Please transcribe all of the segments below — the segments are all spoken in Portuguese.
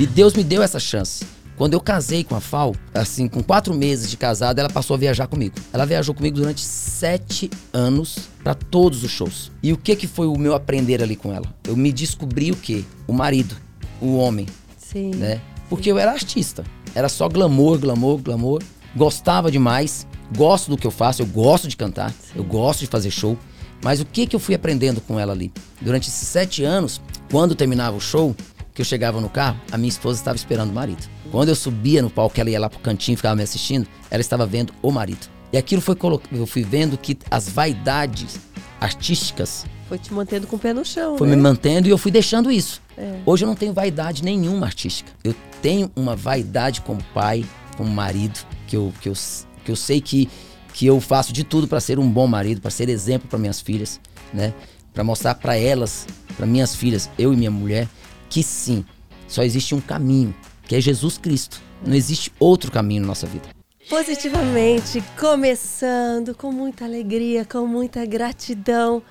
E Deus me deu essa chance. Quando eu casei com a Fal, assim, com quatro meses de casada, ela passou a viajar comigo. Ela viajou comigo durante sete anos para todos os shows. E o que que foi o meu aprender ali com ela? Eu me descobri o quê? O marido, o homem, Sim. né? Porque eu era artista. Era só glamour, glamour, glamour. Gostava demais. Gosto do que eu faço, eu gosto de cantar, eu gosto de fazer show. Mas o que que eu fui aprendendo com ela ali? Durante esses sete anos, quando terminava o show, que eu chegava no carro, a minha esposa estava esperando o marido. Quando eu subia no palco, ela ia lá pro cantinho e ficava me assistindo, ela estava vendo o marido. E aquilo foi colo... eu fui vendo que as vaidades artísticas Foi te mantendo com o pé no chão, foi né? me mantendo e eu fui deixando isso. É. Hoje eu não tenho vaidade nenhuma artística. Eu tenho uma vaidade como pai, como marido, que eu, que eu, que eu sei que, que eu faço de tudo para ser um bom marido, para ser exemplo para minhas filhas, né? Para mostrar para elas, para minhas filhas, eu e minha mulher, que sim, só existe um caminho, que é Jesus Cristo. Não existe outro caminho na nossa vida. Positivamente, começando com muita alegria, com muita gratidão.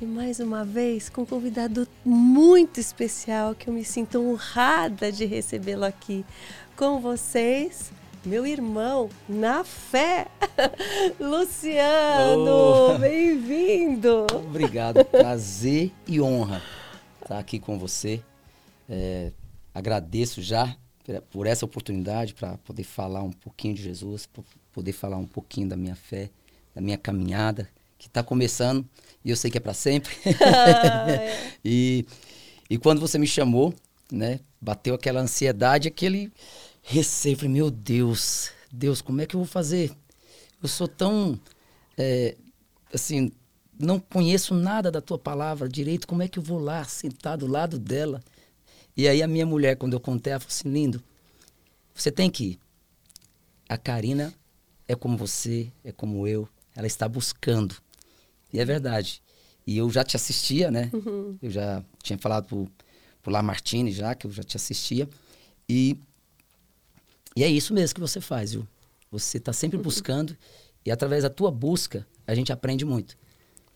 E mais uma vez, com um convidado muito especial que eu me sinto honrada de recebê-lo aqui com vocês. Meu irmão, na fé, Luciano, Oh. bem-vindo. Obrigado, prazer e honra estar aqui com você. É, agradeço já por- essa oportunidade para poder falar um pouquinho de Jesus, para poder falar um pouquinho da minha fé, da minha caminhada, que está começando e eu sei que é para sempre. Ah, é. e, e quando você me chamou, né, bateu aquela ansiedade, aquele receio. Falei, meu Deus, Deus, como é que eu vou fazer? Eu sou tão, é, assim, não conheço nada da tua palavra direito, como é que eu vou lá, sentar do lado dela? E aí a minha mulher, quando eu contei, ela falou assim, lindo, você tem que ir. A Karina é como você, é como eu, ela está buscando. E é verdade. E eu já te assistia, né? Uhum. Eu já tinha falado pro, pro Lamartine já, que eu já te assistia. E, e é isso mesmo que você faz, viu? Você está sempre buscando e através da tua busca a gente aprende muito.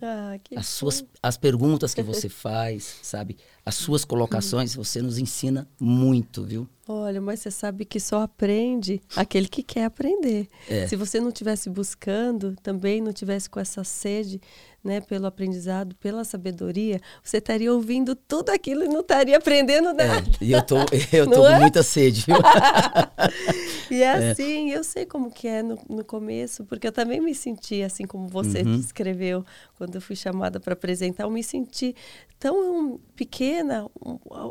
Ah, As suas as perguntas que você faz, sabe? As suas colocações, você nos ensina muito, viu? Olha, mas você sabe que só aprende aquele que quer aprender. É. Se você não estivesse buscando, também não tivesse com essa sede, né, pelo aprendizado, pela sabedoria, você estaria ouvindo tudo aquilo e não estaria aprendendo É, nada. e eu tô, eu tô Não com é? muita sede, viu? E é assim, eu sei como que é no, no começo, porque eu também me senti assim como você Uhum. descreveu quando eu fui chamada para apresentar, eu me senti tão pequena,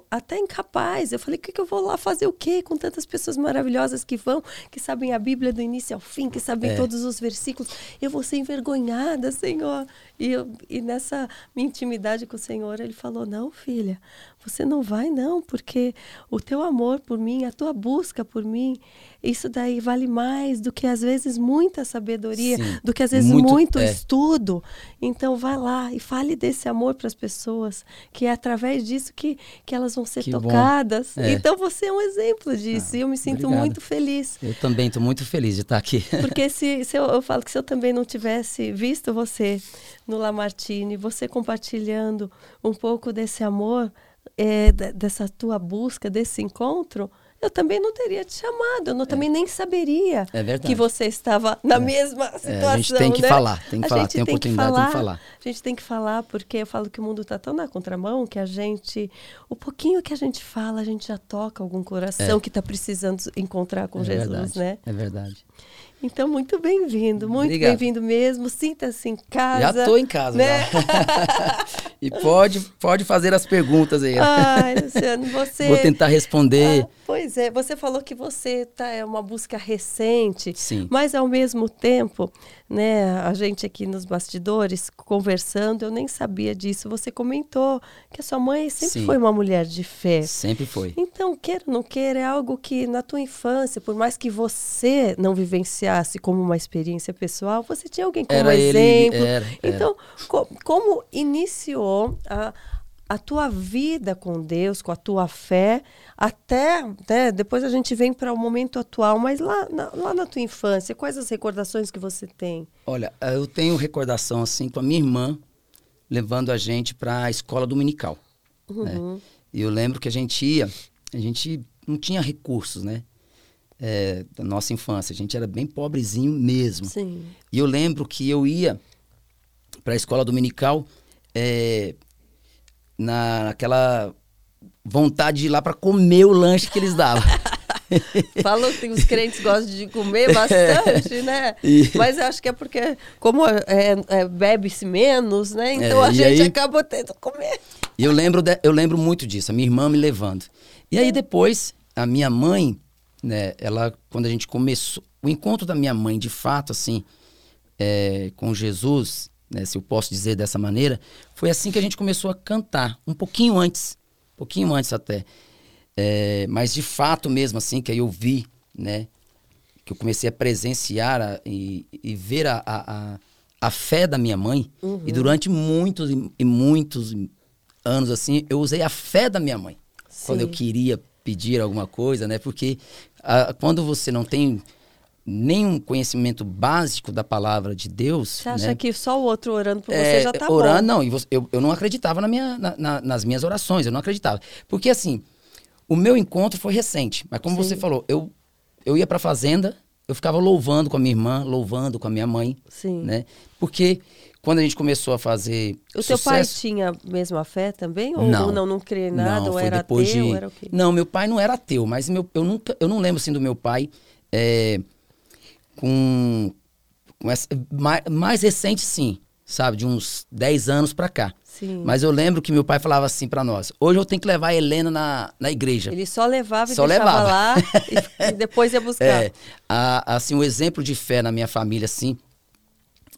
até incapaz. Eu falei, o que, que eu vou lá fazer o quê com tantas pessoas maravilhosas que vão, que sabem a Bíblia do início ao fim, que sabem É. todos os versículos. Eu vou ser envergonhada, Senhor. E, eu- e nessa minha intimidade com o Senhor, ele falou: Não, filha, você não vai, não, porque o teu amor por mim, a tua busca por mim, isso daí vale mais do que às vezes muita sabedoria, Sim, do que às vezes muito, muito, é. estudo. Então, vai lá e fale desse amor para as pessoas, que é através disso que, que elas vão ser Que tocadas. É. Então, você é um exemplo disso Ah, e eu me sinto obrigado. muito feliz. Eu também estou muito feliz de estar aqui. Porque se, se eu, eu falo que se eu também não tivesse visto você no Lamartine, você compartilhando um pouco desse amor, é, de- dessa tua busca, desse encontro, eu também não teria te chamado, eu não, também nem saberia É que você estava na mesma situação. a gente tem que né? falar, tem que A falar, gente tem oportunidade, tem que falar. A gente tem que falar, porque eu falo que o mundo está tão na contramão que a gente, o pouquinho que a gente fala, a gente já toca algum coração É. que está precisando encontrar com é Jesus, verdade, né? É verdade. Então, muito bem-vindo, muito bem-vindo mesmo. Sinta-se em casa. Já estou em casa, né? e pode, pode fazer as perguntas aí. Ai, Luciano, você. Vou tentar responder. Ah, pois é, você falou que você tá, é uma busca recente, Sim. mas ao mesmo tempo, né, a gente aqui nos bastidores conversando, eu nem sabia disso. Você comentou que a sua mãe sempre Sim. foi uma mulher de fé. Sempre foi. Então, queira ou não queira, é algo que na tua infância, por mais que você não vivenciasse como uma experiência pessoal, você tinha alguém como Era ele, exemplo. era, era. Então, co- como iniciou a, a tua vida com Deus, com a tua fé, até, né, depois a gente vem para o momento atual, mas lá na, lá na tua infância, quais as recordações que você tem? Olha, eu tenho recordação assim com a minha irmã levando a gente para a escola dominical. né? Uhum. E eu lembro que a gente ia, a gente não tinha recursos, né? É, da nossa infância. A gente era bem pobrezinho mesmo. Sim. E eu lembro que eu ia para a escola dominical é, na, naquela vontade de ir lá para comer o lanche que eles davam. Falou que os crentes gostam de comer bastante, né? E- Mas eu acho que é porque, como é, é, bebe-se menos, né? Então É, a gente aí- acaba tendo que comer. E eu lembro, de- eu lembro muito disso, a minha irmã me levando. E aí depois, a minha mãe, né, ela, quando a gente começou, o encontro da minha mãe, de fato, assim, é, com Jesus, né, se eu posso dizer dessa maneira, foi assim que a gente começou a cantar, um pouquinho antes, um pouquinho antes até. É, mas de fato mesmo, assim, que aí eu vi, né, que eu comecei a presenciar a- e, e ver a, a, a, a fé da minha mãe. E durante muitos e, muitos anos, assim, eu usei a fé da minha mãe. Quando eu Sim. queria pedir alguma coisa, né? Porque ah, quando você não tem nenhum conhecimento básico da palavra de Deus... Você acha né? que só o outro orando por você É, já tá orando, bom? não, e você- eu, eu não acreditava na minha, na- na- nas minhas orações, eu não acreditava. Porque assim, o meu encontro foi recente, mas como Sim. você falou, eu, eu ia pra fazenda, eu ficava louvando com a minha irmã, louvando com a minha mãe, Sim. né? Porque quando a gente começou a fazer O teu pai sucesso, tinha a mesma fé também? Ou Não. ou não, não crê nada? não, ou era ateu? de... ou era o quê? Não, meu pai não era ateu, mas meu, eu nunca, eu não lembro assim do meu pai é, com, com essa, mais, mais recente sim, sabe, de uns 10 anos pra cá. Sim. Mas eu lembro que meu pai falava assim pra nós: hoje eu tenho que levar a Helena na, na igreja. Ele só levava e Só levava. lá e, e depois ia buscar. É, a- assim, o exemplo de fé na minha família, assim,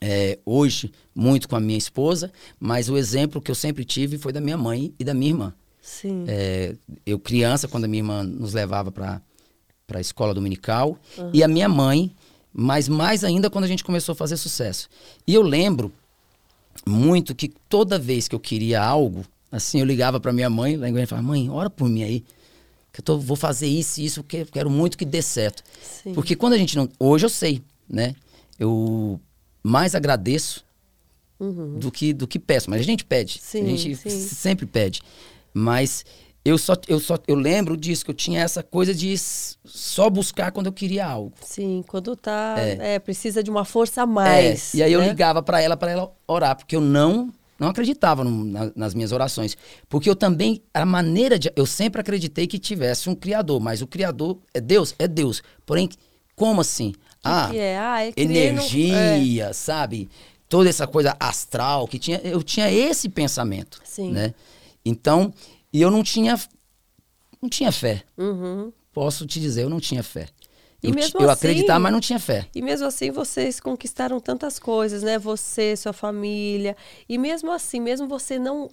é, hoje, muito com a minha esposa, mas o exemplo que eu sempre tive foi da minha mãe e da minha irmã. Sim. É, eu criança, quando a minha irmã nos levava para a escola dominical, e a minha mãe, mas mais ainda quando a gente começou a fazer sucesso. E eu lembro muito que toda vez que eu queria algo, assim, eu ligava para minha mãe, lá em Goiânia, e falava, mãe, ora por mim aí, que eu tô, vou fazer isso e isso, porque eu quero muito que dê certo. Sim. Porque quando a gente não... Hoje eu sei, né? Eu mais agradeço Uhum. do que do que peço, mas a gente pede, Sim, a gente sim. sempre pede. Mas eu só eu só eu lembro disso que eu tinha essa coisa de só buscar quando eu queria algo. Sim, quando tá. É. É. precisa de uma força a mais. É, e aí eu né? ligava para ela para ela orar, porque eu não não acreditava no- na- nas minhas orações, porque eu também a maneira de eu sempre acreditei que tivesse um criador, mas o criador é Deus, é Deus. Porém, como assim? O que é? Ah, é no- energia, sabe? Toda essa coisa astral que tinha, eu tinha esse pensamento, Sim. né? Então, e eu não tinha não tinha fé. Uhum. Posso te dizer, eu não tinha fé. E eu, mesmo eu assim- acreditava, mas não tinha fé. E mesmo assim vocês conquistaram tantas coisas, né? Você, sua família. E mesmo assim, mesmo você não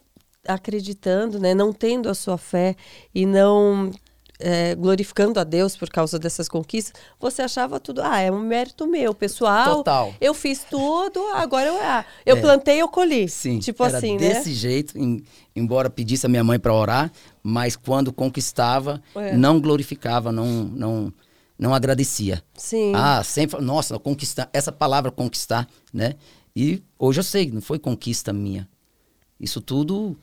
acreditando, né? Não tendo a sua fé e não é, glorificando a Deus por causa dessas conquistas, você achava tudo, ah, é um mérito meu, pessoal. Total. Eu fiz tudo, agora eu, ah, eu É. plantei, eu colhi. Sim, Tipo era assim, né? desse jeito, em- embora pedisse a minha mãe para orar, mas quando conquistava, É. não glorificava, não não não agradecia. Sim. Ah, sempre, nossa, conquistar, essa palavra conquistar, né? E hoje eu sei, não foi conquista minha. Isso tudo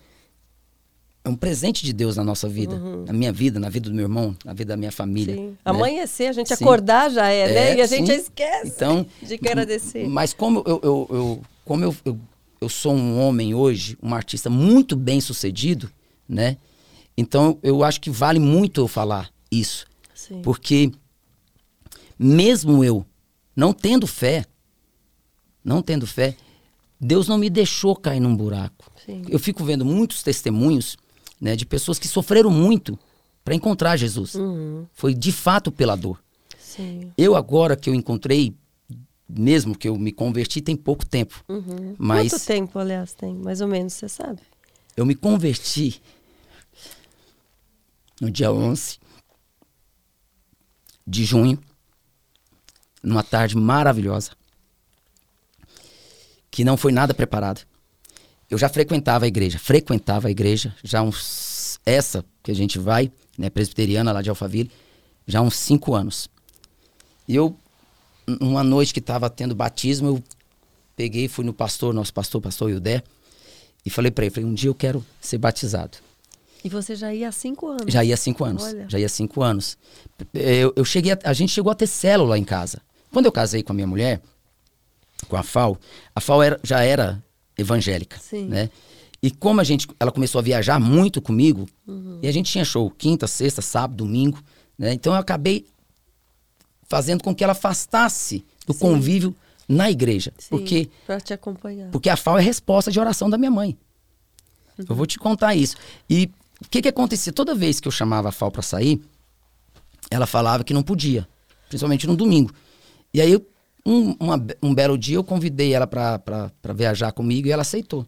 é um presente de Deus na nossa vida, na minha vida, na vida do meu irmão, na vida da minha família. Sim. né? Amanhecer, a gente Sim. acordar já é, né? É, E a gente sim. esquece Então, de que agradecer. Mas como eu, eu, eu- como eu, eu, eu sou um homem hoje, um artista muito bem sucedido, né? Então eu acho que vale muito eu falar isso. Sim. Porque mesmo eu não tendo fé, não tendo fé, Deus não me deixou cair num buraco. Sim. Eu fico vendo muitos testemunhos né, de pessoas que sofreram muito para encontrar Jesus. Uhum. Foi de fato pela dor. Sim. Eu agora que eu encontrei, mesmo que eu me converti, tem pouco tempo. Uhum. Mas Quanto tempo, aliás, tem? Mais ou menos, você sabe? eu me converti no dia 11 de junho, numa tarde maravilhosa, que não foi nada preparada. Eu já frequentava a igreja, frequentava a igreja, já uns. Essa que a gente vai, né, presbiteriana lá de Alphaville, já uns cinco anos. E eu, uma noite que estava tendo batismo, eu peguei, fui no pastor, nosso pastor, pastor Hilder, e falei para ele, falei, um dia eu quero ser batizado. E você já ia há cinco anos? Já ia há cinco anos. Olha. Já ia há cinco anos. Eu, eu cheguei a, a gente chegou a ter célula em casa. Quando eu casei com a minha mulher, com a FAO, a FAO era, já era evangélica, Sim. né? E como a gente, ela começou a viajar muito comigo, Uhum. e a gente tinha show quinta, sexta, sábado, domingo, né? Então eu acabei fazendo com que ela afastasse do Sim. convívio na igreja, Sim, porque Pra te acompanhar. porque a FAO é resposta de oração da minha mãe. Eu vou te contar isso. E o que que acontecia? Toda vez que eu chamava a FAO para sair, ela falava que não podia, principalmente no domingo. E aí, um, uma um belo dia, eu convidei ela para viajar comigo e ela aceitou.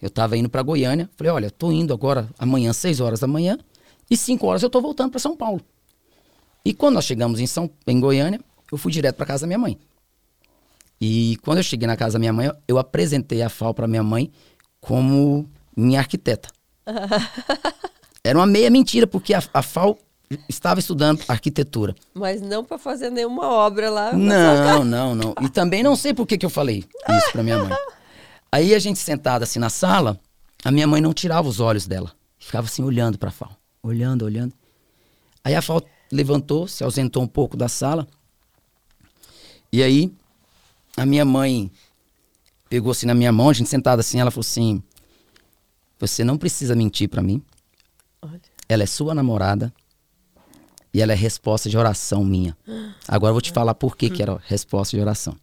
Eu estava indo para Goiânia, falei: olha, tô indo agora amanhã, 6 horas da manhã, e 5 horas eu tô voltando para São Paulo. E quando nós chegamos em, São, em Goiânia, eu fui direto para casa da minha mãe. E quando eu cheguei na casa da minha mãe, eu apresentei a FAO para minha mãe como minha arquiteta. Era uma meia mentira, porque a, a FAO estava estudando arquitetura. Mas não pra fazer nenhuma obra lá. Não, não, não. E também não sei por que, que eu falei isso para minha mãe. Aí a gente sentada assim na sala, a minha mãe não tirava os olhos dela. Ficava assim olhando para a FAO, olhando, olhando. Aí a FAO levantou, se ausentou um pouco da sala. E aí a minha mãe pegou assim na minha mão, a gente sentada assim, ela falou assim: "Você não precisa mentir para mim. Olha. Ela é sua namorada e ela é resposta de oração minha. Agora eu vou te falar por que, que era resposta de oração.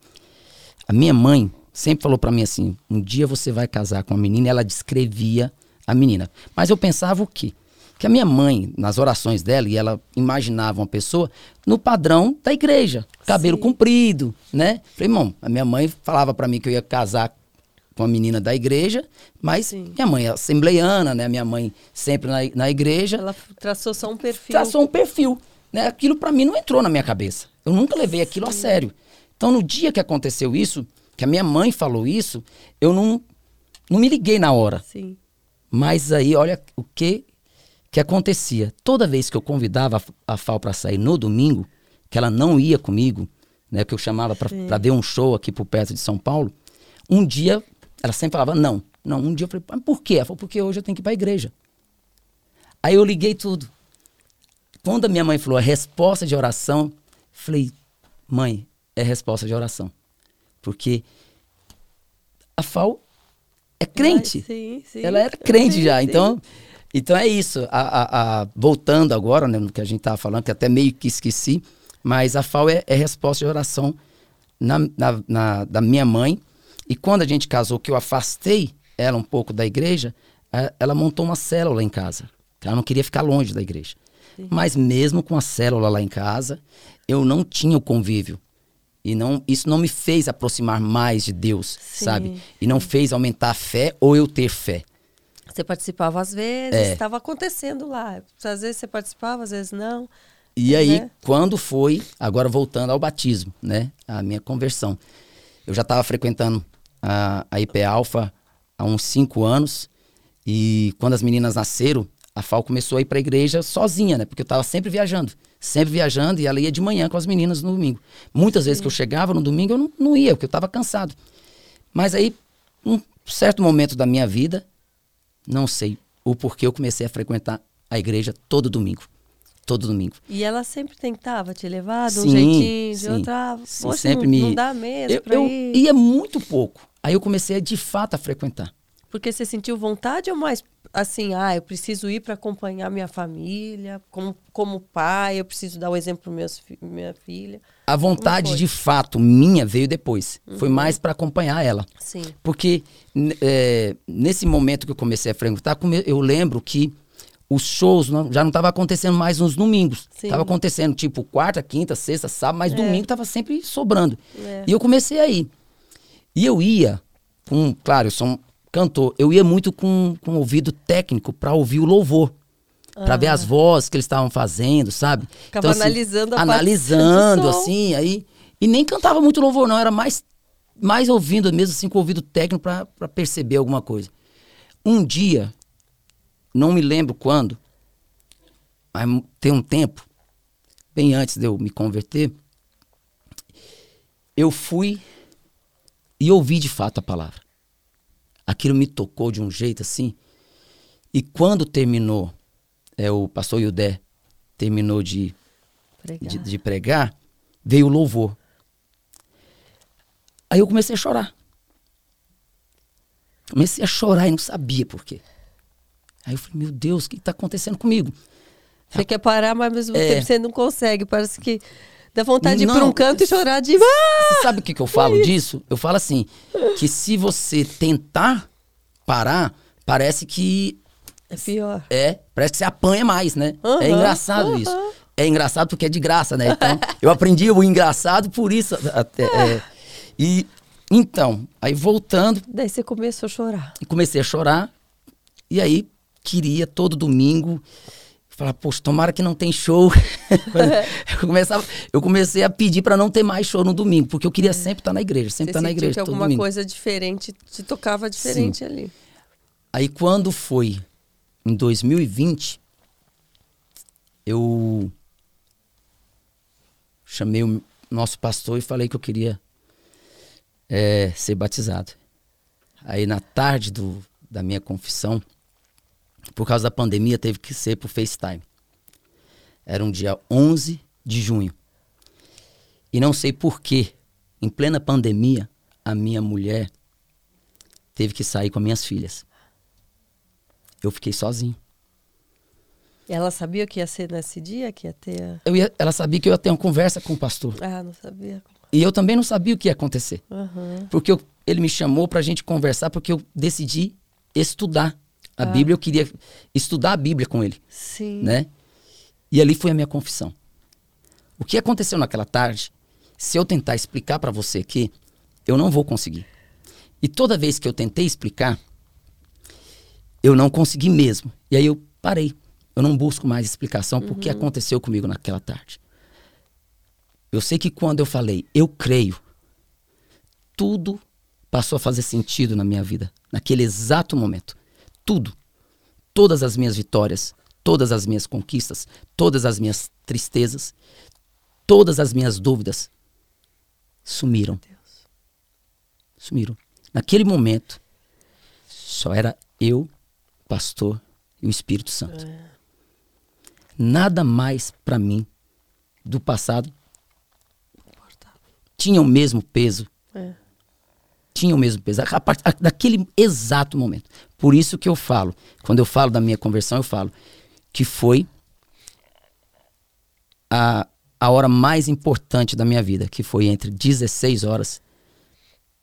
A minha mãe sempre falou pra mim assim: um dia você vai casar com a menina, e ela descrevia a menina. Mas eu pensava o quê? Que a minha mãe, nas orações dela, e ela imaginava uma pessoa no padrão da igreja, cabelo Sim. comprido, né? Falei, irmão, a minha mãe falava pra mim que eu ia casar com a menina da igreja, mas Sim. minha mãe é assembleiana, né? Minha mãe sempre na, na igreja Ela traçou só um perfil. traçou um perfil. Né? Aquilo pra mim não entrou na minha cabeça. Eu nunca levei aquilo a sério. Então, no dia que aconteceu isso, que a minha mãe falou isso, eu não, não me liguei na hora. Sim. Mas aí, olha o que que acontecia. Toda vez que eu convidava a, a Fal para sair no domingo, que ela não ia comigo, né, que eu chamava Sim. para ver um show aqui por perto de São Paulo, um dia ela sempre falava não. Não, um dia eu falei, mas por quê? Ela falou, porque hoje eu tenho que ir para a igreja. Aí eu liguei tudo. Quando a minha mãe falou a resposta de oração, falei, mãe, é resposta de oração. Porque a Fal é crente. Sim, sim. Ela era crente Sim, já. Então, então é isso. A, a- a- voltando agora, né, no que a gente estava falando, que até meio que esqueci, mas a FAO é, é resposta de oração na, na- na- da minha mãe. E quando a gente casou, que eu afastei ela um pouco da igreja, ela montou uma célula em casa. Ela não queria ficar longe da igreja. Mas mesmo com a célula lá em casa, eu não tinha o convívio. E não, isso não me fez aproximar mais de Deus, Sim, sabe? E não fez aumentar a fé ou eu ter fé. Você participava às vezes, É. estava acontecendo lá. Às vezes você participava, às vezes não. E aí, Né? quando foi, agora voltando ao batismo, né? A minha conversão. Eu já estava frequentando a, a IP Alpha há uns cinco anos. E quando as meninas nasceram, a Fal começou a ir para a igreja sozinha, né? Porque eu estava sempre viajando. Sempre viajando e ela ia de manhã com as meninas no domingo. Muitas vezes que eu chegava no domingo, eu não, não ia, porque eu estava cansado. Mas aí, um certo momento da minha vida, não sei o porquê eu comecei a frequentar a igreja todo domingo. Todo domingo. E ela sempre tentava te levar de um Sim, jeitinho, de sim. outra. Sim, Poxa, sempre não, me- não dá mesmo Eu, eu ia muito pouco. Aí eu comecei de fato a frequentar. Porque você sentiu vontade ou mais assim, ah, eu preciso ir para acompanhar minha família, como, como pai, eu preciso dar o exemplo para minha filha. A vontade? Uhum. de fato minha veio depois. Foi mais para acompanhar ela. Sim. Porque é, nesse momento que eu comecei a frequentar, eu lembro que os shows não- já não estavam acontecendo mais nos domingos. Sim. Tava acontecendo tipo quarta, quinta, sexta, sábado, mas domingo tava sempre sobrando. É. E eu comecei a ir. E eu ia com, claro, eu sou um cantor, eu ia muito com, com ouvido técnico para ouvir o louvor. Pra ver as vozes que eles estavam fazendo, sabe? Ah. Ficava analisando a Analisando, assim, aí. E nem cantava muito louvor, não. Era mais, mais ouvindo mesmo, assim, com ouvido técnico pra pra perceber alguma coisa. Um dia, não me lembro quando, mas tem um tempo, bem antes de eu me converter, eu fui e ouvi de fato a palavra. Aquilo me tocou de um jeito assim E quando terminou, é, o pastor Yudé terminou de, Pregar. de, de pregar, veio o louvor. Aí eu comecei a chorar. Comecei a chorar e não sabia por quê. Aí eu falei, meu Deus, o que está acontecendo comigo? Você quer parar, mas ao mesmo É. tempo você não consegue. Parece que dá vontade de ir Não, para um canto e chorar de. Ah! Você sabe o que, que eu falo disso? Eu falo assim, que se você tentar parar, parece que É pior. é, parece que você apanha mais, né? Aham, é engraçado aham. isso. É engraçado porque é de graça, né? Então, eu aprendi o engraçado por isso até. é. E então, aí voltando, Daí você começou a chorar. e comecei a chorar. E aí queria todo domingo falar, poxa, tomara que não tem show. eu, começava, eu comecei a pedir para não ter mais show no domingo, porque eu queria sempre estar na igreja, sempre estar na sentiu igreja que todo alguma domingo. coisa diferente te tocava diferente ali. Aí quando foi em 2020, eu chamei o nosso pastor e falei que eu queria é, ser batizado. Aí na tarde do, da minha confissão, por causa da pandemia, teve que ser por FaceTime. Era um dia 11 de junho. E não sei por que, em plena pandemia, a minha mulher teve que sair com as minhas filhas. Eu fiquei sozinho. Ela sabia o que ia ser nesse dia? Que ia ter. a- Eu ia- ela sabia que eu ia ter uma conversa com o pastor. Ah, não sabia. E eu também não sabia o que ia acontecer. Aham. Porque eu- ele me chamou pra gente conversar porque eu decidi estudar a Ah. Bíblia. Eu queria estudar a Bíblia com ele, Sim. né? E ali foi a minha confissão. O que aconteceu naquela tarde, se eu tentar explicar pra você aqui, eu não vou conseguir. E toda vez que eu tentei explicar, eu não consegui mesmo. E aí eu parei. Eu não busco mais explicação por que aconteceu comigo naquela tarde. Eu sei que quando eu falei, eu creio, tudo passou a fazer sentido na minha vida, naquele exato momento. Tudo. Todas as minhas vitórias, todas as minhas conquistas, todas as minhas tristezas, todas as minhas dúvidas sumiram. Sumiram. Naquele momento, só era eu, pastor e o Espírito Santo. Nada mais para mim do passado tinha o mesmo peso É. tinha o mesmo peso, a part- a- daquele exato momento. Por isso que eu falo, quando eu falo da minha conversão, eu falo que foi a, a hora mais importante da minha vida, que foi entre 16 horas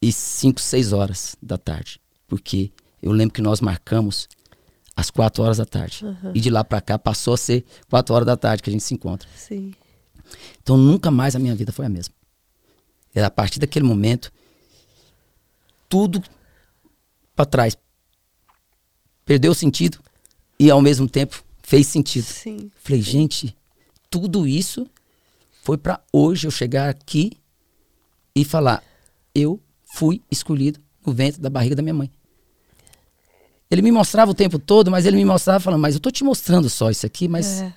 e 5, 6 horas da tarde. Porque eu lembro que nós marcamos às 4 horas da tarde. E de lá pra cá passou a ser 4 horas da tarde que a gente se encontra. Sim. Então nunca mais a minha vida foi a mesma. E a partir daquele momento, tudo para trás perdeu sentido e ao mesmo tempo fez sentido. Sim. Falei, gente, tudo isso foi para hoje eu chegar aqui e falar: eu fui escolhido no ventre da barriga da minha mãe. Ele me mostrava o tempo todo, mas ele me mostrava falando: mas eu tô te mostrando só isso aqui, mas É.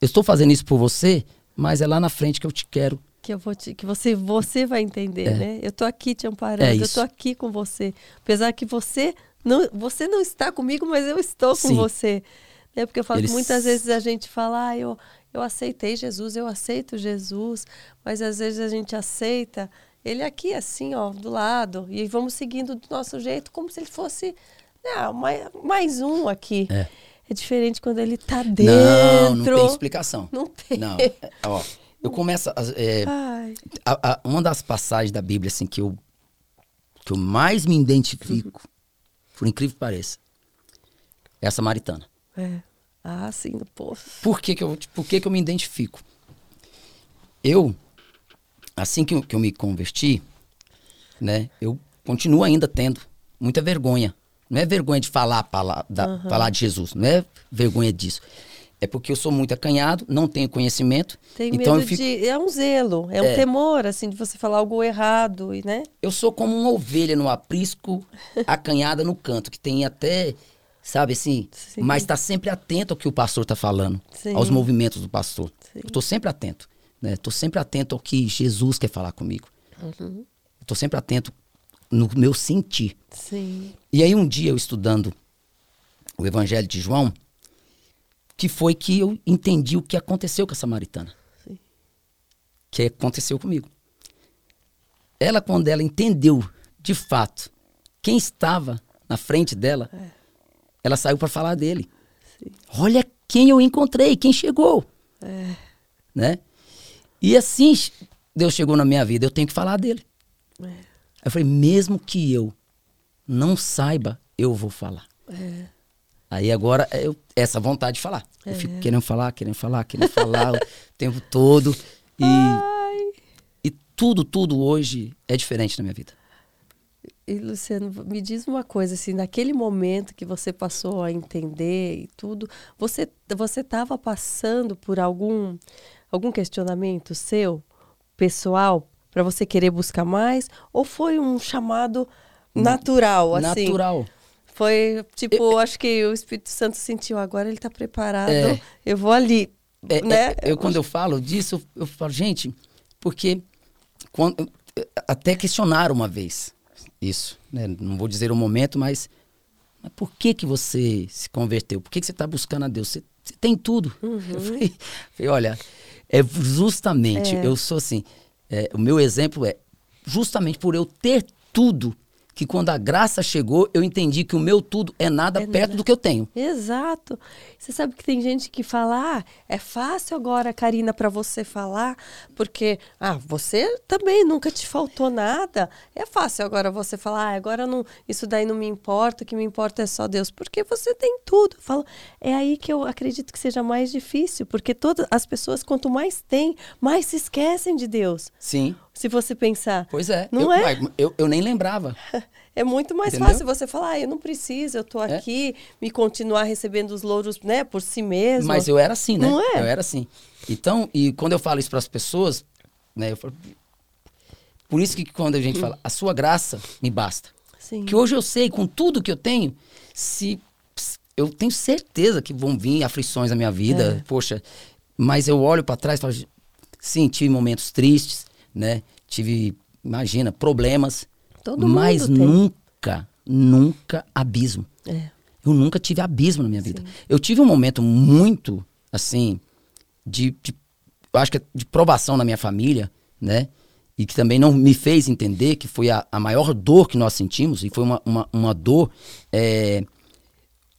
eu estou fazendo isso por você, mas é lá na frente que eu te quero. Que eu vou te, que você você vai entender, É. né? Eu tô aqui te amparando, É eu tô aqui com você. Apesar que você não você não está comigo, mas eu estou com Sim. você. Né? Porque eu falo que Eles- muitas vezes a gente fala, ah, eu, eu aceitei Jesus, eu aceito Jesus, mas às vezes a gente aceita ele aqui assim, ó, do lado, e vamos seguindo do nosso jeito, como se ele fosse né, mais, mais um aqui. É. É diferente quando ele tá dentro. Não, não tem explicação. Não tem. Não, é, ó, eu começo. é, a- a- uma das passagens da Bíblia assim que eu que eu mais me identifico, por incrível que pareça, é a samaritana. é. Ah, sim, pô. Por que que eu, por que que eu me identifico? Eu, assim que eu, que eu me converti, né, eu continuo ainda tendo muita vergonha. Não é vergonha de falar, a pala- da- falar de Jesus, não é vergonha disso. É porque eu sou muito acanhado, não tenho conhecimento. Tem então medo eu fico, de. É um zelo, é um É. temor, assim, de você falar algo errado, e, né? Eu sou como uma ovelha no aprisco, acanhada no canto, que tem até, sabe assim, Sim. mas está sempre atento ao que o pastor está falando, Sim. aos movimentos do pastor. Sim. Eu estou sempre atento, né? Estou sempre atento ao que Jesus quer falar comigo. Uhum. Estou sempre atento no meu sentir. Sim. E aí um dia eu estudando o Evangelho de João, que foi que eu entendi o que aconteceu com a samaritana. Sim. Que aconteceu comigo. Ela, quando ela entendeu, de fato, quem estava na frente dela, É. ela saiu para falar dele. Sim. Olha quem eu encontrei, quem chegou. É. Né? E assim Deus chegou na minha vida, eu tenho que falar dele. É. Aí eu falei, mesmo que eu não saiba, eu vou falar. É. Aí agora eu, essa vontade de falar. Eu fico querendo falar, querendo falar, querendo falar o tempo todo. E, Ai. e tudo, tudo hoje é diferente na minha vida. E Luciano, me diz uma coisa, assim, naquele momento que você passou a entender e tudo, você você estava passando por algum algum questionamento seu, pessoal, para você querer buscar mais, ou foi um chamado natural, assim? Natural. Foi tipo, acho que o Espírito Santo sentiu agora ele está preparado, É. eu vou ali, É, né? é, eu, quando eu falo disso, eu, eu falo, gente, porque quando, até questionaram uma vez isso, né? Não vou dizer o momento, mas, mas por que que você se converteu? Por que que você está buscando a Deus? Você, você tem tudo. Uhum. Eu falei, falei, olha, é justamente, É. eu sou assim, é, o meu exemplo é justamente por eu ter tudo, que quando a graça chegou, eu entendi que o meu tudo é nada É perto nada. do que eu tenho. Exato. Você sabe que tem gente que fala, ah, é fácil agora, Karina, para você falar, porque, ah, você também nunca te faltou nada. É fácil agora você falar, ah, agora não, isso daí não me importa, o que me importa é só Deus, porque você tem tudo. Falo, é aí que eu acredito que seja mais difícil, porque todas as pessoas, quanto mais têm, mais se esquecem de Deus. Sim, Se você pensar. pois é. Não eu, é? Eu, eu nem lembrava. É muito mais Entendeu? fácil você falar, ah, eu não preciso, eu tô É. aqui, me continuar recebendo os louros, né, por si mesmo. Mas eu era assim, né? Não é? Eu era assim. Então, e quando eu falo isso para as pessoas, né? Eu falo, por isso que quando a gente fala, a sua graça me basta. Sim. Que hoje eu sei, com tudo que eu tenho, se se- eu tenho certeza que vão vir aflições na minha vida, É. poxa, mas eu olho para trás e falo, sim, tive momentos tristes, né? Tive, imagina, problemas, Todo mas mundo tem. nunca, nunca abismo. É. Eu nunca tive abismo na minha vida. Eu tive um momento muito, assim, de, de- eu acho que é de provação na minha família, né? E que também não me fez entender que foi a, a maior dor que nós sentimos, e foi uma, uma, uma dor é,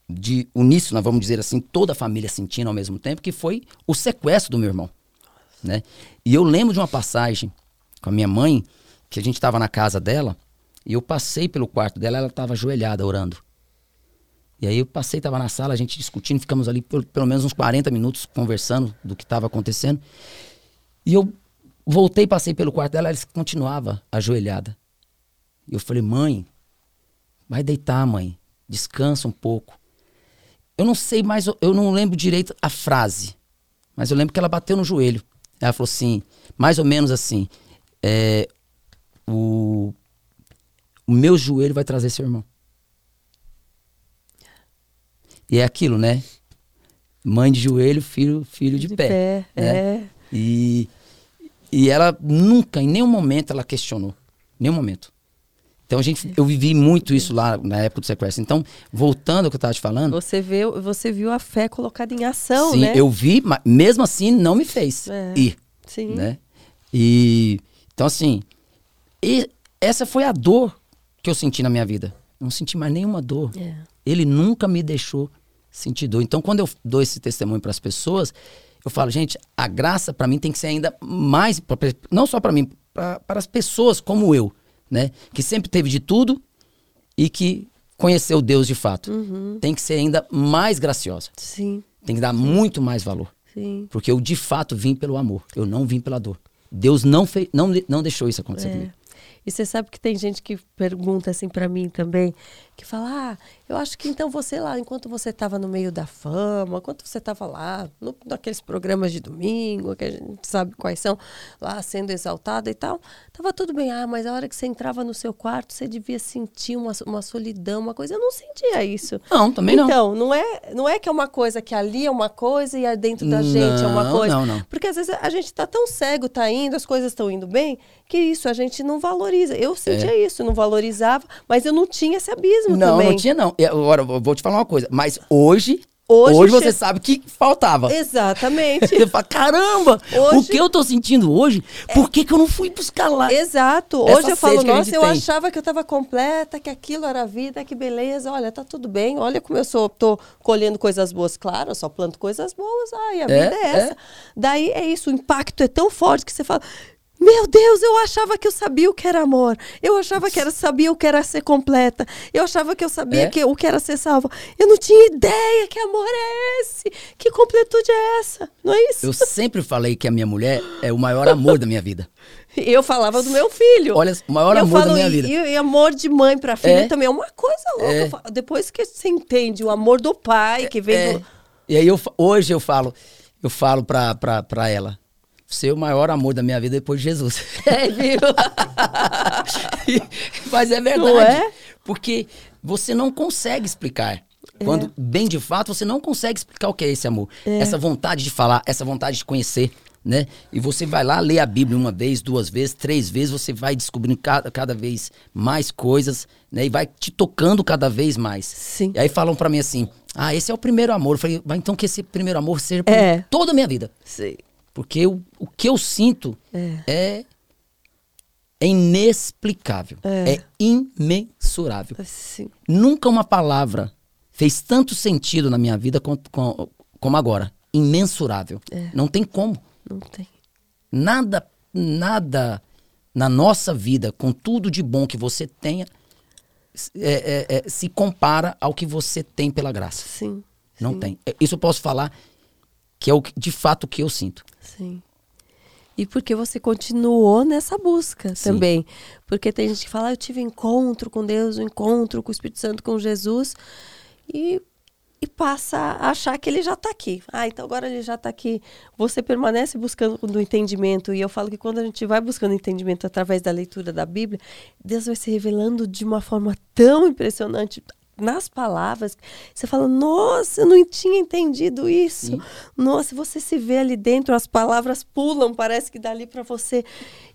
de uníssono, vamos dizer assim, toda a família sentindo ao mesmo tempo, que foi o sequestro do meu irmão, né? E eu lembro de uma passagem com a minha mãe, que a gente estava na casa dela, e eu passei pelo quarto dela, ela estava ajoelhada orando. E aí eu passei, tava na sala, a gente discutindo, ficamos ali pelo, pelo menos uns 40 minutos conversando do que estava acontecendo. E eu voltei, passei pelo quarto dela, ela continuava ajoelhada. E eu falei, mãe, vai deitar, mãe, descansa um pouco. Eu não sei mais, eu não lembro direito a frase, mas eu lembro que ela bateu no joelho. Ela falou assim, mais ou menos assim, é, o, o meu joelho vai trazer seu irmão. E é aquilo, né? Mãe de joelho, filho, filho de, De pé. pé, né? é. E, e ela nunca, em nenhum momento, ela questionou. Nenhum momento. Então a gente, eu vivi muito isso lá na época do sequestro. Então, voltando ao que eu estava te falando, Você, vê, você viu a fé colocada em ação, sim, né? eu vi, mas mesmo assim não me fez É. ir, Sim. né? E então assim, e essa foi a dor que eu senti na minha vida. Não senti mais nenhuma dor. É. Ele nunca me deixou sentir dor. Então, quando eu dou esse testemunho para as pessoas, eu falo, gente, a graça para mim tem que ser ainda mais, não só para mim, para as pessoas como eu, né? Que sempre teve de tudo e que conheceu Deus de fato. Uhum. Tem que ser ainda mais graciosa. Sim, Tem que dar muito mais valor. sim. Porque eu de fato vim pelo amor. Eu não vim pela dor. Deus não, fez, não, não deixou isso acontecer É. comigo. E você sabe que tem gente que pergunta assim pra mim também, que fala: "Ah, eu acho que então você lá, enquanto você estava no meio da fama, enquanto você estava lá, no, naqueles programas de domingo, que a gente sabe quais são, lá sendo exaltada e tal, tava tudo bem. Ah, mas a hora que você entrava no seu quarto, você devia sentir uma, uma solidão, uma coisa. Eu não sentia isso. Não, também não. Então, não é, não é que é uma coisa que ali é uma coisa e dentro da gente é uma Não, coisa. não, não. Porque às vezes a gente tá tão cego, tá indo, as coisas estão indo bem, que isso a gente não valoriza. Eu sentia isso, não valorizava, mas eu não tinha esse abismo Não, também. não tinha não. agora eu vou te falar uma coisa. Mas hoje, Hoje hoje, che- você sabe que faltava. Exatamente. Você fala, caramba, Hoje- o que eu tô sentindo hoje, por que, que eu não fui buscar lá? Exato. Essa Hoje eu falo, nossa, eu tem." achava que eu estava completa, que aquilo era a vida, que beleza. Olha, tá tudo bem. Olha como eu sou, tô colhendo coisas boas. Claro, eu só planto coisas boas. Ai, a É, vida é essa. é. Daí é isso, o impacto é tão forte que você fala. Meu Deus, eu achava que eu sabia o que era amor. Eu achava que era, sabia o que era ser completa. Eu achava que eu sabia É. que, o que era ser salva. Eu não tinha ideia que amor é esse. Que completude é essa? Não é isso? Eu sempre falei que a minha mulher é o maior amor da minha vida. Eu falava do meu filho. Olha, o maior eu amor da falo, minha e- vida. E, e amor de mãe para filho É. também é uma coisa louca. É. Depois que você entende o amor do pai, que vem É. do. E aí eu, hoje eu falo, eu falo pra, pra, pra ela. É o maior amor da minha vida depois de Jesus. É, viu? Mas é verdade. Não é? Porque você não consegue explicar. Quando, bem de fato, você não consegue explicar o que é esse amor. Essa vontade de falar, essa vontade de conhecer, né? E você vai lá ler a Bíblia uma vez, duas vezes, três vezes, você vai descobrindo cada, cada vez mais coisas, né? E vai te tocando cada vez mais. Sim. E aí falam pra mim assim, ah, esse é o primeiro amor. Eu falei, vai então que esse primeiro amor seja por É. toda a minha vida. Sim. Porque o, o que eu sinto é, é inexplicável. É. É imensurável. Sim. Nunca uma palavra fez tanto sentido na minha vida quanto- com- como agora. Imensurável. É. Não tem como. Não tem. Nada, nada na nossa vida, com tudo de bom que você tenha, é- é- é, se compara ao que você tem pela graça. Sim. Não sim, tem. É, Isso eu posso falar que é o que- de fato o que eu sinto. Sim. E porque você continuou nessa busca Sim. também. Porque tem gente que fala, ah, eu tive encontro com Deus, um encontro com o Espírito Santo, com Jesus, e, e passa a achar que ele já está aqui. Ah, então agora ele já está aqui. Você permanece buscando do entendimento. E eu falo que quando a gente vai buscando entendimento através da leitura da Bíblia, Deus vai se revelando de uma forma tão impressionante nas palavras. Você fala, nossa, eu não tinha entendido isso. Sim. Nossa, você se vê ali dentro, as palavras pulam, parece que dali para você.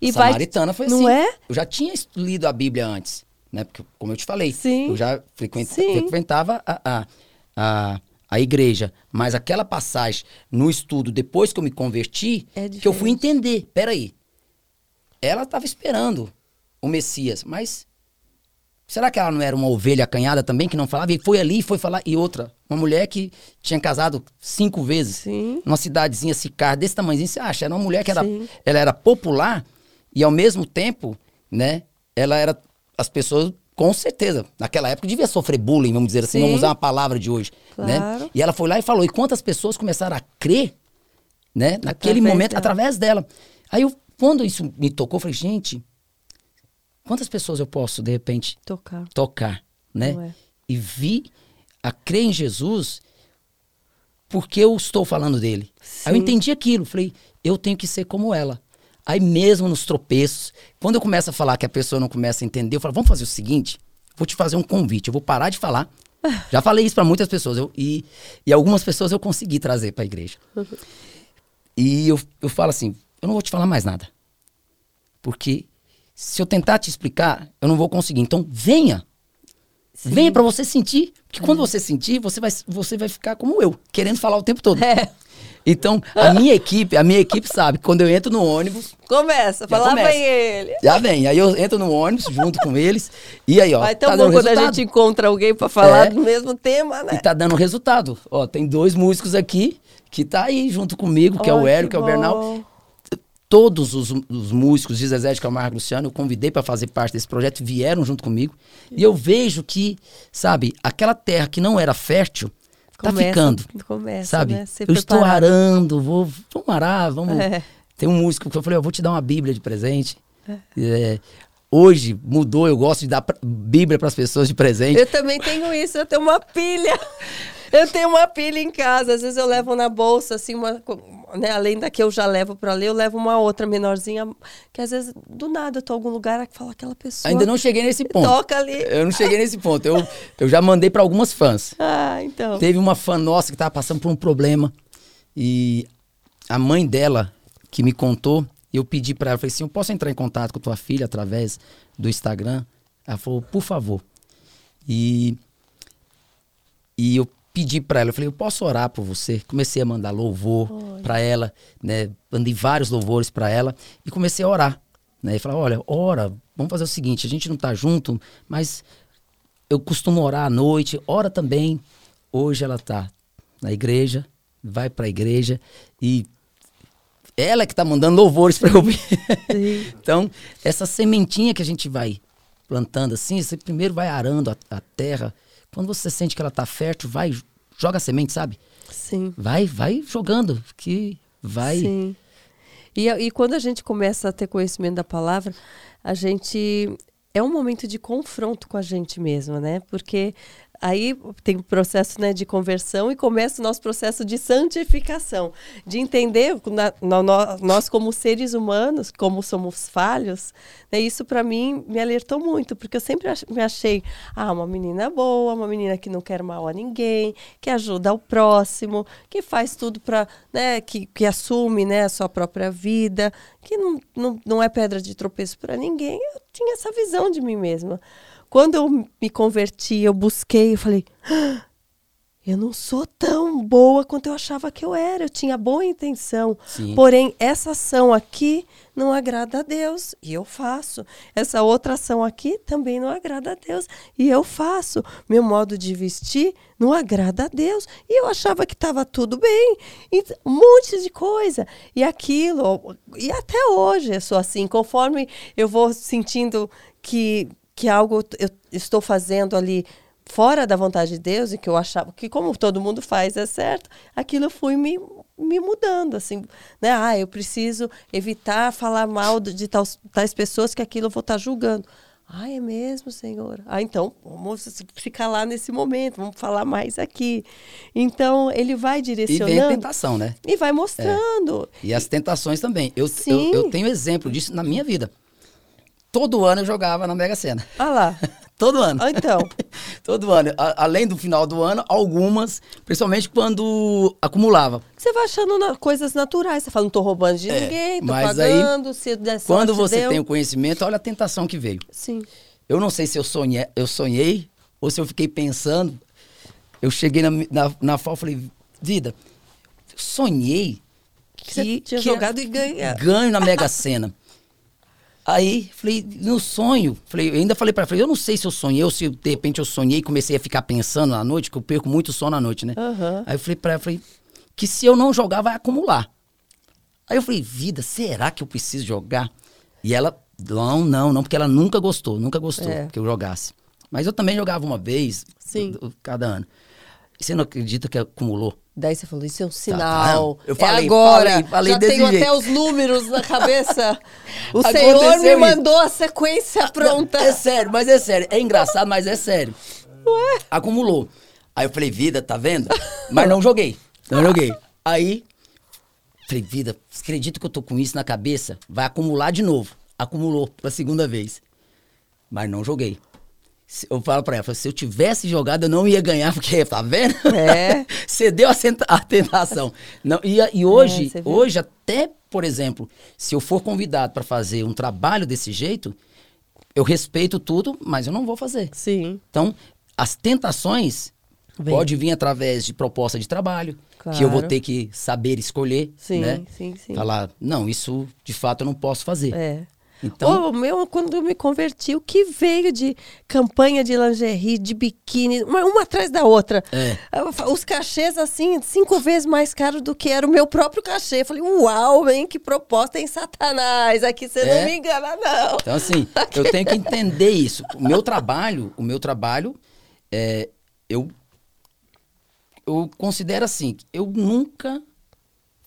E vai. Samaritana foi não assim. é? Eu já tinha lido a Bíblia antes, né? Porque, como eu te falei, Sim. eu já frequentava a, a, a, a igreja. Mas aquela passagem no estudo, depois que eu me converti, É que eu fui entender. Peraí. Ela estava esperando o Messias, mas será que ela não era uma ovelha acanhada também, que não falava? E foi ali, foi falar. E outra, uma mulher que tinha casado cinco vezes Sim. numa cidadezinha Sicar, desse tamanhozinho, você acha? Era uma mulher que era, Sim. ela era popular e ao mesmo tempo, né, ela era, as pessoas, com certeza, naquela época devia sofrer bullying, vamos dizer assim, Sim. vamos usar uma palavra de hoje, Claro. né? E ela foi lá e falou, e quantas pessoas começaram a crer, né, naquele Através momento, dela. através dela. Aí eu, quando isso me tocou, eu falei, gente, quantas pessoas eu posso, de repente, Tocar. tocar, né? Não é. E vi a crer em Jesus porque eu estou falando dele. Aí eu entendi aquilo, falei, eu tenho que ser como ela. Aí mesmo nos tropeços, quando eu começo a falar que a pessoa não começa a entender, eu falo, vamos fazer o seguinte, vou te fazer um convite, eu vou parar de falar. Já falei isso para muitas pessoas, eu- e, e algumas pessoas eu consegui trazer para a igreja. E eu, eu falo assim, eu não vou te falar mais nada. Porque se eu tentar te explicar, eu não vou conseguir. Então venha. Sim. Venha para você sentir. Porque quando você sentir, você vai, você vai ficar como eu, querendo falar o tempo todo. É. Então, a minha equipe, a minha equipe sabe que quando eu entro no ônibus, Começa, Já fala, lá começa. vem ele. já vem. Aí eu entro no ônibus junto com eles. E aí, ó. Vai tão tá bom quando a resultado. gente encontra alguém para falar É. do mesmo tema, né? E tá dando resultado. Ó, tem dois músicos aqui que tá aí junto comigo, que é o Hélio, que, é o. Bernal. Todos os, os músicos de Zezé de Camargo Luciano, eu convidei para fazer parte desse projeto, vieram junto comigo. E eu vejo que, sabe, aquela terra que não era fértil, tá Começa- ficando. Começa, sabe? né? Eu estou preparado. arando, vou, vamos arar, vamos. É. Tem um músico que eu falei, eu vou te dar uma Bíblia de presente. É, hoje mudou, eu gosto de dar Bíblia para as pessoas de presente. Eu também tenho isso, eu tenho uma pilha. Eu tenho uma pilha em casa, às vezes eu levo na bolsa, assim, uma, né, além da que eu já levo para ler, eu levo uma outra menorzinha, que às vezes, do nada, eu tô em algum lugar e fala aquela pessoa. Ainda não cheguei nesse ponto. Toca ali. Eu não cheguei nesse ponto. Eu, eu já mandei para algumas fãs. Ah, então. Teve uma fã nossa que tava passando por um problema e a mãe dela que me contou, eu pedi para ela, falei assim, eu posso entrar em contato com tua filha através do Instagram? Ela falou, por favor. E E eu pedi para ela, eu falei, eu posso orar por você? Comecei a mandar louvor para ela, né? Mandei vários louvores para ela e comecei a orar, né? E falar, olha, ora, vamos fazer o seguinte, a gente não tá junto, mas eu costumo orar à noite, ora também. Hoje ela tá na igreja, vai para a igreja e ela que tá mandando louvores para eu ouvir. então, essa sementinha que a gente vai plantando assim, você primeiro vai arando a, a terra, quando você sente que ela tá fértil, vai, joga a semente, sabe? Sim. Vai, vai jogando, que vai. Sim. E, e quando a gente começa a ter conhecimento da palavra, a gente. É um momento de confronto com a gente mesma, né? Porque Aí tem o processo né, de conversão e começa o nosso processo de santificação, de entender na, na, nós como seres humanos, como somos falhos. Né, isso para mim me alertou muito, porque eu sempre me achei ah, uma menina boa, uma menina que não quer mal a ninguém, que ajuda o próximo, que faz tudo para, né, que, que assume né, a sua própria vida, que não, não, não é pedra de tropeço para ninguém. Eu tinha essa visão de mim mesma. Quando eu me converti, eu busquei, eu falei, ah, eu não sou tão boa quanto eu achava que eu era. Eu tinha boa intenção. Sim. Porém, essa ação aqui não agrada a Deus e eu faço. Essa outra ação aqui também não agrada a Deus e eu faço. Meu modo de vestir não agrada a Deus e eu achava que estava tudo bem. Um monte de coisa. E aquilo, e até hoje eu sou assim. Conforme eu vou sentindo que que algo eu estou fazendo ali fora da vontade de Deus e que eu achava que como todo mundo faz é certo, aquilo fui me, me mudando assim, né? Ah, eu preciso evitar falar mal de tais, tais pessoas que aquilo eu vou estar julgando. Ah, é mesmo, Senhor? Ah, então, vamos ficar lá nesse momento, vamos falar mais aqui. Então, ele vai direcionando. E vem a tentação, né? E vai mostrando. É. E as tentações também. Eu, eu, eu, tenho exemplo disso na minha vida. Todo ano eu jogava na Mega Sena. Ah lá. Todo ano. Ah, então. Todo ano. A, além do final do ano, algumas, principalmente quando acumulava. Você vai achando na, coisas naturais. Você fala, não tô roubando de é, ninguém, tô mas pagando, aí, se der Quando você deu. tem o conhecimento, olha a tentação que veio. Sim. Eu não sei se eu sonhei, eu sonhei ou se eu fiquei pensando. Eu cheguei na, na, na FAO e falei, vida, sonhei que, que tinha que jogado e ganha. Ganho na Mega Sena. Aí, falei, no sonho, falei, ainda falei para ela, eu não sei se eu sonhei ou se de repente eu sonhei e comecei a ficar pensando à noite, que eu perco muito sono à noite, né? Uhum. Aí eu falei pra ela, falei, que se eu não jogar, vai acumular. Aí eu falei, vida, será que eu preciso jogar? E ela, não, não, não, porque ela nunca gostou, nunca gostou é. que eu jogasse. Mas eu também jogava uma vez, Sim. cada ano. E você não acredita que acumulou? Daí você falou, isso é um tá, sinal. Tá, eu falei, é agora. Falei, falei Já tenho jeito. até os números na cabeça. O Senhor me mandou a sequência pronta. Não, é sério, mas é sério. É engraçado, mas é sério. Ué? Acumulou. Aí eu falei, vida, tá vendo? Mas não joguei. Não joguei. Aí, falei, vida, acredito que eu tô com isso na cabeça? Vai acumular de novo. Acumulou pela segunda vez. Mas não joguei eu falo pra ela, se eu tivesse jogado, eu não ia ganhar, porque, tá vendo? É. Você deu a, tentação. Não, e, e hoje, é, hoje, até, por exemplo, se eu for convidado para fazer um trabalho desse jeito, eu respeito tudo, mas eu não vou fazer. Sim. Então, as tentações Bem. pode vir através de proposta de trabalho, claro. que eu vou ter que saber escolher, sim, né? Sim, sim. Falar, não, isso de fato eu não posso fazer. É. Então, o meu, quando eu me converti, o que veio de campanha de lingerie, de biquíni, uma, uma atrás da outra. É. Os cachês, assim, cinco vezes mais caros do que era o meu próprio cachê. Eu falei, uau, hein, que proposta em Satanás. Aqui você é. não me engana, não. Então, assim, eu tenho que entender isso. O meu trabalho, o meu trabalho, é, eu, eu considero assim, eu nunca...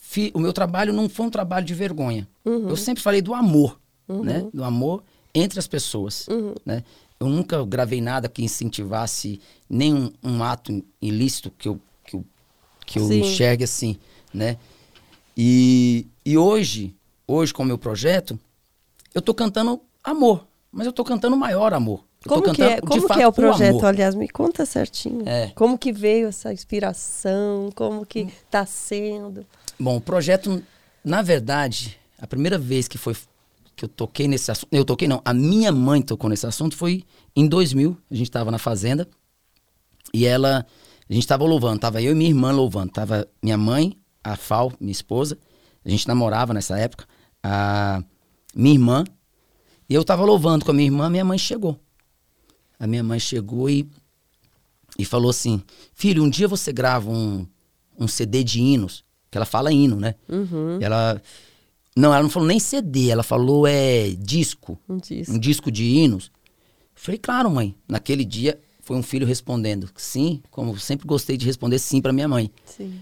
Fi, o meu trabalho não foi um trabalho de vergonha. Uhum. Eu sempre falei do amor uhum. né? Do amor entre as pessoas, uhum. né? Eu nunca gravei nada que incentivasse nenhum um ato ilícito que eu, que eu, que eu enxergue assim, né? E, e hoje, hoje com o meu projeto, eu tô cantando amor, mas eu tô cantando maior amor. Eu como que é, como que é o projeto? Aliás, me conta certinho. É. Como que veio essa inspiração? Como que está sendo? Bom, o projeto, na verdade, a primeira vez que foi que eu toquei nesse assunto. Eu toquei, não. A minha mãe tocou nesse assunto foi em 2000. A gente estava na fazenda. E ela A gente tava louvando, tava eu e minha irmã louvando. Tava minha mãe, a Fal, minha esposa, a gente namorava nessa época, a minha irmã, e eu tava louvando com a minha irmã, minha mãe chegou. A minha mãe chegou e, e falou assim: Filho, um dia você grava um, um CD de hinos, que ela fala hino, né? Uhum. Ela. Não, ela não falou nem CD, ela falou é disco. Um disco. Um disco de hinos. Eu falei, claro, mãe. Naquele dia foi um filho respondendo sim, como sempre gostei de responder sim para minha mãe. Sim.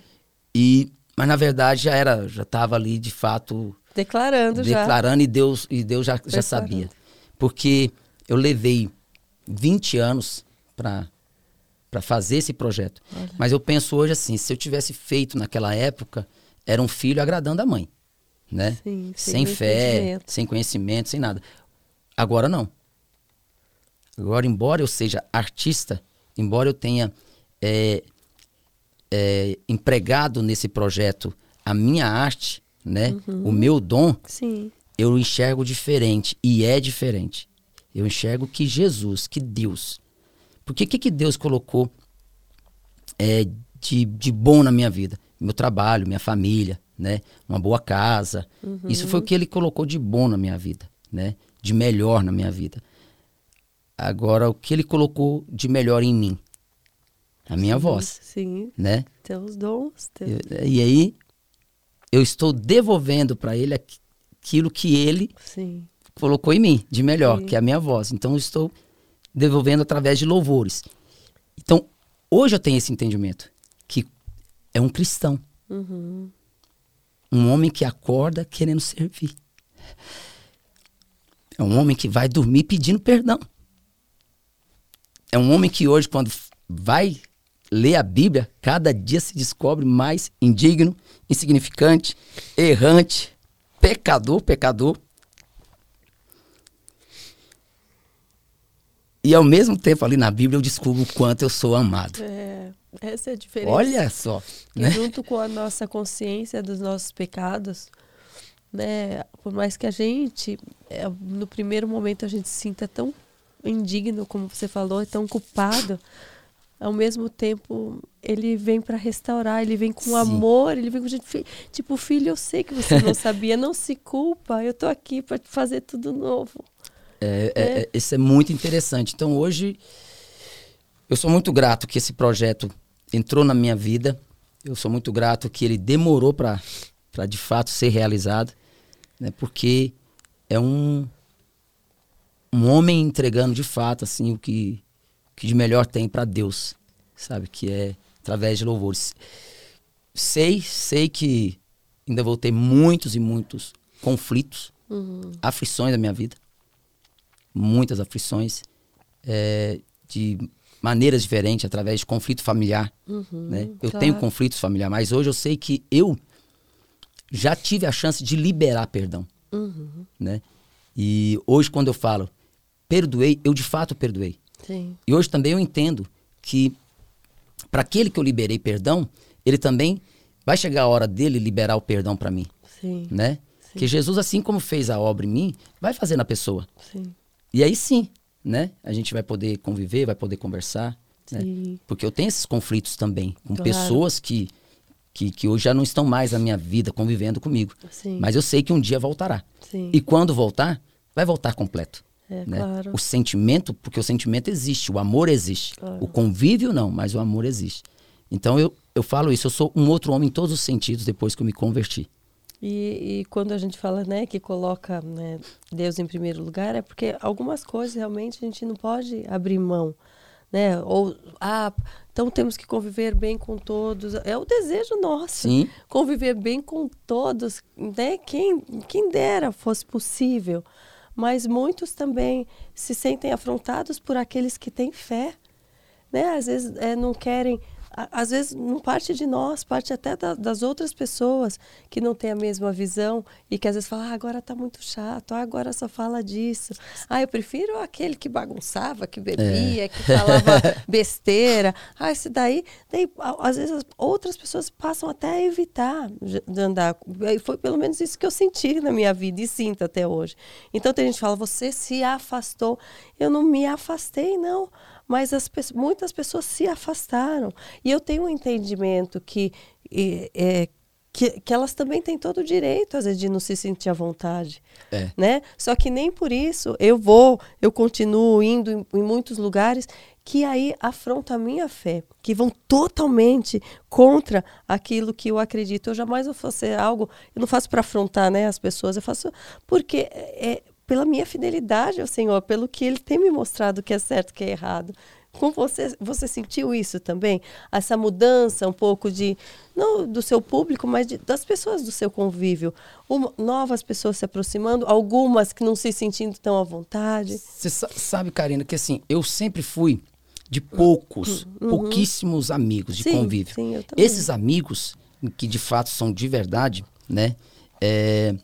E mas na verdade já era, já estava ali de fato Declarando, já. declarando e Deus e Deus já, já Declarando. sabia. Porque eu levei 20 anos para para fazer esse projeto. Mas eu penso hoje assim, se eu tivesse feito naquela época, era um filho agradando a mãe, né? Sim, sem sem fé, sem conhecimento, sem nada. Agora não. Agora, embora eu seja artista, embora eu tenha é, é, empregado nesse projeto a minha arte, né, Uhum. o meu dom, Sim. eu enxergo diferente e é diferente. Eu enxergo que Jesus, que Deus. Porque o que, que Deus colocou é, de, de bom na minha vida? Meu trabalho, minha família, né? Uma boa casa. Isso foi o que ele colocou de bom na minha vida, né? De melhor na minha vida. Agora, o que ele colocou de melhor em mim? A minha voz, Sim. né? Teus dons. Teus... Eu- e aí, eu estou devolvendo para ele aqu- aquilo que ele Sim. colocou em mim de melhor, Sim. que é a minha voz. Então eu estou devolvendo através de louvores. Então, hoje eu tenho esse entendimento que é um cristão, Uhum. Um homem que acorda querendo servir. É um homem que vai dormir pedindo perdão. É um homem que hoje quando vai ler a Bíblia, cada dia se descobre mais indigno, insignificante, errante, pecador, pecador. E ao mesmo tempo ali na Bíblia eu descubro o quanto eu sou amado. É, essa é a diferença. Olha só, né? junto com a nossa consciência dos nossos pecados, né, por mais que a gente, é, no primeiro momento, a gente se sinta tão indigno, como você falou, tão culpado, ao mesmo tempo, ele vem para restaurar, ele vem com Sim. amor, ele vem com gente, tipo, filho, eu sei que você não sabia, não se culpa, eu tô aqui para fazer tudo novo. É, é, é, isso é muito interessante. Então hoje eu sou muito grato que esse projeto entrou na minha vida. Eu sou muito grato que ele demorou para de fato ser realizado, né? Porque é um um homem entregando de fato assim o que que de melhor tem para Deus, sabe? Que é através de louvores. Sei, sei que ainda vou ter muitos e muitos conflitos, Uhum. aflições da minha vida muitas aflições é, de maneiras diferentes, através de conflito familiar. Uhum, né? Eu claro. tenho conflitos familiares, mas hoje eu sei que eu já tive a chance de liberar perdão. Uhum. Né? E hoje, quando eu falo perdoei, eu de fato perdoei. Sim. E hoje também eu entendo que para aquele que eu liberei perdão, ele também vai chegar a hora dele liberar o perdão para mim, Sim. né? Sim. Que Jesus, assim como fez a obra em mim, vai fazer na pessoa. Sim. E aí sim, né? A gente vai poder conviver, vai poder conversar. Né? Porque eu tenho esses conflitos também com Claro. pessoas que, que, que hoje já não estão mais na minha vida convivendo comigo. Sim. Mas eu sei que um dia voltará. Sim. E quando voltar, vai voltar completo. É, né? claro. O sentimento, porque o sentimento existe, o amor existe. Claro. O convívio não, mas o amor existe. Então eu, eu falo isso, eu sou um outro homem em todos os sentidos depois que eu me converti. E, e quando a gente fala, né, que coloca né, Deus em primeiro lugar, é porque algumas coisas realmente a gente não pode abrir mão, né? Ou, ah, então temos que conviver bem com todos. É o desejo nosso. Sim. Conviver bem com todos, né? Quem, quem dera fosse possível. Mas muitos também se sentem afrontados por aqueles que têm fé, né? Às vezes é, não querem, às vezes não parte de nós, parte até da- das outras pessoas que não têm a mesma visão e que às vezes falam, ah, agora tá muito chato, ah, agora só fala disso. Ah, eu prefiro aquele que bagunçava, que bebia, que falava besteira. Ah, esse daí, daí às vezes as outras pessoas passam até a evitar de andar. Foi pelo menos isso que eu senti na minha vida e sinto até hoje. Então tem gente que fala, você se afastou. Eu não me afastei, não. Mas as, muitas pessoas se afastaram. E eu tenho um entendimento que, é, que, que, elas também têm todo o direito, às vezes, de não se sentir à vontade. É. Né? Só que nem por isso eu vou, eu continuo indo em, em muitos lugares que aí afrontam a minha fé, que vão totalmente contra aquilo que eu acredito. Eu jamais vou fazer algo, eu não faço para afrontar né, as pessoas, eu faço porque é, é pela minha fidelidade ao Senhor, pelo que Ele tem me mostrado que é certo que é errado. Com você, você sentiu isso também? Essa mudança um pouco de, não do seu público, mas de, das pessoas do seu convívio. Uma, novas pessoas se aproximando, algumas que não se sentindo tão à vontade. Você sabe, Karina, que assim, eu sempre fui de poucos, uhum. pouquíssimos amigos de sim, convívio. Sim, Esses amigos, que de fato são de verdade, né? É,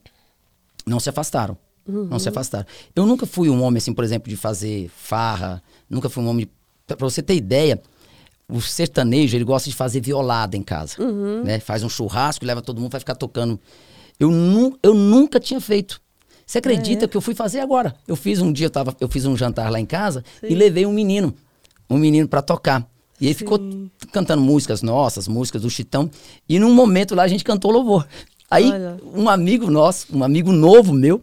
não se afastaram. Uhum. Não se afastaram. Eu nunca fui um homem, assim, por exemplo, de fazer farra. Nunca fui um homem. Pra você ter ideia, o sertanejo, ele gosta de fazer violada em casa. Uhum. Né? Faz um churrasco, leva todo mundo, vai ficar tocando. Eu, nu, eu nunca tinha feito. Você acredita é. que eu fui fazer agora? Eu fiz um dia, eu, tava, eu fiz um jantar lá em casa Sim. e levei um menino um menino para tocar. E ele Sim. ficou cantando músicas nossas, músicas do Chitão. E num momento lá a gente cantou louvor. Aí Olha. um amigo nosso, um amigo novo meu,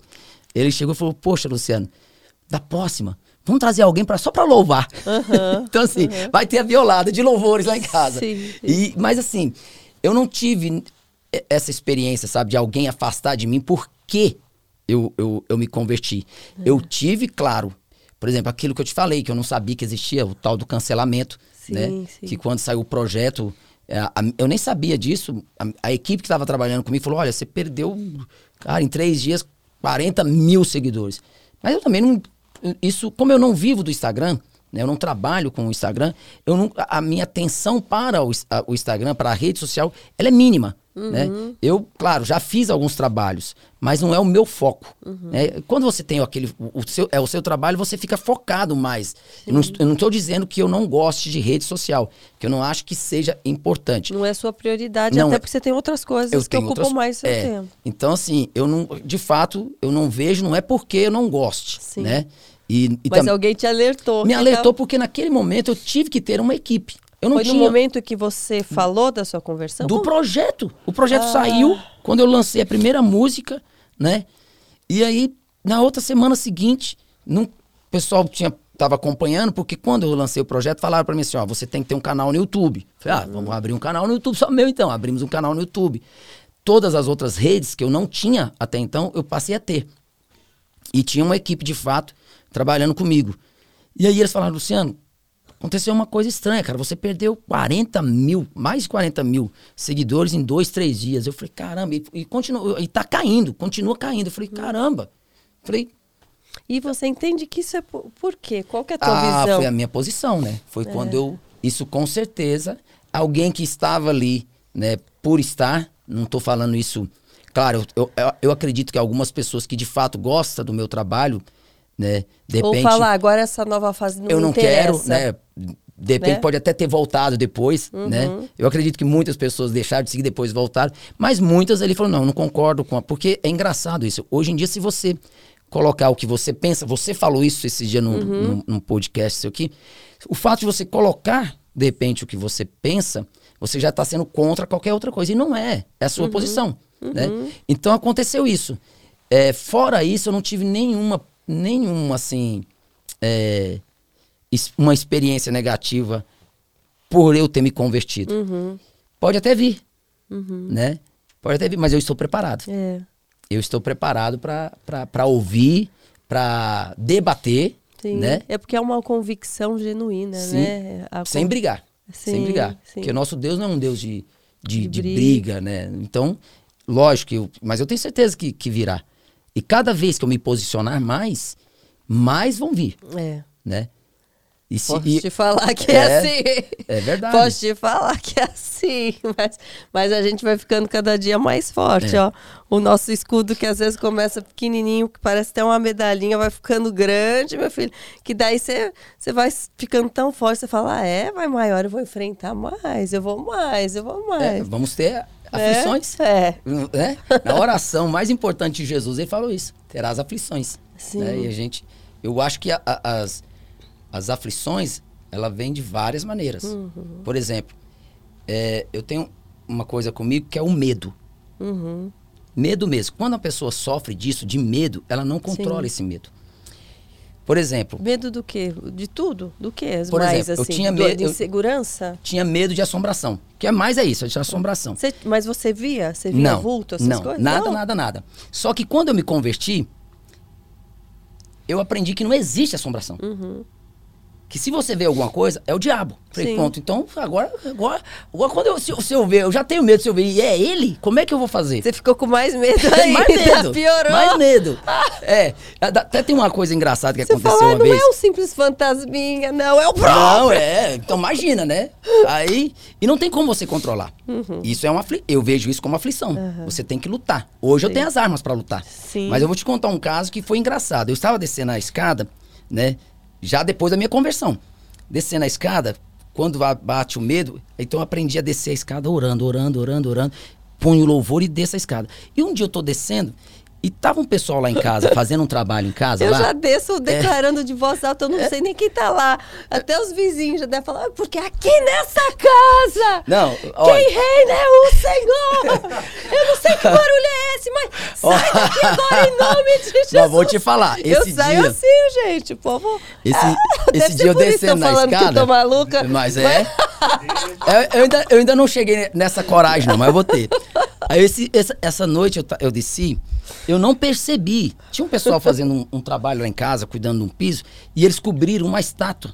ele chegou e falou: Poxa, Luciano, da próxima, vamos trazer alguém pra, só para louvar. Uhum, então, assim, uhum. vai ter a violada de louvores lá em casa. Sim, sim. E, mas, assim, eu não tive essa experiência, sabe, de alguém afastar de mim porque eu, eu, eu me converti. Uhum. Eu tive, claro, por exemplo, aquilo que eu te falei, que eu não sabia que existia, o tal do cancelamento, sim, né? Sim. Que quando saiu o projeto, é, a, eu nem sabia disso. A, a equipe que estava trabalhando comigo falou: olha, você perdeu, cara, em três dias, 40 mil seguidores. Mas eu também não. Isso, como eu não vivo do Instagram, né, eu não trabalho com o Instagram, eu não, a minha atenção para o, a, o Instagram, para a rede social, ela é mínima. Uhum. Né? Eu, claro, já fiz alguns trabalhos, mas não é o meu foco. Uhum. Né? Quando você tem aquele. O seu, é o seu trabalho, você fica focado mais. Eu não estou dizendo que eu não goste de rede social, que eu não acho que seja importante. Não é sua prioridade, não, até é porque você tem outras coisas que ocupam outras, mais seu é, tempo. Então, assim, eu não. De fato, eu não vejo, não é porque eu não goste. Sim. Né? E, e Mas tam... alguém te alertou. Me alertou porque naquele momento eu tive que ter uma equipe. Eu não Foi tinha... no momento que você falou da sua conversão? Do projeto. O projeto ah. saiu quando eu lancei a primeira música, né? E aí, na outra semana seguinte, o pessoal tinha tava acompanhando, porque quando eu lancei o projeto, falaram para mim assim, ó, você tem que ter um canal no YouTube. Falei, ah, vamos abrir um canal no YouTube só meu então. Abrimos um canal no YouTube. Todas as outras redes que eu não tinha até então, eu passei a ter. E tinha uma equipe, de fato, trabalhando comigo. E aí eles falaram, Luciano, aconteceu uma coisa estranha, cara. Você perdeu 40 mil, mais de 40 mil seguidores em dois, três dias. Eu falei, caramba, e, e, continua, e tá caindo, continua caindo. Eu falei, caramba. Eu falei. E você entende que isso é por, por quê? Qual que é a tua ah, visão? Foi a minha posição, né? Foi é. quando eu. Isso com certeza, alguém que estava ali, né, por estar, não tô falando isso. Claro, eu, eu, eu acredito que algumas pessoas que de fato gostam do meu trabalho, né? De repente, Ou falar, agora essa nova fase não Eu não interessa. quero, né? De repente né? pode até ter voltado depois, uhum. né? Eu acredito que muitas pessoas deixaram de seguir depois voltaram, mas muitas ele falou, não, não concordo com a... Porque é engraçado isso. Hoje em dia, se você colocar o que você pensa, você falou isso esse dia num, uhum. num, num podcast seu aqui, o fato de você colocar, de repente, o que você pensa, você já está sendo contra qualquer outra coisa. E não é. É a sua uhum. posição. Né? Uhum. Então aconteceu isso. É, fora isso, eu não tive nenhuma nenhum, assim, é, uma experiência negativa por eu ter me convertido. Uhum. Pode até vir, uhum. né? Pode até vir, mas eu estou preparado. É. Eu estou preparado para ouvir, para debater, Sim. né? É porque é uma convicção genuína, Sim. né? A Sem brigar. Sim, sem brigar. Sim. Porque o nosso Deus não é um Deus de, de, de, de briga. briga. né? Então, lógico, eu, mas eu tenho certeza que, que virá. E cada vez que eu me posicionar mais, mais vão vir. É. Né? E se, Posso e, te falar que é, é, assim. É verdade. Posso te falar que é assim. Mas, mas a gente vai ficando cada dia mais forte, é. ó. O nosso escudo, que às vezes começa pequenininho, que parece ter uma medalhinha, vai ficando grande, meu filho. Que daí você vai ficando tão forte, você fala, ah, é, vai maior, eu vou enfrentar mais, eu vou mais, eu vou mais. É, vamos ter aflições. É. Né? Na oração mais importante de Jesus, ele falou isso. Terás aflições. Sim. Né? E a gente. Eu acho que a, a, as, as aflições, ela vem de várias maneiras. Por exemplo, é, eu tenho uma coisa comigo que é o medo. Uhum. Medo mesmo. Quando a pessoa sofre disso, de medo, ela não controla Sim. esse medo. Por exemplo, Medo do quê? De tudo? Do quê? As Por mais, exemplo, eu assim, tinha do- medo- De eu- insegurança? tinha medo de assombração. Que é mais é isso, de assombração. Você- mas você via? Você via Não, vulto, essas não, coisas? nada, Não? nada, nada. Só que quando eu me converti, eu aprendi que não existe assombração. Uhum. Que se você vê alguma coisa, é o diabo. Falei, Sim. pronto, então agora, agora, agora quando eu, se, se eu ver, eu já tenho medo, se eu ver, e é ele, como é que eu vou fazer? Você ficou com mais medo ainda. mais medo. Piorou. Mais medo. É. Até tem uma coisa engraçada que Você aconteceu fala, uma não vez. é um simples fantasminha, não, é o próprio. Não, é. Então imagina, né? Aí. E não tem como você controlar. Uhum. Isso é uma. Eu vejo isso como aflição. Você tem que lutar. Hoje eu tenho as armas pra lutar. Sim. Mas eu vou te contar um caso que foi engraçado. Eu estava descendo a escada, né? Já depois da minha conversão. Descendo a escada, quando bate o medo, então eu aprendi a descer a escada orando, orando, orando, orando. Ponho o louvor e desço a escada. E um dia eu tô descendo e tava um pessoal lá em casa, fazendo um trabalho em casa Eu lá. já desço declarando de voz alta, eu não sei nem quem tá lá. Até os vizinhos já devem falar, "Ah, porque aqui nessa casa, Não, quem reina é o Senhor. Eu não sei que barulho é esse, mas sai daqui agora em nome de Jesus. Mas vou te falar, eu esse saio dia- assim, gente, o povo... Esse, Ah, deve esse ser dia eu descendo na falando que eu escada. tô maluca. Mas é. eu, eu ainda, eu ainda não cheguei nessa coragem, não, mas eu vou ter. Aí esse, essa, essa noite eu, eu desci, eu não percebi. Tinha um pessoal fazendo um, um trabalho lá em casa, cuidando de um piso, e eles cobriram uma estátua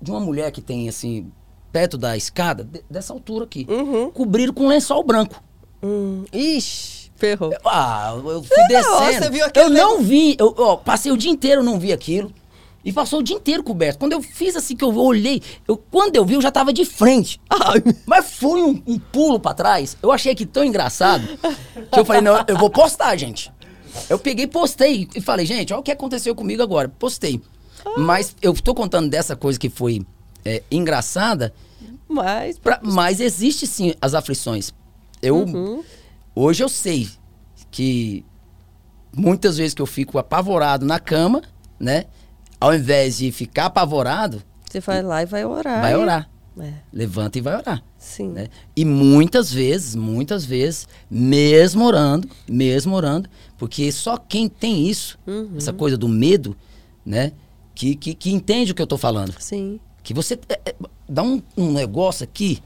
de uma mulher que tem assim, perto da escada, de- dessa altura aqui. Uhum. Cobriram com lençol branco. Hum, ixi, ferrou. Ah, eu fui descendo. você viu aquele eu não vi, eu ó, passei o dia inteiro, não vi aquilo. E passou o dia inteiro coberto. Quando eu fiz assim, que eu olhei, eu, quando eu vi, eu já tava de frente. Mas foi um, um pulo pra trás. Eu achei que tão engraçado que eu falei, não, eu vou postar, gente. Eu peguei, postei e falei, gente, olha o que aconteceu comigo agora. Postei. Mas eu tô contando dessa coisa que foi é, engraçada, Mas, Pra- mas existe sim as aflições. Eu Uhum. hoje eu sei que muitas vezes que eu fico apavorado na cama, né? Ao invés de ficar apavorado, você vai lá e vai orar. vai orar. É, Levanta e vai orar. sim. Né? E muitas vezes, muitas vezes, mesmo orando, mesmo orando, porque só quem tem isso, Uhum. essa coisa do medo, né? Que, que, que entende o que eu tô falando. Sim. Que você é, é, dá um, um negócio aqui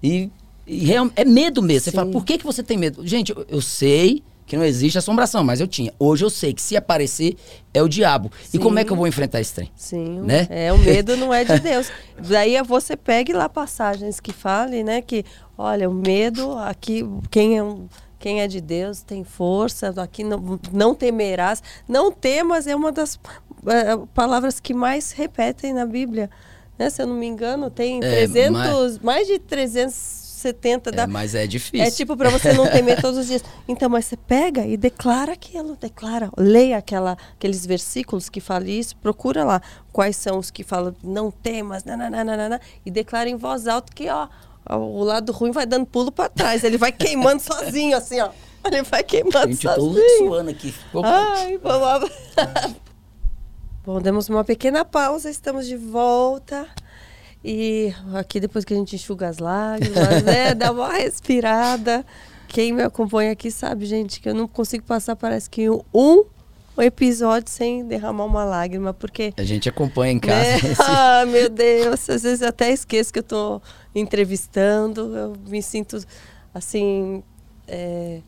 e, e real- é medo mesmo. Você Sim. fala, por que, que você tem medo? Gente, eu, eu sei que não existe assombração, mas eu tinha. Hoje eu sei que se aparecer é o diabo. E como é que eu vou enfrentar esse trem? Sim, Né? é, o medo não é de Deus. Daí é você pegue lá passagens que falem, né, que, olha, o medo, aqui, quem é, um, quem é de Deus tem força, aqui não, não temerás. Não temas é uma das eh, palavras que mais repetem na Bíblia. Né? Se eu não me engano, tem É, 300, mais de 370 da, É, mas é difícil. é tipo para você não temer todos os dias. Então, mas você pega e declara aquilo, declara, leia aquela, aqueles versículos que falam isso, procura lá quais são os que falam não temas, nananana, e declara em voz alta que ó, o lado ruim vai dando pulo para trás, ele vai queimando sozinho assim, ó. Ele vai queimando Gente, eu tô sozinho. suando aqui. Ai, vamos. Bom, demos uma pequena pausa, estamos de volta. E aqui depois que a gente enxuga as lágrimas, né? Dá uma respirada. Quem me acompanha aqui sabe, gente, que eu não consigo passar, parece que um episódio sem derramar uma lágrima, porque A gente acompanha em casa. né? esse- Ah, meu Deus, às vezes eu até esqueço que eu estou entrevistando, eu me sinto assim é,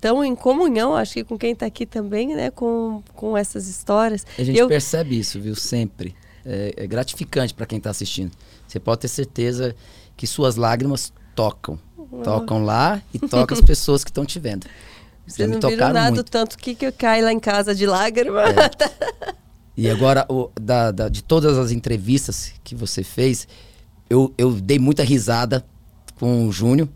tão em comunhão, acho que com quem está aqui também, né, com, com essas histórias. A gente eu, percebe isso, viu? Sempre. É, é gratificante para quem está assistindo. Você pode ter certeza que suas lágrimas tocam. Tocam lá e tocam as pessoas que estão te vendo. Vocês não viram nada muito. tanto que, que eu caio lá em casa de lágrima. E agora, o- da- da- de todas as entrevistas que você fez, eu, eu dei muita risada com o Júnior,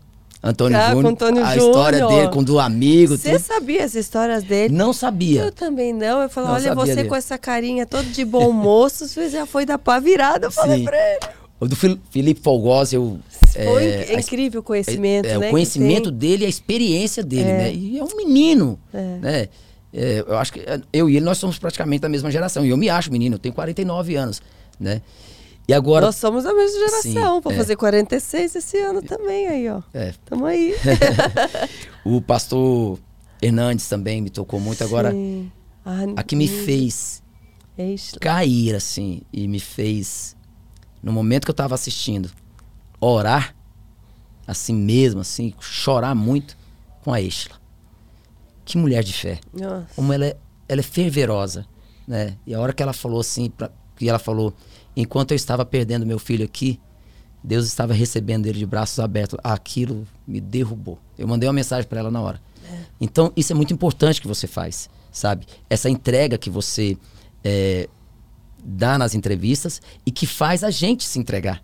Antônio Ah, Júnior. Antônio a história Júnior. dele, com do amigo. Você sabia as histórias dele? Não sabia. Eu também não. Eu falei, olha, você dele. com essa carinha todo de bom moço, você já foi da pá virada. Eu falei Sim. pra ele. O do Felipe Folgosi, eu. Foi é, é incrível o conhecimento, é, né? o conhecimento dele e a experiência dele, né? E é um menino, É. né? É, eu acho que é, eu e ele, nós somos praticamente da mesma geração. E eu me acho menino, eu tenho 49 anos, né? E agora. Nós somos da mesma geração. Sim, Vou é. fazer 46 esse ano também aí, ó. É, Tamo aí. o pastor Hernandes também me tocou muito. Agora, Sim. Ah, a que me fez cair, assim, e me fez, no momento que eu tava assistindo, orar, assim mesmo, assim, chorar muito com a Exla. Que mulher de fé. Nossa. Como ela é, ela é fervorosa, né? E a hora que ela falou assim, pra, que ela falou, enquanto eu estava perdendo meu filho aqui, Deus estava recebendo ele de braços abertos. Aquilo me derrubou. Eu mandei uma mensagem para ela na hora. Então, isso é muito importante que você faz, sabe? Essa entrega que você é, dá nas entrevistas e que faz a gente se entregar.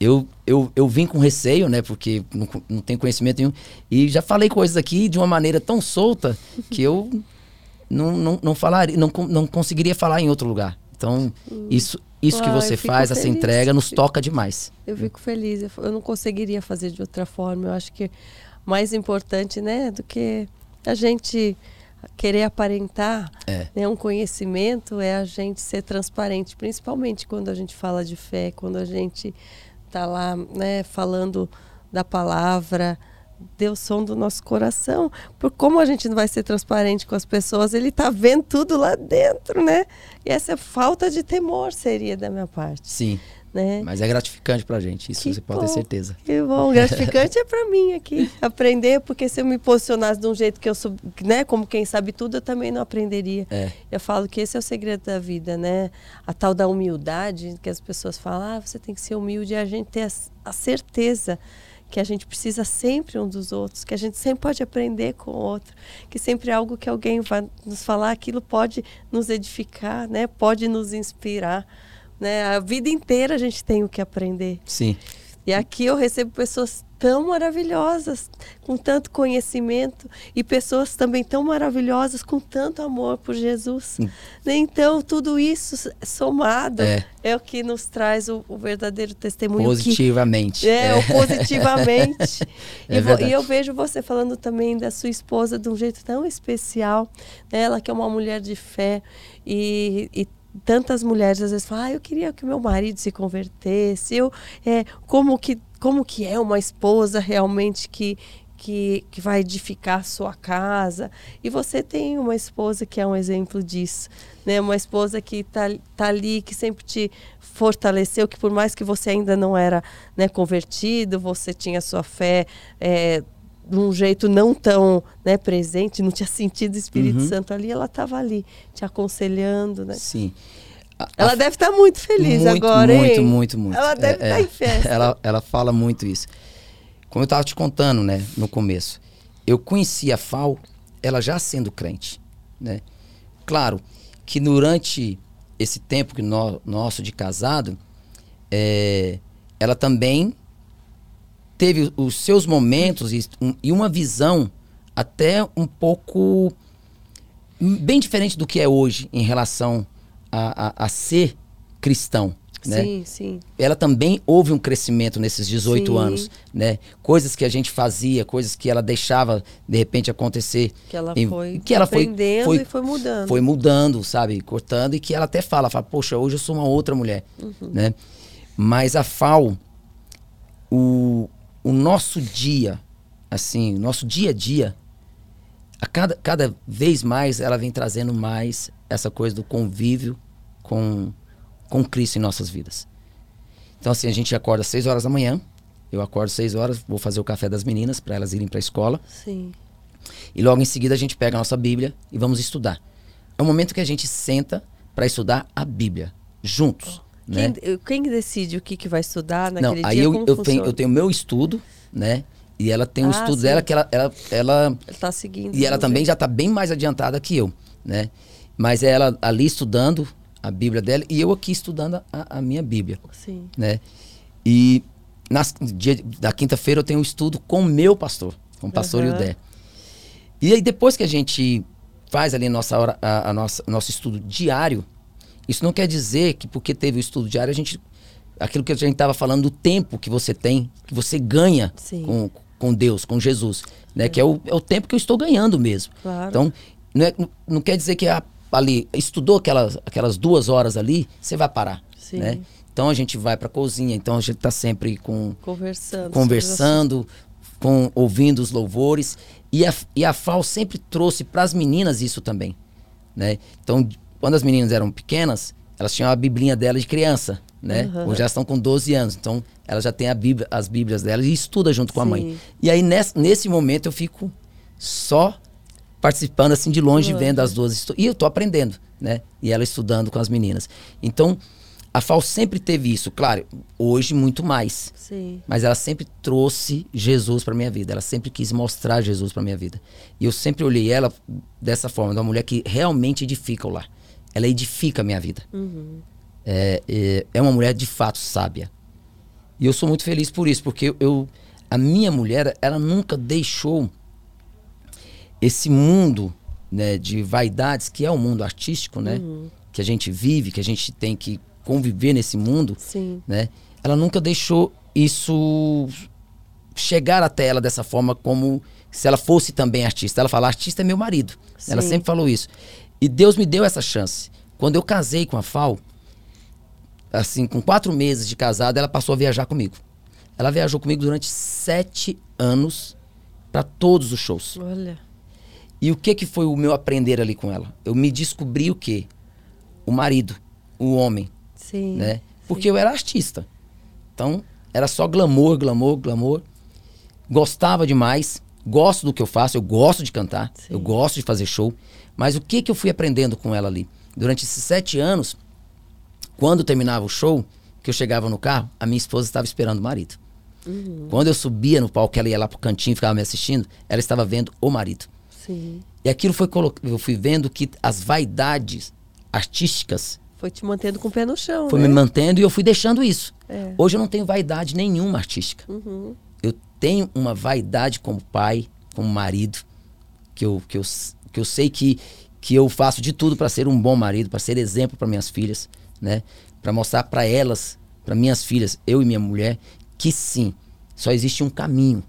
Eu, eu, eu vim com receio, né? Porque não, não tenho conhecimento nenhum. E já falei coisas aqui de uma maneira tão solta que eu não, não, não falaria, não, não conseguiria falar em outro lugar. Então, isso, isso que você faz, essa feliz. entrega, nos toca demais. Eu fico feliz. Eu não conseguiria fazer de outra forma. Eu acho que mais importante, né, do que a gente querer aparentar É. né, um conhecimento é a gente ser transparente, principalmente quando a gente fala de fé, quando a gente está lá, né, falando da palavra. Deus som do nosso coração. Por como a gente não vai ser transparente com as pessoas, ele está vendo tudo lá dentro, né? E essa falta de temor seria da minha parte, Sim, né? mas é gratificante pra gente, isso Que você pode ter bom. certeza. Que bom, gratificante é para mim aqui aprender, porque se eu me posicionasse de um jeito que eu sou, né, como quem sabe tudo, eu também não aprenderia. É. Eu falo que esse é o segredo da vida, né? A tal da humildade, que as pessoas falam, ah, você tem que ser humilde, e a gente ter a, a certeza que a gente precisa sempre um dos outros, que a gente sempre pode aprender com o outro, que sempre é algo que alguém vai nos falar, aquilo pode nos edificar, né? Pode nos inspirar, né? A vida inteira a gente tem o que aprender. Sim. E aqui eu recebo pessoas tão maravilhosas, com tanto conhecimento, e pessoas também tão maravilhosas, com tanto amor por Jesus. Né? Então, tudo isso somado É. é, o que nos traz o, o verdadeiro testemunho. que- Positivamente. é, o positivamente. É e, vo- e eu vejo você falando também da sua esposa de um jeito tão especial. né? Ela que é uma mulher de fé e, e tantas mulheres às vezes falam, ah, eu queria que meu marido se convertesse. Eu, é, como, que, como que é uma esposa realmente que, que, que vai edificar a sua casa. E você tem uma esposa que é um exemplo disso. Né? Uma esposa que está tá ali, que sempre te fortaleceu, que por mais que você ainda não era né, convertido, você tinha sua fé é, de um jeito não tão né, presente, não tinha sentido o Espírito Uhum. Santo ali, ela estava ali, te aconselhando. Né? Sim. A- Ela a- deve estar muito feliz muito, agora, muito, hein? muito, muito. Ela deve É, estar é. em festa. Ela, ela fala muito isso. Como eu estava te contando, né, no começo, eu conheci a FAO, ela já sendo crente, né? Claro que durante esse tempo que nó- nosso de casado, é, ela também teve os seus momentos e, um- e uma visão até um pouco hum, bem diferente do que é hoje em relação a, a- a ser cristão. Né? Sim, sim. ela também houve um crescimento nesses 18 Sim. anos, né? Coisas que a gente fazia, coisas que ela deixava de repente acontecer. Que ela E- foi que ela foi- aprendendo foi- e foi mudando. Foi mudando, sabe? Cortando e que ela até fala, fala, poxa, hoje eu sou uma outra mulher, Uhum. né? Mas a FAO, o, o nosso dia, assim, o nosso dia a dia, a cada, cada vez mais ela vem trazendo mais essa coisa do convívio com, com Cristo em nossas vidas. Então, assim, a gente acorda às 6 horas da manhã, eu acordo às 6 horas, vou fazer o café das meninas para elas irem para a escola. Sim. E logo em seguida a gente pega a nossa Bíblia e vamos estudar. É o momento que a gente senta para estudar a Bíblia, juntos. Né? Quem, quem decide o que, que vai estudar Não, naquele aí dia? eu, eu, tenho, eu tenho meu estudo, né? E ela tem um Ah, estudo sim. dela que ela, ela, ela tá seguindo. e ela do também jeito- já está bem mais adiantada que eu, né? Mas é ela ali estudando a Bíblia dela e eu aqui estudando a, a minha Bíblia, Sim. né? E nas, dia, da quinta-feira eu tenho um estudo com o meu pastor, com o pastor. Ildé. E aí depois que a gente faz ali a nossa hora, a, a nossa, nosso estudo diário, isso não quer dizer que porque teve o estudo diário a gente aquilo que a gente estava falando do tempo que você tem, que você ganha Sim. com, com Deus, com Jesus, né? Que é o, é o tempo que eu estou ganhando mesmo. Claro. Então, não, é- não- não quer dizer que a- ali estudou aquelas, aquelas duas horas ali, você vai parar, Sim. né? Então a gente vai para a cozinha, então a gente está sempre com conversando, conversando, com ouvindo os louvores e a, e a FAO sempre trouxe para as meninas isso também, né? Então quando as meninas eram pequenas, elas tinham a biblinha dela de criança, né? Uhum. Hoje elas estão com 12 anos, então elas já têm bíblia, as bíblias delas e estuda junto com Sim. a mãe. E aí nesse, nesse momento eu fico só participando assim de longe, uhum. vendo as duas e eu tô aprendendo, né? E ela estudando com as meninas. Então a FAO sempre teve isso, claro, hoje muito mais. Sim. Mas ela sempre trouxe Jesus para minha vida. Ela sempre quis mostrar Jesus para minha vida. E eu sempre olhei ela dessa forma, de uma mulher que realmente edifica o lar. Ela edifica a minha vida. Uhum. É, é, é, uma mulher de fato sábia. E eu sou muito feliz por isso, porque eu, a minha mulher, ela nunca deixou esse mundo né, de vaidades, que é o mundo artístico, né? Uhum. Que a gente vive, que a gente tem que conviver nesse mundo, Sim. né? Ela nunca deixou isso chegar até ela dessa forma como se ela fosse também artista. Ela fala, artista é meu marido. Sim. Ela sempre falou isso. E Deus me deu essa chance. Quando eu casei com a Fal, assim, com quatro meses de casada, ela passou a viajar comigo. Ela viajou comigo durante sete anos para todos os shows. Olha. E o que que foi o meu aprender ali com ela? Eu me descobri o quê? O marido, o homem, Sim. Né? Porque sim. eu era artista. Então, era só glamour, glamour, glamour. Gostava demais. Gosto do que eu faço, eu gosto de cantar, sim. eu gosto de fazer show. Mas o que, que eu fui aprendendo com ela ali? Durante esses sete anos, quando terminava o show, que eu chegava no carro, a minha esposa estava esperando o marido. Uhum. Quando eu subia no palco, ela ia lá pro cantinho e ficava me assistindo, ela estava vendo o marido. Sim. E aquilo foi eu fui vendo que as vaidades artísticas foi te mantendo com o pé no chão. Foi né? me mantendo e eu fui deixando isso. É. Hoje eu não tenho vaidade nenhuma artística. Uhum. Eu tenho uma vaidade como pai, como marido, que eu, que eu, que eu sei que, que eu faço de tudo para ser um bom marido, para ser exemplo para minhas filhas, né? Para mostrar para elas, para minhas filhas, eu e minha mulher, que sim, só existe um caminho,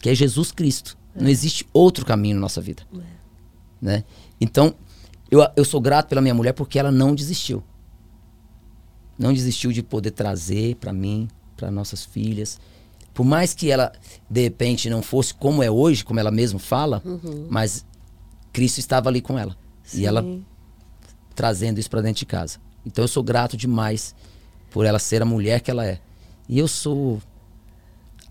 que é Jesus Cristo. É. Não existe outro caminho na nossa vida, é. né? Então eu, eu sou grato pela minha mulher porque ela não desistiu. Não desistiu de poder trazer para mim, para nossas filhas. Por mais que ela, de repente, não fosse como é hoje, como ela mesma fala, uhum. mas Cristo estava ali com ela. Sim. E ela trazendo isso para dentro de casa. Então eu sou grato demais por ela ser a mulher que ela é. E eu sou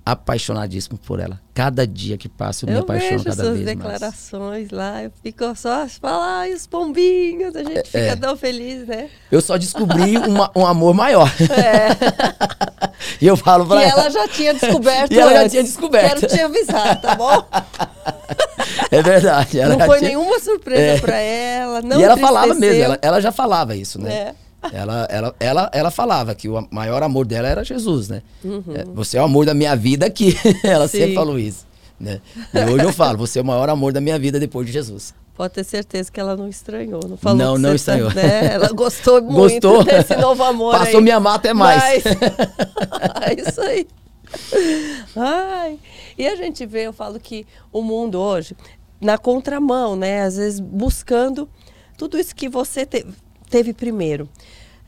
apaixonadíssimo por ela. Cada dia que passa eu, eu me apaixono cada vez mais. Eu declarações lá, eu fico só falar, e os pombinhos, a gente é, fica é. tão feliz, né? Eu só descobri uma, um amor maior. É. e eu falo pra e ela. ela já tinha descoberto. e ela antes. já tinha descoberto. Quero te avisar, tá bom? É verdade. não foi tinha... nenhuma surpresa é. pra ela. Não e ela falava mesmo, ela, ela já falava isso, né? É. Ela, ela, ela, ela falava que o maior amor dela era Jesus, né? Uhum. É, você é o amor da minha vida aqui. ela Sim. sempre falou isso. Né? E hoje eu falo, você é o maior amor da minha vida depois de Jesus. Pode ter certeza que ela não estranhou, não falou Não, não tá, estranhou. Tá, né? Ela gostou muito gostou. desse novo amor Passou aí. me amar até mais. é isso aí. Ai. E a gente vê, eu falo que o mundo hoje, na contramão, né? Às vezes buscando tudo isso que você te, teve primeiro.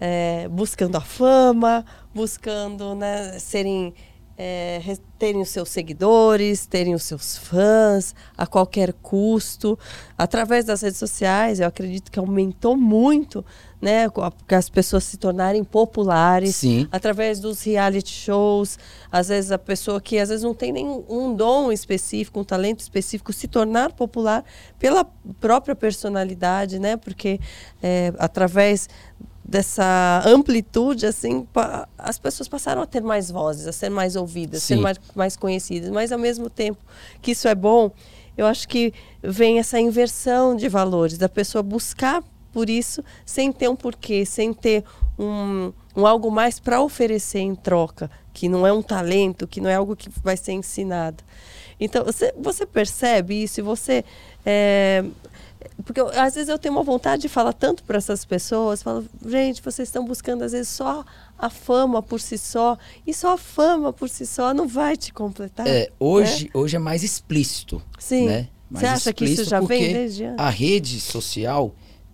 É, buscando a fama, buscando né, serem, é, terem os seus seguidores, terem os seus fãs a qualquer custo. Através das redes sociais, eu acredito que aumentou muito né, as pessoas se tornarem populares Sim. através dos reality shows. Às vezes a pessoa que às vezes não tem nenhum um dom específico, um talento específico, se tornar popular pela própria personalidade, né? Porque é, através dessa amplitude, assim, as pessoas passaram a ter mais vozes, a ser mais ouvidas, a ser mais, mais conhecidas. Mas ao mesmo tempo que isso é bom, eu acho que vem essa inversão de valores, da pessoa buscar por isso sem ter um porquê, sem ter um, um algo mais para oferecer em troca, que não é um talento, que não é algo que vai ser ensinado. Então, você, você percebe isso e você. É, porque eu, às vezes eu tenho uma vontade de falar tanto para essas pessoas, falo, gente, vocês estão buscando às vezes só a fama por si só, e só a fama por si só não vai te completar. É, hoje, né? hoje é mais explícito. Sim. Né? Você acha que isso já vem desde antes? A rede social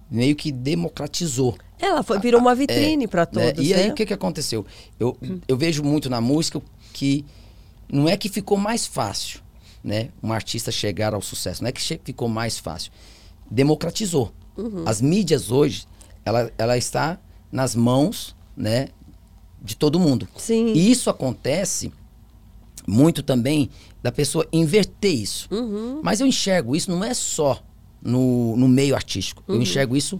meio que democratizou. Ela foi, virou uma vitrine é, para né? todos. E aí né? o que, que aconteceu? Eu, eu vejo muito na música que não é que ficou mais fácil, né? Um artista chegar ao sucesso. Não é que ficou mais fácil. Democratizou. Uhum. As mídias hoje, ela, ela está nas mãos, né? De todo mundo. Sim. E isso acontece muito também da pessoa inverter isso. Uhum. Mas eu enxergo isso não é só no, no meio artístico. Eu enxergo isso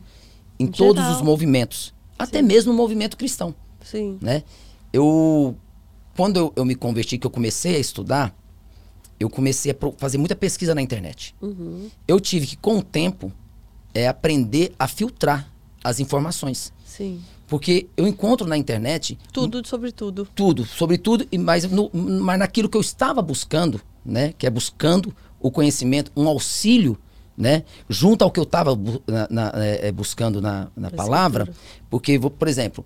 em Em todos geral. os movimentos. Até mesmo no movimento cristão, Sim. né? Eu... Quando eu, eu me converti, que eu comecei a estudar, eu comecei a fazer muita pesquisa na internet. Uhum. Eu tive que, com o tempo, é, aprender a filtrar as informações. Sim. Porque eu encontro na internet Tudo sobre tudo. tudo, sobre tudo, e mas, no, mas naquilo que eu estava buscando, né? Que é buscando o conhecimento, um auxílio, né? Junto ao que eu estava bu- é, é, buscando na, na palavra. Porque, vou- por exemplo,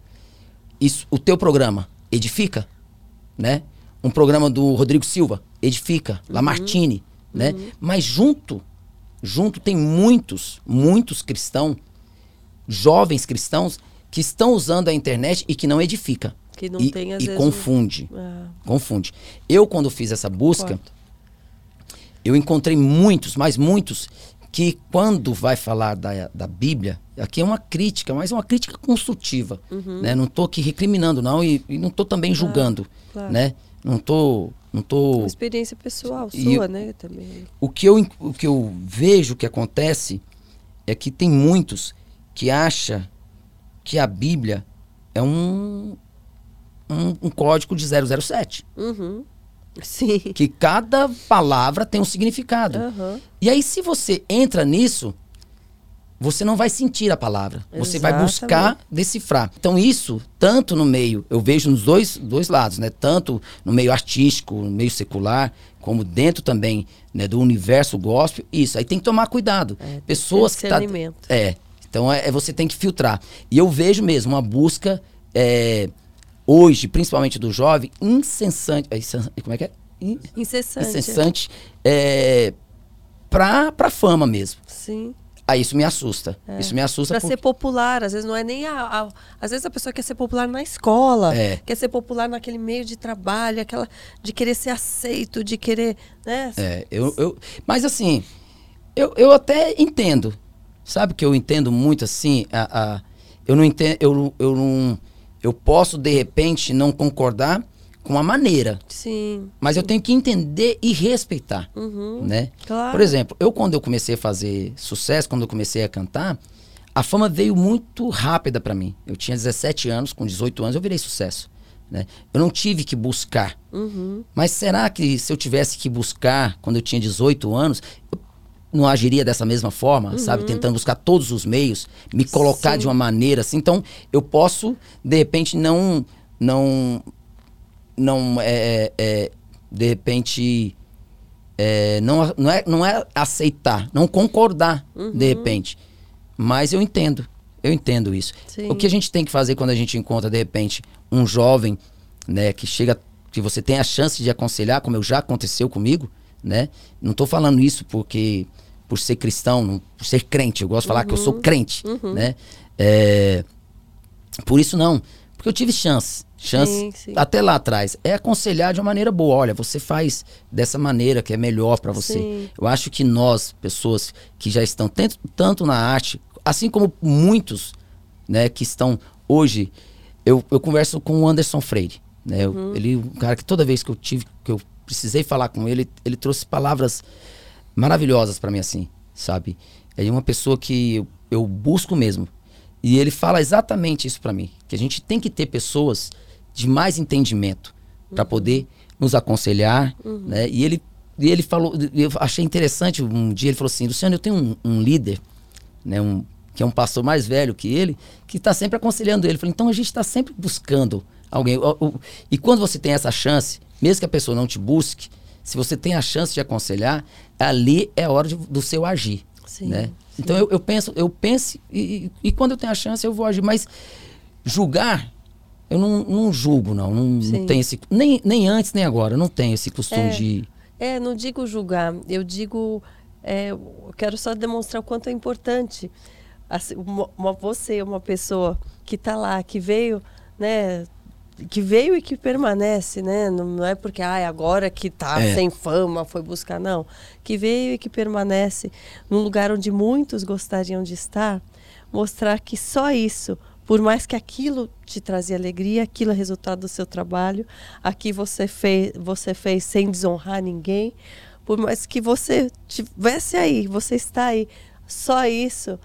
isso, o teu programa edifica, né? Um programa do Rodrigo Silva edifica, Lamartine, né? Mas junto, junto tem muitos, muitos cristãos, jovens cristãos, que estão usando a internet e que não edifica. Que não e, tem, às e vezes, confunde. Ah, Confunde. Eu, quando fiz essa busca, eu encontrei muitos, mas muitos, que quando vai falar da, da Bíblia, aqui é uma crítica, mas é uma crítica construtiva. Né? Não estou aqui recriminando, não, e, e não estou também julgando. claro. Né? Não estou. Não tô, uma experiência pessoal E sua, eu- né? Também. o que, eu, o que eu vejo que acontece é que tem muitos que acham que a Bíblia é um, um, um código de 007. Uhum. Sim. Que cada palavra tem um significado. Aham. E aí, se você entra nisso, você não vai sentir a palavra. Você vai buscar decifrar. Então, isso, tanto no meio, eu vejo nos dois, dois lados, né? Tanto no meio artístico, no meio secular, como dentro também né, do universo gospel. Isso, aí tem que tomar cuidado. É, Pessoas que tá. É. Então, é, é você tem que filtrar. E eu vejo mesmo uma busca, é, hoje, principalmente do jovem, incessante. é, Como é que é? In- Incessante. incessante é, pra, pra fama mesmo. Sim. Aí isso me assusta. Isso me assusta Pra porque... ser popular, às vezes não é nem a, a- Às vezes a pessoa quer ser popular na escola, É. quer ser popular naquele meio de trabalho, aquela de querer ser aceito, de querer, né? É, eu, eu, mas assim, eu, eu até entendo. Sabe que eu entendo muito assim? A, a- eu não entendo. Eu, eu não. Eu posso, de repente, não concordar com a maneira. Sim. Mas eu tenho que entender e respeitar. Uhum. Né? Claro. Por exemplo, eu quando eu comecei a fazer sucesso, quando eu comecei a cantar, a fama veio muito rápida pra mim. Eu tinha 17 anos, com 18 anos eu virei sucesso. Né? Eu não tive que buscar. Uhum. Mas será que se eu tivesse que buscar quando eu tinha 18 anos, eu não agiria dessa mesma forma, sabe? Tentando buscar todos os meios, me colocar Uhum. Sim. de uma maneira assim. Então, eu posso, de repente, não. não não é, é, de repente é, não, não, é, não é aceitar, não concordar Uhum. de repente. Mas eu entendo, eu entendo isso. Sim. O que a gente tem que fazer quando a gente encontra, de repente, um jovem, né, que chega, que você tem a chance de aconselhar, como eu já aconteceu comigo, né? Não estou falando isso porque por ser cristão, não, por ser crente, eu gosto de falar que eu Uhum. sou crente, né? É, por isso não, porque eu tive chance, chance Sim, sim. até lá atrás, é aconselhar de uma maneira boa. Olha, você faz dessa maneira que é melhor para você. Sim. Eu acho que nós, pessoas que já estão tanto, tanto na arte, assim como muitos, né, que estão hoje, eu, eu converso com o Anderson Freire, né? eu- Uhum. Ele, um cara que toda vez que eu tive, que eu precisei falar com ele, ele trouxe palavras maravilhosas para mim assim, sabe? É uma pessoa que eu, eu busco mesmo. E ele fala exatamente isso para mim, que a gente tem que ter pessoas de mais entendimento para poder nos aconselhar, né? E ele e ele falou, eu achei interessante um dia ele falou assim, Luciano, eu tenho um, um líder, né, um que é um pastor mais velho que ele, que está sempre aconselhando ele. Eu falei, então a gente está sempre buscando alguém. E quando você tem essa chance, mesmo que a pessoa não te busque, se você tem a chance de aconselhar, ali é a hora de- do seu agir. Sim, né? sim. Então eu, eu penso, eu penso e- e quando eu tenho a chance eu vou agir. Mas julgar, eu não, não julgo, não. Não, não tenho esse. Nem, nem antes, nem agora. Não tenho esse costume É. de. É, não digo julgar, eu digo. é, eu quero só demonstrar o quanto é importante. assim, uma, uma, você, uma pessoa que está lá, que veio, né? Que veio e que permanece, né? Não, não é porque ah, agora que está é. sem fama foi buscar, não. Que veio e que permanece num lugar onde muitos gostariam de estar, mostrar que só isso, por mais que aquilo te trazia alegria, aquilo é resultado do seu trabalho, aqui você fez, você fez sem desonrar ninguém, por mais que você tivesse aí, você está aí, só isso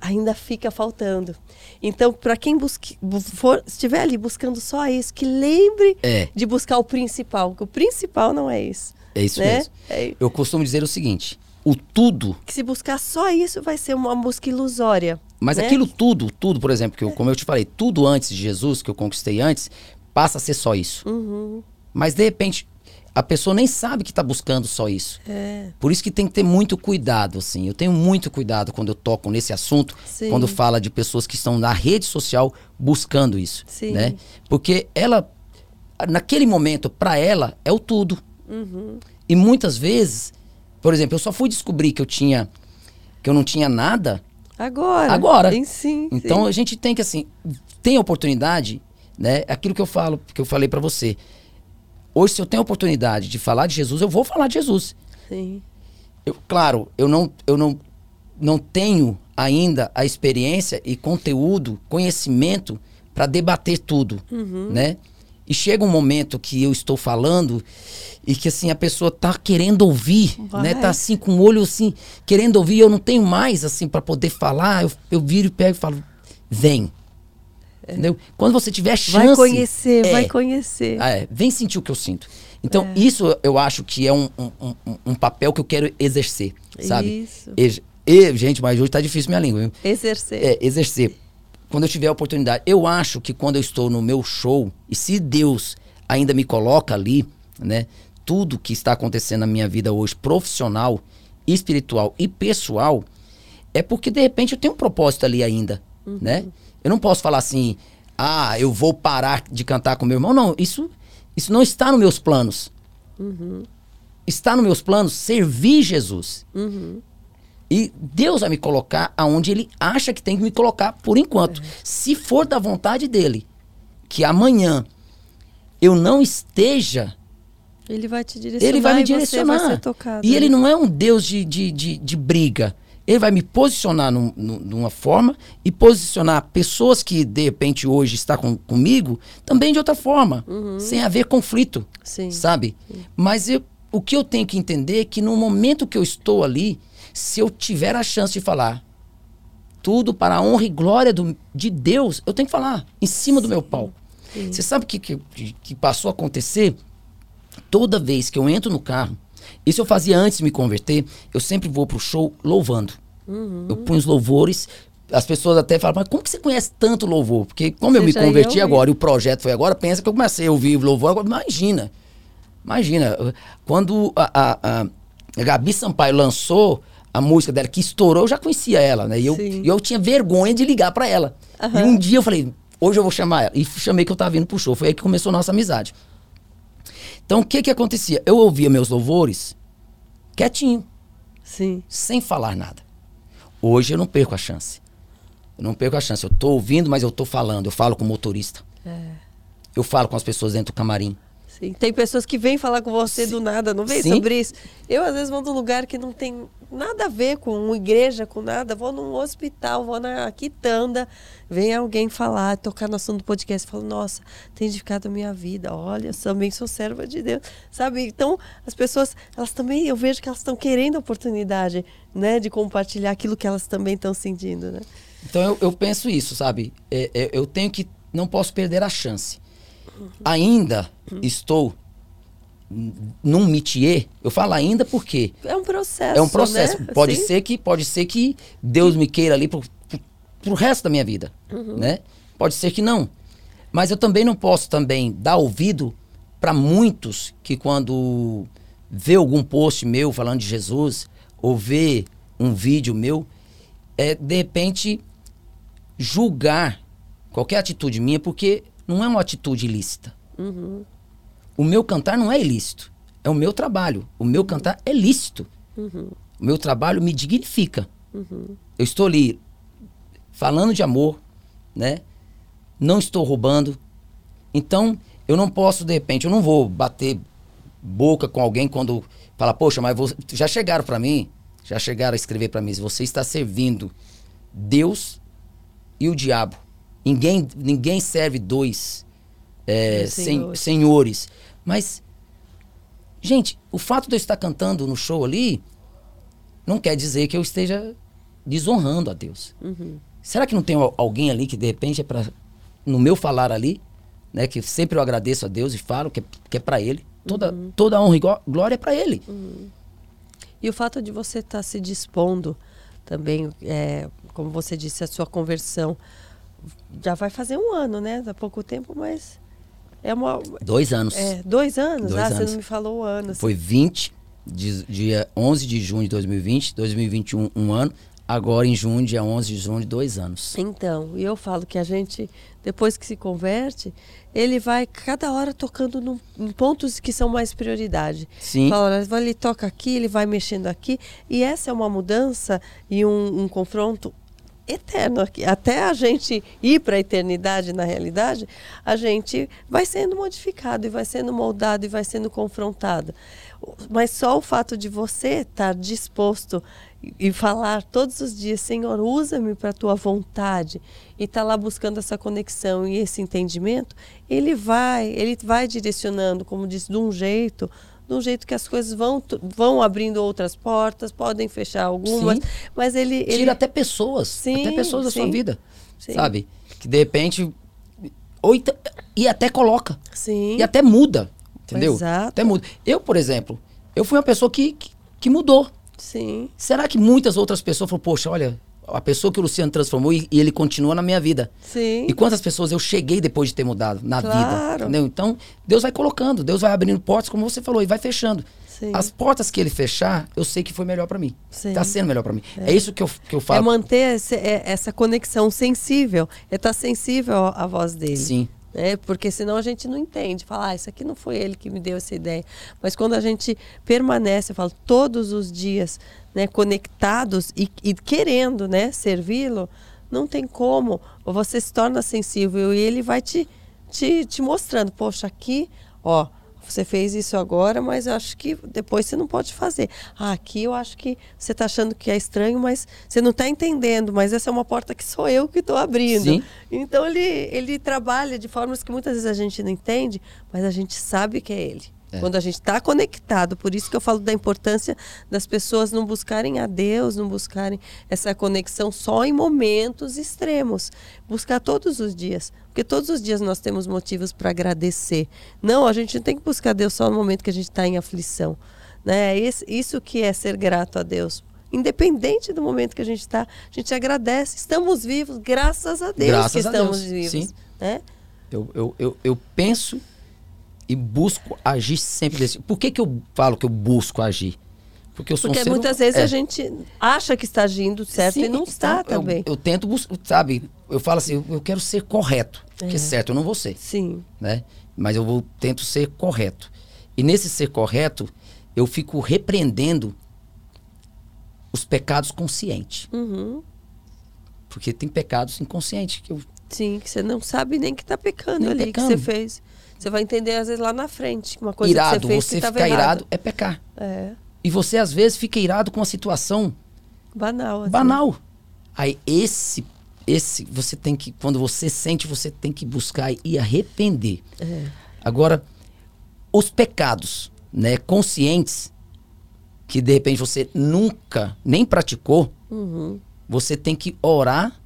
ainda fica faltando. Então, para quem busque, for, estiver ali buscando só isso, que lembre é. de buscar o principal, que o principal não é isso. É isso né? mesmo. É. Eu costumo dizer o seguinte: o tudo. Que se buscar só isso vai ser uma busca ilusória. Mas né? aquilo tudo, tudo, por exemplo, que eu, como eu te falei, tudo antes de Jesus, que eu conquistei antes, passa a ser só isso. Uhum. Mas de repente, a pessoa nem sabe que está buscando só isso. É. Por isso que tem que ter muito cuidado, assim. Eu tenho muito cuidado quando eu toco nesse assunto, Sim. quando fala de pessoas que estão na rede social buscando isso, Sim. né? Porque ela, naquele momento, para ela é o tudo. Uhum. E muitas vezes, por exemplo, eu só fui descobrir que eu tinha, que eu não tinha nada Agora. Agora. Sim, sim, então a gente tem que assim, tem oportunidade, né? Aquilo que eu falo, que eu falei para você. Hoje se eu tenho oportunidade de falar de Jesus, eu vou falar de Jesus. Sim. Eu, claro, eu não eu não não tenho ainda a experiência e conteúdo, conhecimento para debater tudo, uhum. né? E chega um momento que eu estou falando e que assim a pessoa tá querendo ouvir, Vai. né? Tá assim com o olho assim, querendo ouvir, eu não tenho mais assim para poder falar, eu, eu viro e pego e falo: "Vem". É. Entendeu? Quando você tiver chance, vai conhecer, é, vai conhecer. É, vem sentir o que eu sinto. Então, é. isso eu acho que é um, um, um, um, papel que eu quero exercer, sabe? Isso. E, e, gente, mas hoje tá difícil minha língua. Viu? Exercer. É, exercer quando eu tiver a oportunidade. Eu acho que quando eu estou no meu show, e se Deus ainda me coloca ali, né? Tudo que está acontecendo na minha vida hoje, profissional, espiritual e pessoal, é porque de repente eu tenho um propósito ali ainda, uhum. né? Eu não posso falar assim, ah, eu vou parar de cantar com meu irmão. Não, isso, isso não está nos meus planos. Uhum. Está nos meus planos servir Jesus. Uhum. E Deus vai me colocar aonde Ele acha que tem que me colocar por enquanto. Se for da vontade dele, que amanhã eu não esteja. Ele vai te direcionar. Ele vai me direcionar. Vai tocado, e ele não é um Deus de, de, de, de briga. Ele vai me posicionar num, num, numa forma e posicionar pessoas que de repente hoje está com, comigo também de outra forma, uhum. sem haver conflito, Sim. sabe? Sim. Mas eu, o que eu tenho que entender é que no momento que eu estou ali, se eu tiver a chance de falar tudo para a honra e glória do, de Deus, eu tenho que falar em cima Sim. do meu pau. Você sabe o que, que, que passou a acontecer? Toda vez que eu entro no carro, isso eu fazia antes de me converter, eu sempre vou pro show louvando. Uhum. Eu ponho os louvores, as pessoas até falam, mas como que você conhece tanto louvor? Porque como você eu me converti agora e o projeto foi agora, pensa que eu comecei a ouvir louvor agora. Imagina, imagina, quando a, a, a Gabi Sampaio lançou a música dela, que estourou, eu já conhecia ela, né? E eu, eu tinha vergonha de ligar para ela. Uhum. E um dia eu falei, hoje eu vou chamar ela. E chamei que eu tava vindo pro show. Foi aí que começou a nossa amizade. Então, o que que acontecia? Eu ouvia meus louvores quietinho. Sim. Sem falar nada. Hoje eu não perco a chance. Eu não perco a chance. Eu tô ouvindo, mas eu tô falando. Eu falo com o motorista. É. Eu falo com as pessoas dentro do camarim. Sim. Tem pessoas que vêm falar com você Sim. do nada, não vem sobre isso? Eu, às vezes, vou num lugar que não tem nada a ver com uma igreja, com nada. Vou num hospital, vou na quitanda, vem alguém falar, tocar no assunto do podcast, falo, nossa, tem edificado a minha vida. Olha, também sou serva de Deus, sabe? Então, as pessoas, elas também, eu vejo que elas estão querendo a oportunidade, né, de compartilhar aquilo que elas também estão sentindo, né? Então, eu, eu penso isso, sabe? É, é, eu tenho que, não posso perder a chance. Ainda estou num métier, eu falo ainda porque é um processo. É um processo. Né? Pode assim? ser que pode ser que Deus me queira ali pro, pro, pro resto da minha vida, uhum. né? Pode ser que não. Mas eu também não posso também dar ouvido para muitos que quando vê algum post meu falando de Jesus ou vê um vídeo meu, é de repente julgar qualquer atitude minha porque não é uma atitude ilícita. Uhum. O meu cantar não é ilícito. É o meu trabalho. O meu cantar é lícito. Uhum. O meu trabalho me dignifica. Uhum. Eu estou ali falando de amor, né? Não estou roubando. Então, eu não posso, de repente, eu não vou bater boca com alguém quando fala, poxa, mas você, já chegaram para mim, já chegaram a escrever para mim, você está servindo Deus e o diabo. Ninguém, ninguém serve dois é, senhores. senhores. Mas, gente, o fato de eu estar cantando no show ali não quer dizer que eu esteja desonrando a Deus. Uhum. Será que não tem alguém ali que de repente é para no meu falar ali, né, que sempre eu agradeço a Deus e falo que é, que é para Ele, toda uhum. toda honra e glória é para Ele. Uhum. E o fato de você estar tá se dispondo também, é, como você disse, a sua conversão já vai fazer um ano, né? Há pouco tempo, mas é uma dois anos. É, dois anos. Dois ah, anos. você não me falou o ano. Foi 20 de, dia 11 de junho de 2020, 2021 um ano agora em junho, dia 11 de junho, dois anos. Então, e eu falo que a gente, depois que se converte, ele vai cada hora tocando num, em pontos que são mais prioridade. Sim. Fala, ele toca aqui, ele vai mexendo aqui, e essa é uma mudança e um, um confronto eterno aqui. Até a gente ir para a eternidade, na realidade, a gente vai sendo modificado e vai sendo moldado e vai sendo confrontado. Mas só o fato de você estar disposto e falar todos os dias, Senhor, usa-me para a tua vontade e estar tá lá buscando essa conexão e esse entendimento, ele vai, ele vai direcionando, como disse, de um jeito, de um jeito que as coisas vão, vão abrindo outras portas, podem fechar algumas, sim. mas ele, ele tira até pessoas, sim, até pessoas da sua vida, sabe? Que de repente ou e até coloca, sim. e até muda, entendeu? Exato. Até muda. Eu, por exemplo, eu fui uma pessoa que, que, que mudou. Sim. Será que muitas outras pessoas falaram, poxa, olha, a pessoa que o Luciano transformou e, e, ele continua na minha vida. Sim. E quantas pessoas eu cheguei depois de ter mudado na claro. vida, entendeu? Então, Deus vai colocando, Deus vai abrindo portas, como você falou, e vai fechando. Sim. As portas que ele fechar, eu sei que foi melhor para mim. Sim. Tá sendo melhor para mim. É. é. isso que eu, que eu falo. É manter esse, é, essa conexão sensível, é estar tá sensível à voz dele. Sim. É, porque senão a gente não entende. Fala, ah, isso aqui não foi ele que me deu essa ideia. Mas quando a gente permanece, eu falo, todos os dias né, conectados e, e querendo né, servi-lo, não tem como. Você se torna sensível e ele vai te, te, te mostrando, poxa, aqui, ó, você fez isso agora, mas eu acho que depois você não pode fazer. Ah, aqui eu acho que você está achando que é estranho, mas você não está entendendo. Mas essa é uma porta que sou eu que estou abrindo. Sim. Então ele, ele trabalha de formas que muitas vezes a gente não entende, mas a gente sabe que é ele. É. Quando a gente está conectado, por isso que eu falo da importância das pessoas não buscarem a Deus, não buscarem essa conexão só em momentos extremos. Buscar todos os dias. Porque todos os dias nós temos motivos para agradecer. Não, a gente não tem que buscar Deus só no momento que a gente está em aflição. Né? Isso que é ser grato a Deus. Independente do momento que a gente está, a gente agradece. Estamos vivos, graças a Deus graças que estamos Deus. vivos. Sim. Né? Eu, eu, eu, eu penso e busco agir sempre desse. Por que, que eu falo que eu busco agir? Porque eu sou Porque um muitas vezes é. a gente acha que está agindo certo Sim, e não está então, também. Eu, eu tento buscar, sabe? Eu falo assim, eu, eu quero ser correto. É. Porque certo eu não vou ser. Sim. Né? Mas eu vou, tento ser correto. E nesse ser correto, eu fico repreendendo os pecados conscientes. Uhum. Porque tem pecados inconscientes que eu. Sim, que você não sabe nem que está pecando nem ali, pecando. que você fez. Você vai entender, às vezes, lá na frente. Uma coisa irado, que você fez você que ficar irado é pecar. É. E você, às vezes, fica irado com uma situação banal. Assim. Banal. Aí, esse, esse, você tem que, quando você sente, você tem que buscar e arrepender. É. Agora, os pecados, né, conscientes, que de repente você nunca nem praticou, uhum. você tem que orar,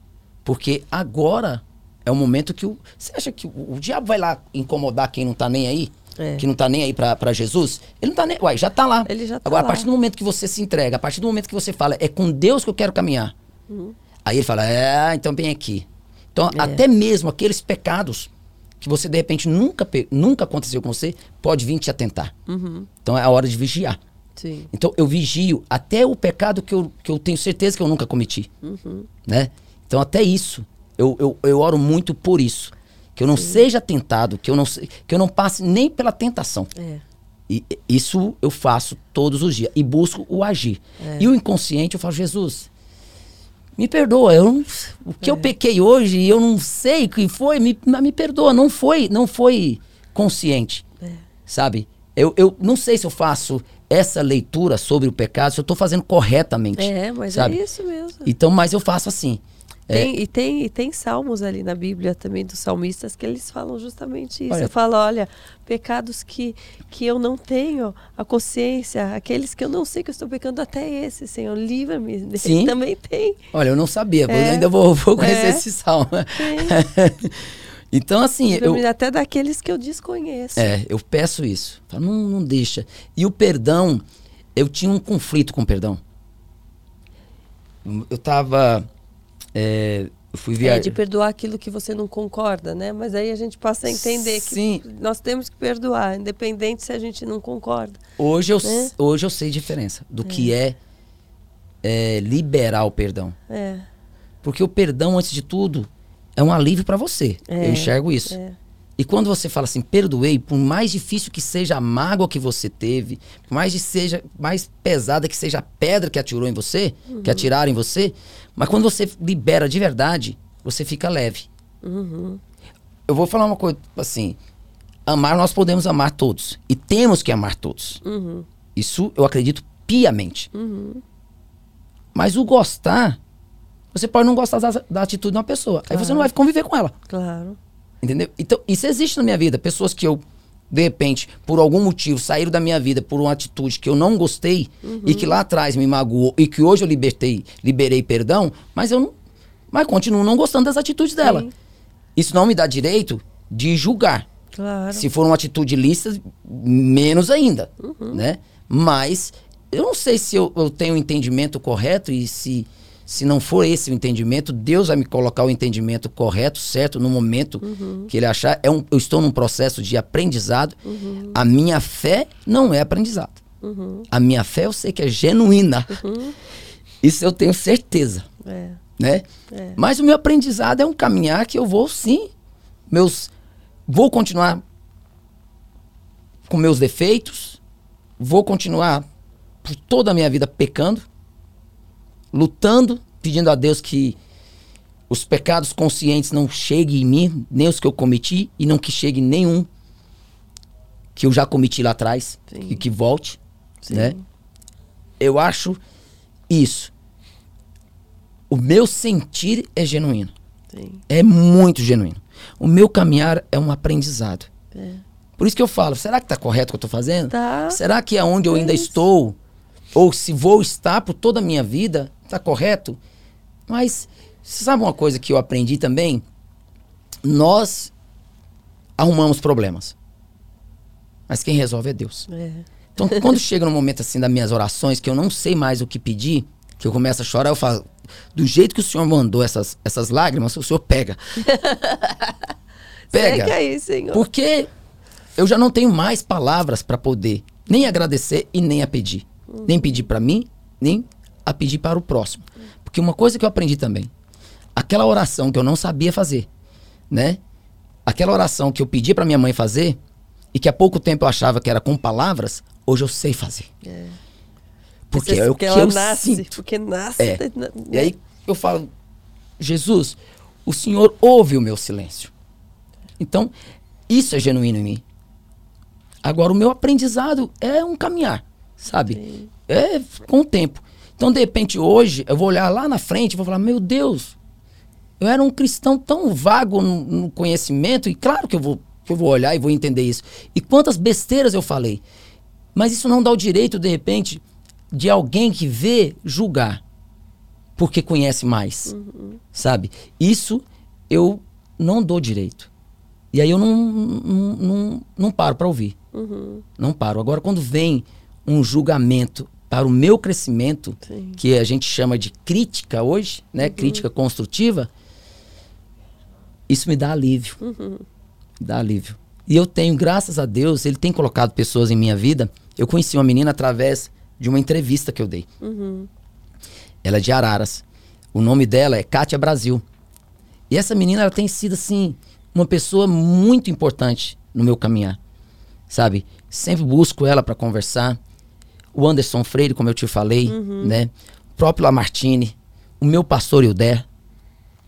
porque agora é o momento que o. Você acha que o, o diabo vai lá incomodar quem não tá nem aí? É. Que não tá nem aí para Jesus? Ele não tá nem. Uai, já tá lá. Ele já tá Agora, lá. a partir do momento que você se entrega, a partir do momento que você fala, é com Deus que eu quero caminhar. Uhum. Aí ele fala, é, então vem aqui. Então, é. até mesmo aqueles pecados que você de repente nunca, nunca aconteceu com você, pode vir te atentar. Uhum. Então é a hora de vigiar. Sim. Então eu vigio até o pecado que eu, que eu tenho certeza que eu nunca cometi. Uhum. Né? Então até isso eu, eu, eu oro muito por isso. Que eu não Sim. seja tentado, que eu não, que eu não passe nem pela tentação. É. E isso eu faço todos os dias. E busco o agir. É. E o inconsciente eu falo, Jesus, me perdoa. Eu não, o que é. eu pequei hoje eu não sei o que foi, me, me perdoa. Não foi, não foi consciente, é. sabe? Eu, eu não sei se eu faço essa leitura sobre o pecado, se eu estou fazendo corretamente. É, mas sabe? é isso mesmo. Então, mas eu faço assim. É. Tem, é. e, tem, e tem salmos ali na Bíblia também dos salmistas que eles falam justamente isso. Olha, eu falo, olha, pecados que, que eu não tenho a consciência, aqueles que eu não sei que eu estou pecando, até esse, Senhor, livra-me. Sim. Também tem. Olha, eu não sabia, é. eu ainda vou, vou conhecer é. esse salmo. então, assim. Eu, até daqueles que eu desconheço. É, eu peço isso. Não, não deixa. E o perdão, eu tinha um conflito com o perdão. Eu estava é, fui viajar. É, de perdoar aquilo que você não concorda, né? Mas aí a gente passa a entender Sim. que nós temos que perdoar, independente se a gente não concorda. Hoje eu, né? hoje eu sei a diferença do é. que é, é, liberar o perdão. É. Porque o perdão, antes de tudo, é um alívio para você. É. Eu enxergo isso. É. E quando você fala assim, perdoei, por mais difícil que seja a mágoa que você teve, por mais, de seja, mais pesada que seja a pedra que atirou em você, uhum. que atiraram em você, mas quando você libera de verdade, você fica leve. Uhum. Eu vou falar uma coisa assim: amar, nós podemos amar todos. E temos que amar todos. Uhum. Isso eu acredito piamente. Uhum. Mas o gostar, você pode não gostar da, da atitude de uma pessoa. Claro. Aí você não vai conviver com ela. Claro. Entendeu? Então, isso existe na minha vida. Pessoas que eu, de repente, por algum motivo, saíram da minha vida por uma atitude que eu não gostei uhum. e que lá atrás me magoou e que hoje eu libertei, liberei perdão, mas eu não. Mas continuo não gostando das atitudes dela. Sim. Isso não me dá direito de julgar. Claro. Se for uma atitude lícita, menos ainda. Uhum. Né? Mas eu não sei se eu, eu tenho o entendimento correto e se se não for esse o entendimento, Deus vai me colocar o entendimento correto, certo, no momento uhum. que Ele achar. É um, eu estou num processo de aprendizado. Uhum. A minha fé não é aprendizado. Uhum. A minha fé eu sei que é genuína. Uhum. Isso eu tenho certeza. É. Né? É. Mas o meu aprendizado é um caminhar que eu vou sim. Meus, vou continuar com meus defeitos. Vou continuar por toda a minha vida pecando lutando, pedindo a Deus que os pecados conscientes não cheguem em mim, nem os que eu cometi, e não que chegue nenhum que eu já cometi lá atrás, Sim. e que volte, Sim. né? Eu acho isso. O meu sentir é genuíno. Sim. É muito genuíno. O meu caminhar é um aprendizado. É. Por isso que eu falo, será que está correto o que eu estou fazendo? Tá. Será que é onde eu é ainda isso. estou? Ou se vou estar por toda a minha vida, Tá correto? Mas sabe uma coisa que eu aprendi também? Nós arrumamos problemas. Mas quem resolve é Deus. É. Então, quando chega no momento assim das minhas orações, que eu não sei mais o que pedir, que eu começo a chorar, eu falo, do jeito que o Senhor mandou essas, essas lágrimas, o Senhor pega. pega. Aí, Senhor. Porque eu já não tenho mais palavras para poder nem agradecer e nem a pedir. Hum. Nem pedir para mim, nem a pedir para o próximo. Porque uma coisa que eu aprendi também, aquela oração que eu não sabia fazer, né? Aquela oração que eu pedi para minha mãe fazer e que há pouco tempo eu achava que era com palavras, hoje eu sei fazer. É. Porque é o que eu nasce, sinto. Porque nasce. É. Né? E aí eu falo, Jesus, o Senhor ouve o meu silêncio. Então, isso é genuíno em mim. Agora, o meu aprendizado é um caminhar, sabe? Sim. É com o tempo. Então, de repente, hoje, eu vou olhar lá na frente e vou falar: meu Deus, eu era um cristão tão vago no, no conhecimento, e claro que eu, vou, que eu vou olhar e vou entender isso. E quantas besteiras eu falei. Mas isso não dá o direito, de repente, de alguém que vê julgar, porque conhece mais. Uhum. Sabe? Isso eu não dou direito. E aí eu não, não, não, não paro para ouvir. Uhum. Não paro. Agora, quando vem um julgamento para o meu crescimento, Sim. que a gente chama de crítica hoje, né? Uhum. Crítica construtiva, isso me dá alívio. Uhum. Dá alívio. E eu tenho, graças a Deus, ele tem colocado pessoas em minha vida. Eu conheci uma menina através de uma entrevista que eu dei. Uhum. Ela é de Araras. O nome dela é Kátia Brasil. E essa menina, ela tem sido, assim, uma pessoa muito importante no meu caminhar. Sabe? Sempre busco ela para conversar o Anderson Freire, como eu te falei, Uhum. né? O próprio Lamartine, o meu pastor Hilder.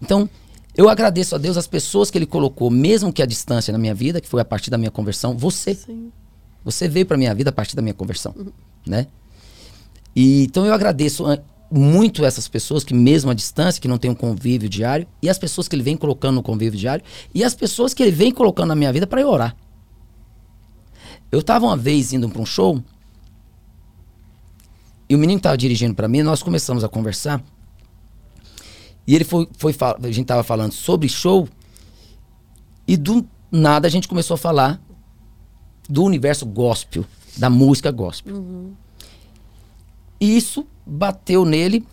Então, eu agradeço a Deus as pessoas que ele colocou, mesmo que a distância na minha vida, que foi a partir da minha conversão, você. Sim. Você veio para minha vida a partir da minha conversão, né? E, então eu agradeço muito essas pessoas que mesmo à distância, que não tem um convívio diário, e as pessoas que ele vem colocando no convívio diário, e as pessoas que ele vem colocando na minha vida para eu orar. Eu estava uma vez indo para um show, e o menino estava dirigindo para mim, nós começamos a conversar, e ele foi, foi a gente estava falando sobre show, e do nada a gente começou a falar do universo gospel, da música gospel. E isso bateu nele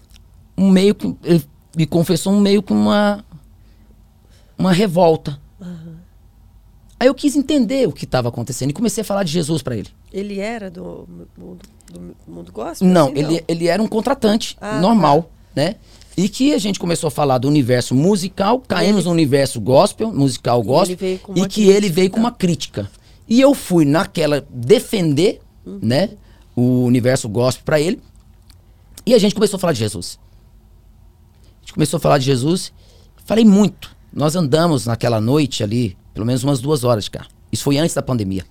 um meio que. Ele me confessou um meio que uma. Uma revolta. Aí eu quis entender o que estava acontecendo e comecei a falar de Jesus para ele. Ele era do mundo, do mundo gospel? Não, assim, ele, ele era um contratante Ah, normal, né? E que a gente começou a falar do universo musical, caímos ele- no universo gospel, musical gospel, e uma que ele crítica, veio com uma crítica. E eu fui naquela defender, Uhum. né, o universo gospel para ele. E a gente começou a falar de Jesus. A gente começou a falar de Jesus. Falei muito. Nós andamos naquela noite ali, pelo menos umas duas horas de carro. Isso foi antes da pandemia.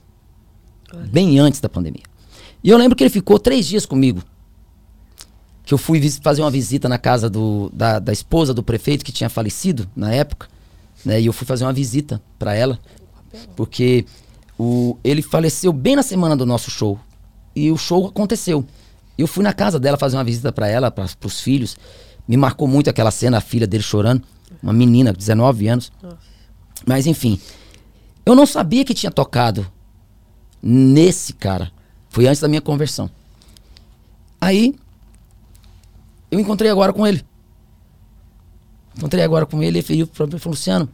Bem antes da pandemia. E eu lembro que ele ficou três dias comigo. Que eu fui fazer uma visita na casa do, da, da esposa do prefeito que tinha falecido na época. Né, e eu fui fazer uma visita para ela. Porque o, ele faleceu bem na semana do nosso show. E o show aconteceu. Eu fui na casa dela fazer uma visita para ela, para os filhos. Me marcou muito aquela cena, a filha dele chorando. Uma menina, 19 anos. Mas enfim, eu não sabia que tinha tocado nesse cara. Foi antes da minha conversão. Aí, eu encontrei agora com ele. Encontrei agora com ele e ele falou, Luciano,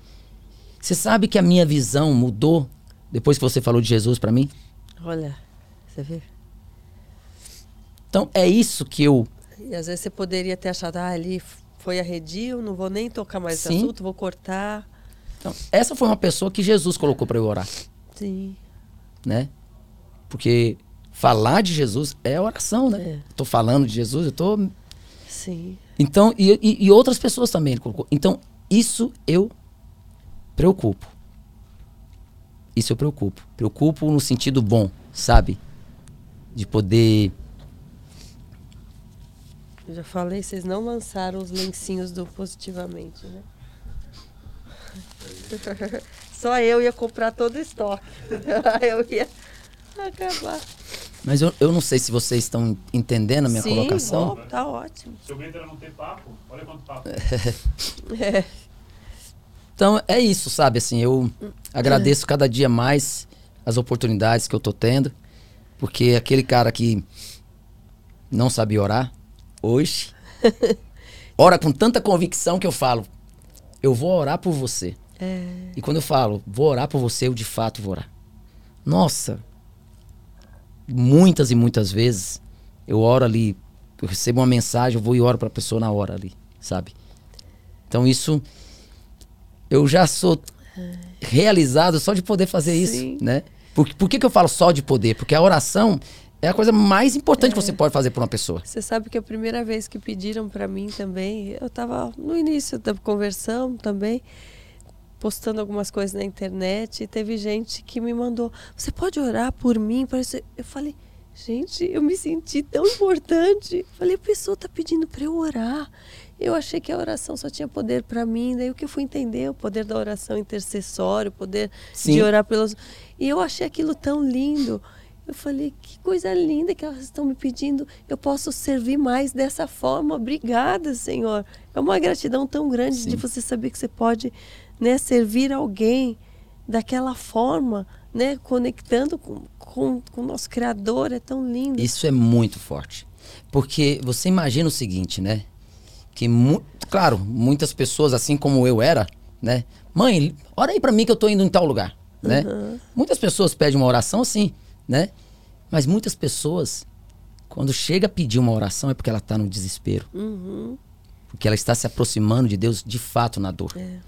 você sabe que a minha visão mudou depois que você falou de Jesus para mim? Olha, você vê? Então é isso que eu E às vezes você poderia ter achado, ah, ali foi arredio, não vou nem tocar mais esse Sim. assunto, vou cortar. Então, essa foi uma pessoa que Jesus colocou para eu orar, Sim. Né? Porque falar de Jesus é oração, né? É. Tô falando de Jesus, eu tô Sim. Então, e, e- e outras pessoas também ele colocou. Então, isso eu preocupo. Isso eu preocupo. Preocupo no sentido bom, sabe? De poder. Eu já falei, vocês não lançaram os lencinhos do Positivamente, né? Só eu ia comprar todo o estoque. eu ia acabar. Mas eu, eu não sei se vocês estão entendendo a minha Sim, colocação. ó, tá ótimo. Se era não ter papo, olha quanto papo. É. Então é isso, sabe? Assim, eu agradeço cada dia mais as oportunidades que eu tô tendo. Porque aquele cara que não sabia orar, hoje, ora com tanta convicção que eu falo, eu vou orar por você. É. E quando eu falo, vou orar por você, eu de fato vou orar. Nossa, muitas e muitas vezes eu oro ali, eu recebo uma mensagem, eu vou e oro pra pessoa na hora ali, sabe? Então isso, eu já sou realizado só de poder fazer Sim. isso, né? Por, por que, que eu falo só de poder? Porque a oração é a coisa mais importante que você pode fazer por uma pessoa. Você sabe que a primeira vez que pediram para mim também, eu estava no início da conversão também, postando algumas coisas na internet, e teve gente que me mandou: Você pode orar por mim? Eu falei: Gente, eu me senti tão importante. Falei: A pessoa está pedindo para eu orar. Eu achei que a oração só tinha poder para mim, daí o que eu fui entender, o poder da oração intercessória, o poder Sim. de orar pelos. E eu achei aquilo tão lindo. Eu falei, que coisa linda que elas estão me pedindo. Eu posso servir mais dessa forma. Obrigada, Senhor. É uma gratidão tão grande Sim. de você saber que você pode né, servir alguém daquela forma, né, conectando com, com, com o nosso Criador. É tão lindo. Isso é muito forte. Porque você imagina o seguinte, né? Que, mu claro, muitas pessoas, assim como eu era, né? Mãe, ora aí pra mim que eu tô indo em tal lugar, né? Muitas pessoas pedem uma oração assim, né? Mas muitas pessoas, quando chega a pedir uma oração, é porque ela tá no desespero. Uhum. Porque ela está se aproximando de Deus de fato na dor. É.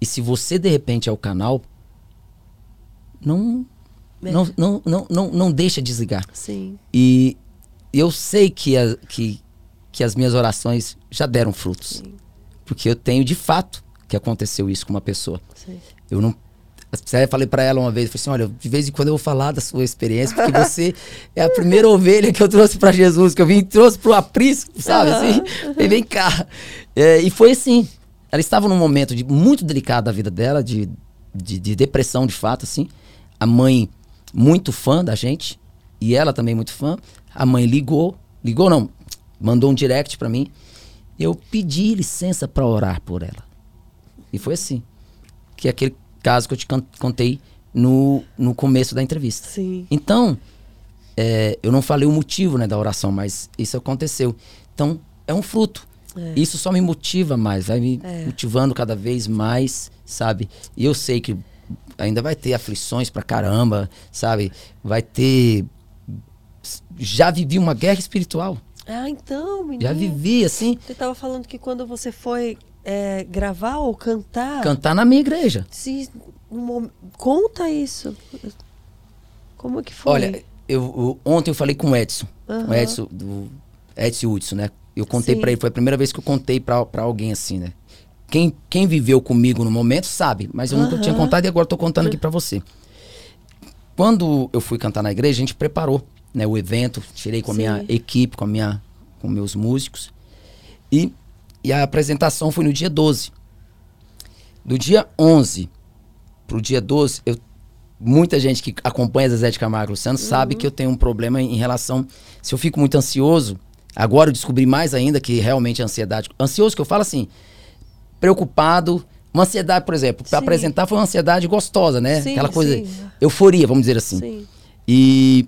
E se você, de repente, é o canal, não, É. não, não, não, não, não deixa desligar. Sim. E eu sei que, a- que, que as minhas orações já deram frutos. Porque eu tenho de fato que aconteceu isso com uma pessoa. Sim. Eu não. Eu falei pra ela uma vez, eu falei assim, olha, de vez em quando eu vou falar da sua experiência, porque você é a primeira ovelha que eu trouxe pra Jesus, que eu vim e trouxe pro aprisco, sabe assim? Falei, vem cá. É, e foi assim. Ela estava num momento de, muito delicado da vida dela, de, de, de depressão de fato, assim. A mãe muito fã da gente, e ela também muito fã. A mãe ligou, ligou não, mandou um direct pra mim. Eu pedi licença pra orar por ela. E foi assim. Que é aquele caso que eu te contei no, no começo da entrevista. Sim. Então, é, eu não falei o motivo né, da oração, mas isso aconteceu. Então, é um fruto. Isso só me motiva mais, vai me É. motivando cada vez mais, sabe? E eu sei que ainda vai ter aflições pra caramba, sabe? Vai ter. Já vivi uma guerra espiritual. Ah, então, menino. Já vivi, assim, Você estava falando que quando você foi é, gravar ou cantar. cantar na minha igreja. Se, conta isso. Como que foi? Olha, eu, eu- ontem eu falei com o Edson. Aham. O Edson, do Edson Hudson, né? Eu contei pra ele, foi a primeira vez que eu contei pra, pra alguém assim, né? Quem, quem viveu comigo no momento sabe, mas eu nunca Aham. tinha contado e agora tô contando aqui pra você. Quando eu fui cantar na igreja, a gente preparou né, o evento, tirei com a minha equipe, com, a minha, com meus músicos. E, e a apresentação foi no dia 12. Do dia 11 pro dia 12, eu, muita gente que acompanha Zezé de Camargo e Luciano sabe que eu tenho um problema em relação. Se eu fico muito ansioso, agora eu descobri mais ainda que realmente é ansiedade. Ansioso que eu falo assim, preocupado. Uma ansiedade, por exemplo, para apresentar foi uma ansiedade gostosa, né? Sim, Aquela coisa, sim. euforia, vamos dizer assim. Sim. E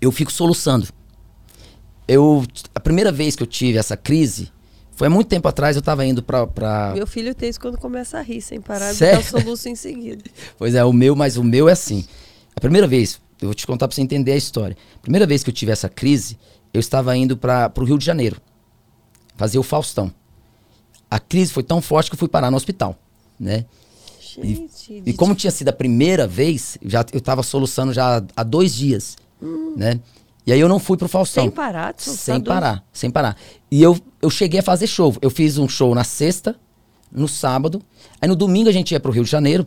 eu fico soluçando. Eu, a primeira vez que eu tive essa crise foi há muito tempo atrás. Eu tava indo pra. pra- Meu filho tem isso quando começa a rir, sem parar Sério? dar o soluço em seguida. Pois é, o meu, mas o meu é assim. A primeira vez, eu vou te contar pra você entender a história. A primeira vez que eu tive essa crise, eu estava indo para pro Rio de Janeiro fazer o Faustão. A crise foi tão forte que eu fui parar no hospital, né? Gente, E como tinha sido a primeira vez, já eu tava soluçando já há dois dias, né? E aí eu não fui pro Faustão. sem parar Sem parar, sem parar. E eu, eu cheguei a fazer show. Eu fiz um show na sexta, no sábado. Aí no domingo a gente ia pro Rio de Janeiro.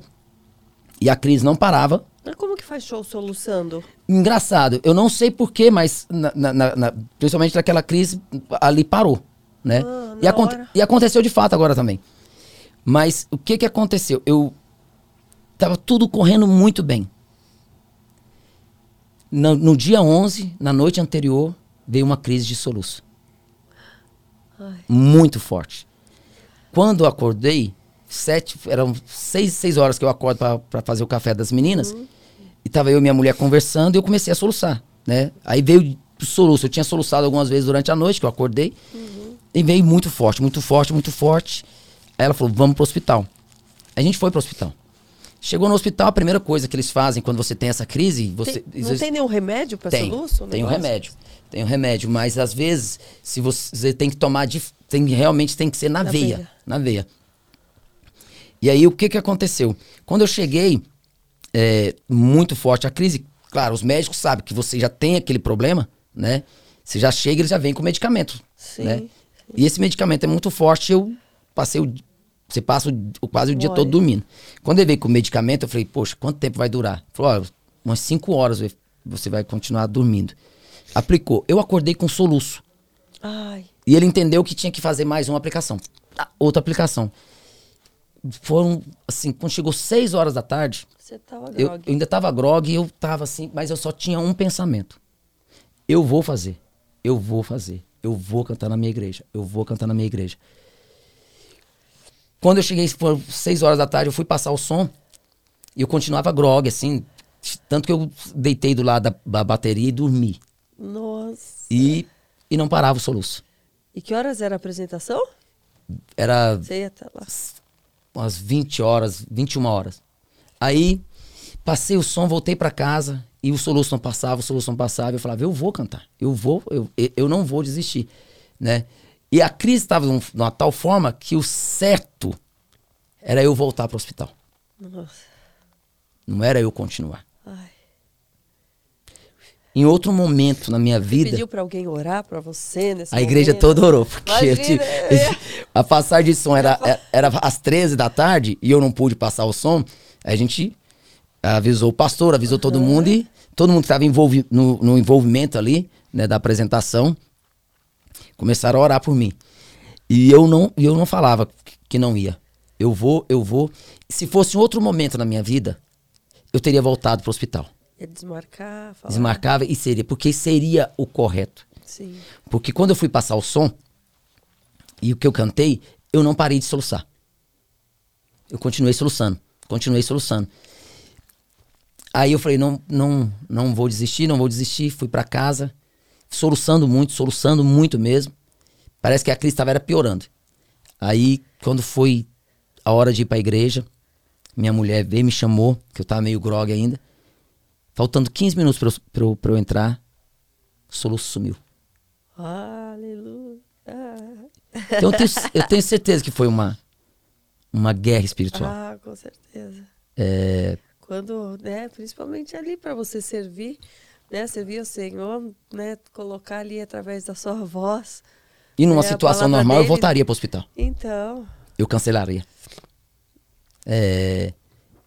E a crise não parava. Mas como que faz show soluçando? Engraçado, eu não sei porquê, mas na, na- na- principalmente naquela crise, ali parou, né? Ah, e, aconte- hora. e aconteceu de fato agora também. Mas o que que aconteceu? Eu tava tudo correndo muito bem. No, no dia 11, na noite anterior, veio uma crise de soluço. Ai. Muito forte. Quando eu acordei, sete, eram seis, seis horas que eu acordo para fazer o café das meninas. E tava eu e minha mulher conversando e eu comecei a soluçar, né? Aí veio o soluço. Eu tinha soluçado algumas vezes durante a noite, que eu acordei. E veio muito forte, muito forte, muito forte. Aí ela falou, vamos pro hospital. A gente foi pro hospital. Chegou no hospital, a primeira coisa que eles fazem quando você tem essa crise... Você, Tem- não tem nenhum remédio para soluço? tem um remédio. Tem um remédio, mas às vezes, se você tem que tomar de. Tem, realmente tem que ser na, Na veia, veia. Na veia. E aí, o que que aconteceu? Quando eu cheguei, é, muito forte a crise, claro, os médicos sabem que você já tem aquele problema, né? Você já chega, eles já vem com medicamento. Sim, Né? E esse medicamento é muito forte, eu passei o. Você passa o- quase o dia Olha. todo dormindo. Quando ele veio com o medicamento, eu falei, poxa, quanto tempo vai durar? Ele falou, olha, umas 5 horas você vai continuar dormindo. Aplicou. Eu acordei com soluço. Ai, E ele entendeu que tinha que fazer mais uma aplicação. Outra aplicação. Foram, assim, quando chegou 6 horas da tarde, você tava eu, eu ainda tava grog e eu tava assim, mas eu só tinha um pensamento. Eu vou fazer. Eu vou fazer. Eu vou cantar na minha igreja. Eu vou cantar na minha igreja. Quando eu cheguei, foram 6 horas da tarde, eu fui passar o som e eu continuava grog, assim. Tanto que eu deitei do lado da, da bateria e dormi. Nossa. E, e não parava o soluço. E que horas era a apresentação? Era Você ia até lá. Umas 20 horas, 21 horas. Aí, passei o som, voltei pra casa e o soluço não passava, o soluço não passava. Eu falava, eu vou cantar, eu vou, eu, eu não vou desistir, né? E a crise estava de uma tal forma que o certo era eu voltar pro hospital. Nossa. Não era eu continuar. Em outro momento na minha vida. Pediu para alguém orar para você nesse A igreja momento? toda orou, porque Imagina, tive- é. a passagem de som era, era às 13 da tarde e eu não pude passar o som. A gente avisou o pastor, avisou todo mundo e todo mundo que estava envolvi no, no envolvimento ali, né, da apresentação, começaram a orar por mim. E eu não, eu não falava que não ia. Eu vou, eu vou. Se fosse outro momento na minha vida, eu teria voltado para o hospital. Ia desmarcar, falar. Desmarcava e seria, porque seria o correto. Sim. Porque quando eu fui passar o som e o que eu cantei, eu não parei de soluçar. Eu continuei soluçando, continuei soluçando. Aí eu falei, não, não, não vou desistir, não vou desistir. Fui pra casa, soluçando muito, soluçando muito mesmo. Parece que a crise estava piorando. Aí, quando foi a hora de ir pra igreja, minha mulher veio, me chamou, que eu tava meio grog ainda. Faltando 15 minutos pra eu, pra eu, pra eu entrar, o soluço sumiu. Aleluia. Então eu tenho, eu tenho certeza que foi uma, uma guerra espiritual. Ah, com certeza. É, Quando, né, principalmente ali para você servir, né, servir o Senhor, né, colocar ali através da sua voz. e numa É, a situação normal eu dele- voltaria para o hospital. Então, Eu cancelaria. É,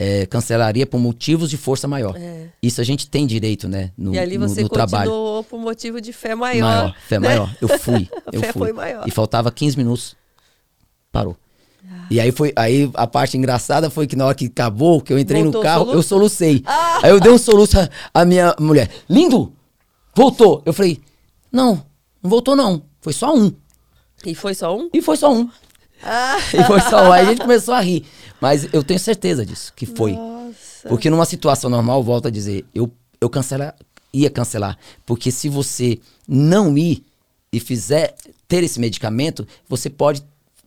é, cancelaria por motivos de força maior. É. Isso a gente tem direito, né? No, e ali no- você no trabalho. continuou por motivo de fé maior. fé né? maior. Eu fui. Eu fé fui. foi maior. E faltava 15 minutos. Parou. E aí foi, aí a parte engraçada foi que na hora que acabou, que eu entrei Voltou no carro, soluço? eu solucei. Aí eu dei um soluço a minha mulher. Lindo! Voltou. Eu falei: "Não, não voltou não. Foi só um". E foi só um? E foi só um. E foi só. Aí a gente começou a rir. Mas eu tenho certeza disso, que foi. nossa. Porque numa situação normal, volto a dizer, eu, eu cancela, ia cancelar. Porque se você não ir e fizer ter esse medicamento, você pode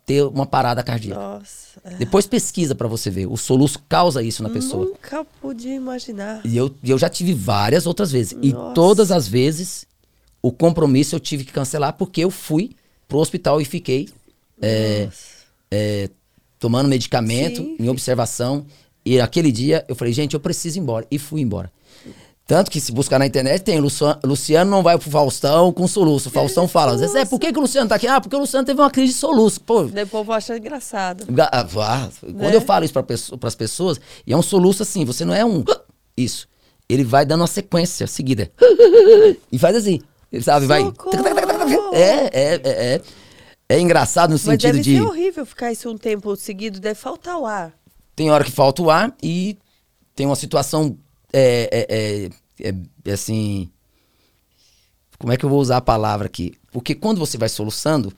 ter uma parada cardíaca. Nossa. é. Depois pesquisa pra você ver. O soluço causa isso na pessoa. Nunca podia imaginar. E eu, e eu já tive várias outras vezes. E Nossa. todas as vezes, o compromisso eu tive que cancelar porque eu fui pro hospital e fiquei é, é, tomando medicamento, Sim. em observação. E aquele dia eu falei, gente, eu preciso ir embora. E fui embora. Tanto que se buscar na internet tem Luciano, Luciano não vai pro Faustão com soluço. O Faustão fala, às vezes, é, por que, que o Luciano tá aqui? Ah, porque o Luciano teve uma crise de soluço. Pô, Daí o povo acha engraçado. Ah, ah, Quando Né? eu falo isso para as pessoas, e é um soluço assim, você não é um isso. Ele vai dando uma sequência seguida. E faz assim. Ele sabe, vai. Socorro! É, é, é, é. É engraçado no Mas sentido deve de. ser horrível ficar isso um tempo seguido, deve faltar o ar. Tem hora que falta o ar e tem uma situação. É, é, é, é, assim. Como é que eu vou usar a palavra aqui? Porque quando você vai soluçando,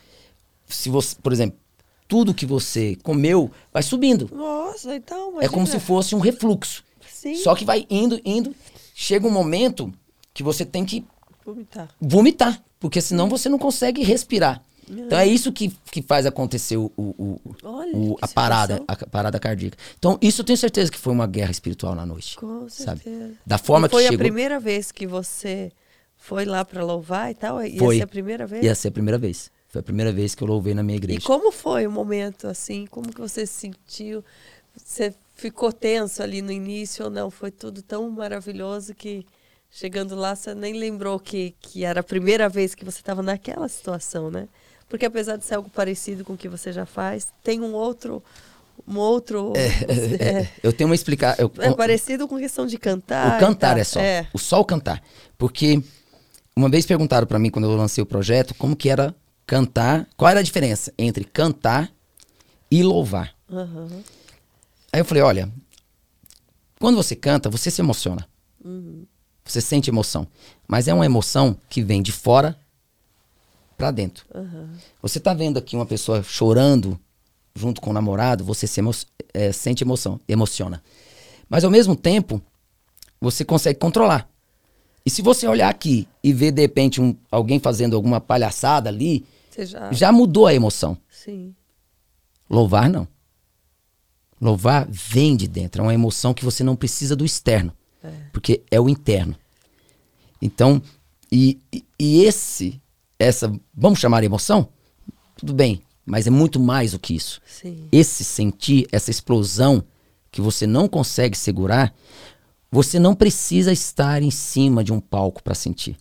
se você, por exemplo, tudo que você comeu vai subindo. Nossa, então. É como se imagina. fosse um refluxo. Sim. Só que vai indo, indo. Chega um momento que você tem que Vomitar. vomitar, porque senão você não consegue respirar. Então é isso que, que faz acontecer o, o- o- que a parada, a parada cardíaca. Então isso eu tenho certeza que foi uma guerra espiritual na noite. Com sabe? certeza. Da forma E foi que a chegou. primeira vez que você foi lá pra louvar e tal? Ia Foi. ser a primeira vez? Ia ser a primeira vez. Foi a primeira vez que eu louvei na minha E igreja. como foi o momento, assim? Como que você se sentiu? Você ficou tenso ali no início ou não? Foi tudo tão maravilhoso que chegando lá você nem lembrou que, que era a primeira vez que você estava naquela situação, né? Porque apesar de ser algo parecido com o que você já faz, tem um outro... Um outro... É, É, eu tenho uma explicação. é parecido com questão de cantar. O cantar tal. é só. É. O só o cantar. Porque uma vez perguntaram pra mim quando eu lancei o projeto como que era cantar, qual era a diferença entre cantar e louvar. Aham. Aí eu falei, olha, quando você canta, você se emociona. Você sente emoção, mas é uma emoção que vem de fora pra dentro. Você tá vendo aqui uma pessoa chorando junto com o namorado, você se emo é, sente emoção, emociona. Mas ao mesmo tempo, você consegue controlar. E se você olhar aqui e ver de repente um- alguém fazendo alguma palhaçada ali, já... já mudou a emoção. Sim. Louvar não. Louvar vem de dentro, é uma emoção que você não precisa do externo, porque é o interno. Então, e- e esse, essa, vamos chamar emoção? Tudo bem, mas é muito mais do que isso. Sim. Esse sentir, essa explosão que você não consegue segurar, Você não precisa estar em cima de um palco para sentir.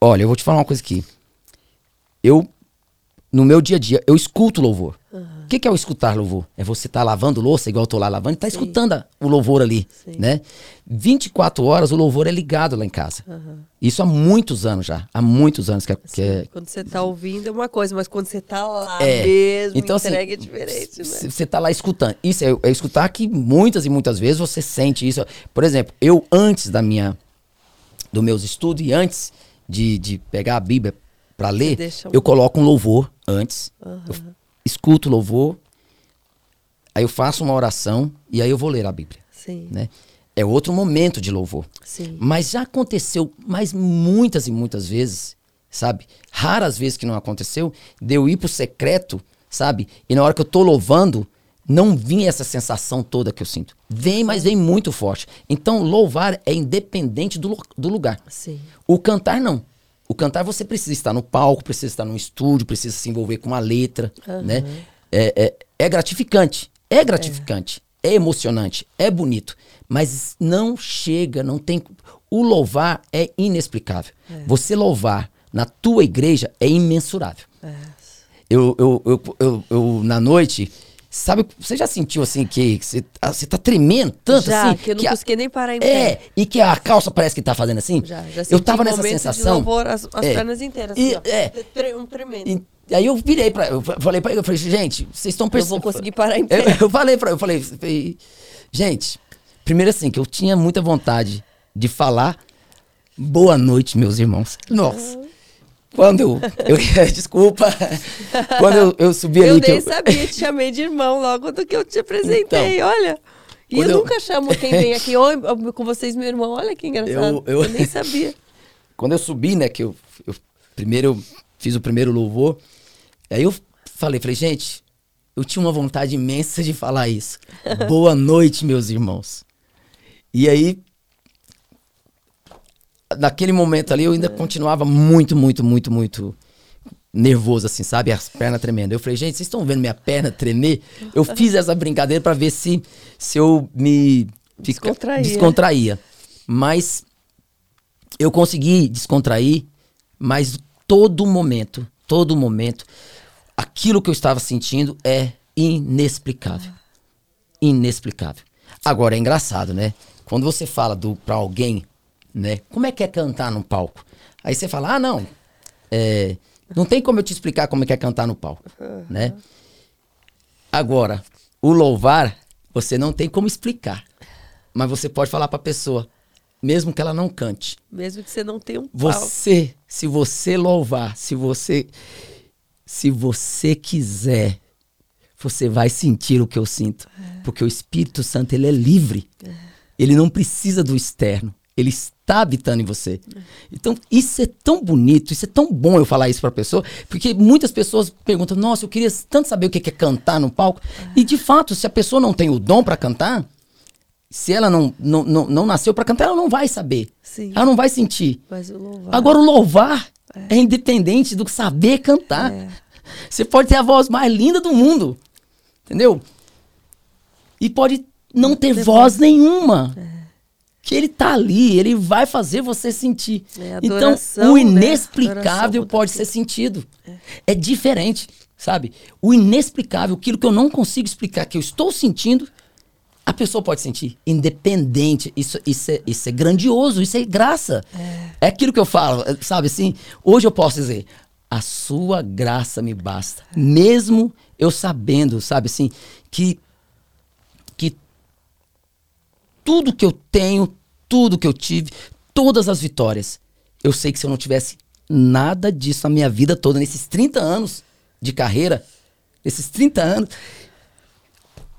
Olha, eu vou te falar uma coisa aqui. Eu, no meu dia a dia, eu escuto louvor. O que, que é o escutar louvor? É você estar lavando louça, igual eu tô lá lavando, e tá escutando a- o louvor ali, Sim. né? 24 horas o louvor é ligado lá em casa. Isso há muitos anos já. Há muitos anos que é, que é, Quando você tá ouvindo é uma coisa, mas quando você tá lá É. mesmo, Então, assim, entrega é diferente, né? Você tá lá escutando. Isso é, é escutar que muitas e muitas vezes você sente isso. Por exemplo, eu antes da minha dos meus estudos e antes de, de pegar a Bíblia para ler, um- eu coloco um louvor antes. Eu escuto o louvor. Aí eu faço uma oração e aí eu vou ler a Bíblia, Sim, né? É outro momento de louvor. sim. Mas já aconteceu, mas muitas e muitas vezes, sabe? Raras vezes que não aconteceu, de eu ir pro secreto, sabe? E na hora que eu tô louvando, não vinha essa sensação toda que eu sinto. Vem, mas vem muito forte. Então, louvar é independente do, do lugar. Sim. O cantar, não. O cantar, você precisa estar no palco, precisa estar no estúdio, precisa se envolver com a letra, né? É, é, é gratificante. É gratificante. É. emocionante. É bonito. Mas não chega, não tem... O louvar é inexplicável. Você louvar na tua igreja é imensurável. É. Eu, eu, eu, eu, eu, na noite... Sabe, você já sentiu assim que que você, ah, você tá tremendo tanto Já, assim? que eu não a- consegui nem parar em é, pé. e que a calça parece que tá fazendo assim. Já, já eu senti tava nessa momentos sensação. De louvor, as, as É. pernas inteiras. E- assim, é. Tre- Um tremendo. E aí eu virei pra. Eu fa- falei pra ele, eu falei, gente, vocês estão Eu percebendo. vou conseguir parar em pé. Eu, eu falei pra eu falei, falei, gente, primeiro assim, que eu tinha muita vontade de falar boa noite, meus irmãos. Nossa. Quando eu. eu desculpa. Quando eu, eu subi Eu ali. que nem sabia, te chamei de irmão logo do que eu te apresentei, olha. E eu, eu- nunca chamo quem vem aqui, oi, com vocês, meu irmão, olha que engraçado. Eu- eu- nem sabia. quando eu subi, né, que eu, eu primeiro eu fiz o primeiro louvor, aí eu falei, falei, gente, eu tinha uma vontade imensa de falar isso. Boa noite, meus irmãos. E aí, naquele momento ali, eu ainda continuava muito, muito, muito, muito nervoso, assim, sabe? As pernas tremendo. Eu falei, gente, vocês estão vendo minha perna tremer? Eu fiz essa brincadeira pra ver se, se eu me fica- Descontraía. descontraía. Mas eu consegui descontrair, mas todo momento, todo momento, aquilo que eu estava sentindo é inexplicável. Inexplicável. Agora é engraçado, né? Quando você fala do para alguém, né? Como é que é cantar no palco? Aí você fala: "Ah, não. É, não tem como eu te explicar como é que é cantar no palco", né? Agora, o louvar, você não tem como explicar. Mas você pode falar para a pessoa, mesmo que ela não cante. Mesmo que você não tenha um palco. Você, se você louvar, se você se você quiser, você vai sentir o que eu sinto, porque o Espírito Santo ele é livre. Ele não precisa do externo. Ele está habitando em você. Então, isso é tão bonito, isso é tão bom eu falar isso para a pessoa, porque muitas pessoas perguntam: "Nossa, eu queria tanto saber o que é cantar no palco". E de fato, se a pessoa não tem o dom para cantar, se ela não, não, não, não nasceu para cantar, ela não vai saber. Sim. Ela não vai sentir. O louvar. Agora, o louvar é, independente do saber cantar. É. Você pode ter a voz mais linda do mundo. Entendeu? E pode não ter voz nenhuma. Que ele tá ali, ele vai fazer você sentir. É, então, adoração, o né? inexplicável muda pode ser sentido. É. diferente, sabe? O inexplicável, aquilo que eu não consigo explicar, que eu estou sentindo, a pessoa pode sentir. Independente. Isso, isso, é, isso é grandioso, isso é graça. É. aquilo que eu falo, é, sabe assim? Hoje eu posso dizer, a sua graça me basta. Mesmo eu sabendo, sabe assim, que tudo que eu tenho, tudo que eu tive, todas as vitórias, eu sei que se eu não tivesse nada disso na minha vida toda, nesses 30 anos de carreira, esses 30 anos,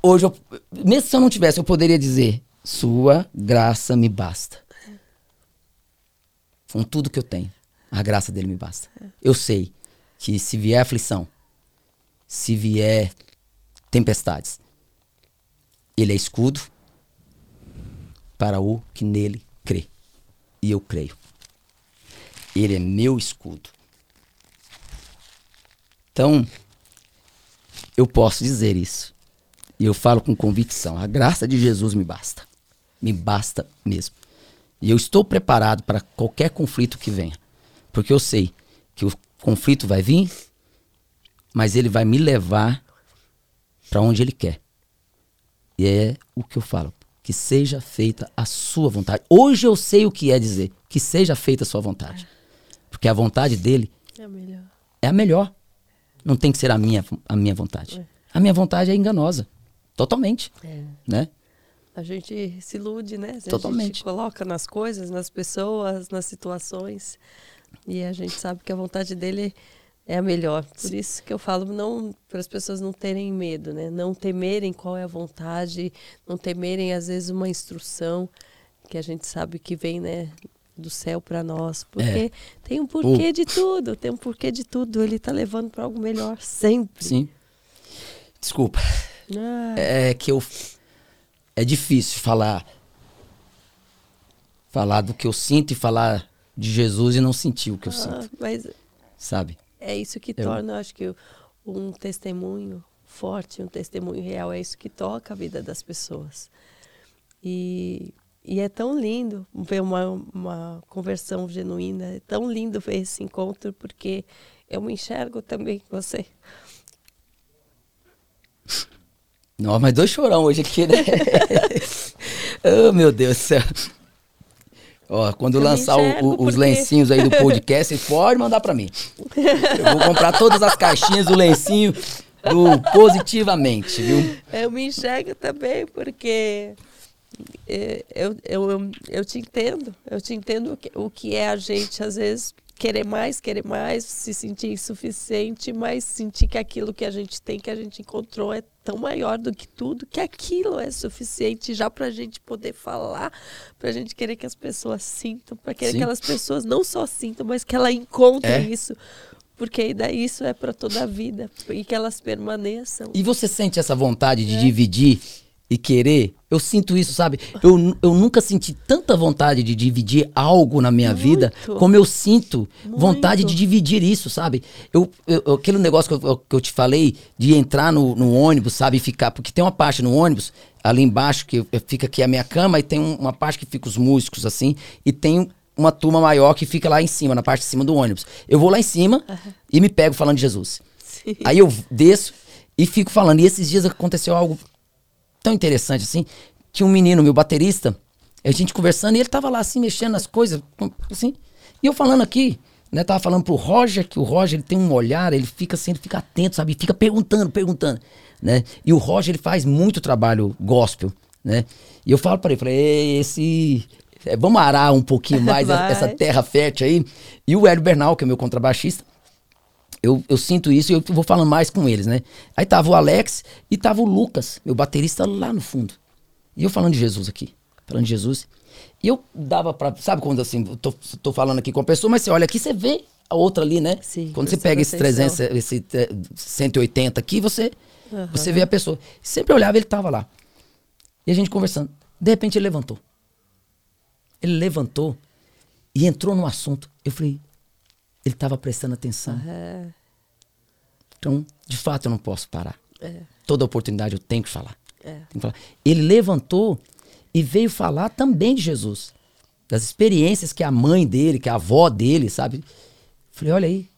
hoje, eu, mesmo se eu não tivesse, eu poderia dizer: Sua graça me basta. Com tudo que eu tenho, a graça dele me basta. Eu sei que se vier aflição, se vier tempestades, ele é escudo para o que nele crê. E eu creio. Ele é meu escudo. Então, eu posso dizer isso. E eu falo com convicção: a graça de Jesus me basta. Me basta mesmo. E eu estou preparado para qualquer conflito que venha. Porque eu sei que o conflito vai vir, mas ele vai me levar para onde ele quer. E é o que eu falo. Que seja feita a sua vontade. Hoje eu sei o que é dizer que seja feita a sua vontade. Porque a vontade dele É melhor. é a melhor. Não tem que ser a minha, a minha vontade. A minha vontade é enganosa. Totalmente. É. Né? A gente se ilude, né? A gente Totalmente. coloca nas coisas, nas pessoas, nas situações. E a gente sabe que a vontade dele é a melhor. Por isso que eu falo não para as pessoas não terem medo, né? Não temerem qual é a vontade, não temerem às vezes uma instrução que a gente sabe que vem, né, do céu para nós, porque tem um porquê de tudo, tem um porquê de tudo. Ele tá levando para algo melhor sempre. Sim. Desculpa. Ah, É que eu. É difícil falar. Falar do que eu sinto e falar de Jesus e não sentir o que eu ah, sinto. mas Sabe? É isso que Eu- torna, eu acho que, um testemunho forte, um testemunho real. É isso que toca a vida das pessoas. E, e é tão lindo ver uma, uma conversão genuína. É tão lindo ver esse encontro, porque eu me enxergo também com você. Não, mas dois chorão hoje aqui, né? oh, meu Deus do céu. Ó, quando Eu lançar o- enxergo o- os porque- lencinhos aí do podcast, você pode mandar pra mim. Eu vou comprar todas as caixinhas do lencinho do Positivamente, viu? Eu me enxergo também, porque eh, eu, eu, eu, eu te entendo. Eu te entendo o que, o que é a gente, às vezes, querer mais, querer mais, se sentir insuficiente, mas sentir que aquilo que a gente tem, que a gente encontrou, é tão maior do que tudo, que aquilo é suficiente já para a gente poder falar, para a gente querer que as pessoas sintam, para querer Sim. que aquelas pessoas não só sintam, mas que elas encontrem É. isso. Porque daí isso é para toda a vida e que elas permaneçam. E você sente essa vontade É. de dividir e querer? Eu sinto isso, sabe? Eu, eu nunca senti tanta vontade de dividir algo na minha vida Muito. como eu sinto vontade Muito. de dividir isso, sabe? Eu, eu- aquele negócio que eu, que eu te falei de entrar no, no ônibus, sabe? E ficar. Porque tem uma parte no ônibus, ali embaixo, que fica aqui a minha cama, e tem um- uma parte que fica os músicos, assim, e tem uma turma maior que fica lá em cima, na parte de cima do ônibus. Eu vou lá em cima e me pego falando de Jesus. Sim. Aí eu desço e fico falando. E esses dias aconteceu algo tão interessante assim, que um menino, meu baterista, a gente conversando, e ele tava lá assim, mexendo nas coisas, assim, e eu falando aqui, né, tava falando pro Roger, que o Roger, ele tem um olhar, ele fica assim, ele fica atento, sabe, fica perguntando, perguntando, né, e o Roger, ele faz muito trabalho gospel, né, e eu falo pra ele, falei, "Ei, esse... é, vamos arar um pouquinho mais essa terra fértil aí, e o Hélio Bernal, que é meu contrabaixista, eu, eu sinto isso e eu vou falando mais com eles, né? Aí tava o Alex e tava o Lucas, meu baterista lá no fundo. E eu falando de Jesus aqui, falando de Jesus. E eu dava pra. Sabe quando assim, eu tô, tô falando aqui com a pessoa, mas você olha aqui, você vê a outra ali, né? Sim, quando você pega esse atenção. 300, esse eh, 180 aqui, você, você vê a pessoa. Sempre olhava, ele tava lá. E a gente conversando. De repente ele levantou. Ele levantou e entrou no assunto. Eu falei, ele tava prestando atenção. É, Então, de fato, eu não posso parar. é, Toda oportunidade eu tenho que falar. é. Tenho que falar. Ele levantou e veio falar também de Jesus. Das experiências que a mãe dele, que a avó dele, sabe? Falei, olha aí.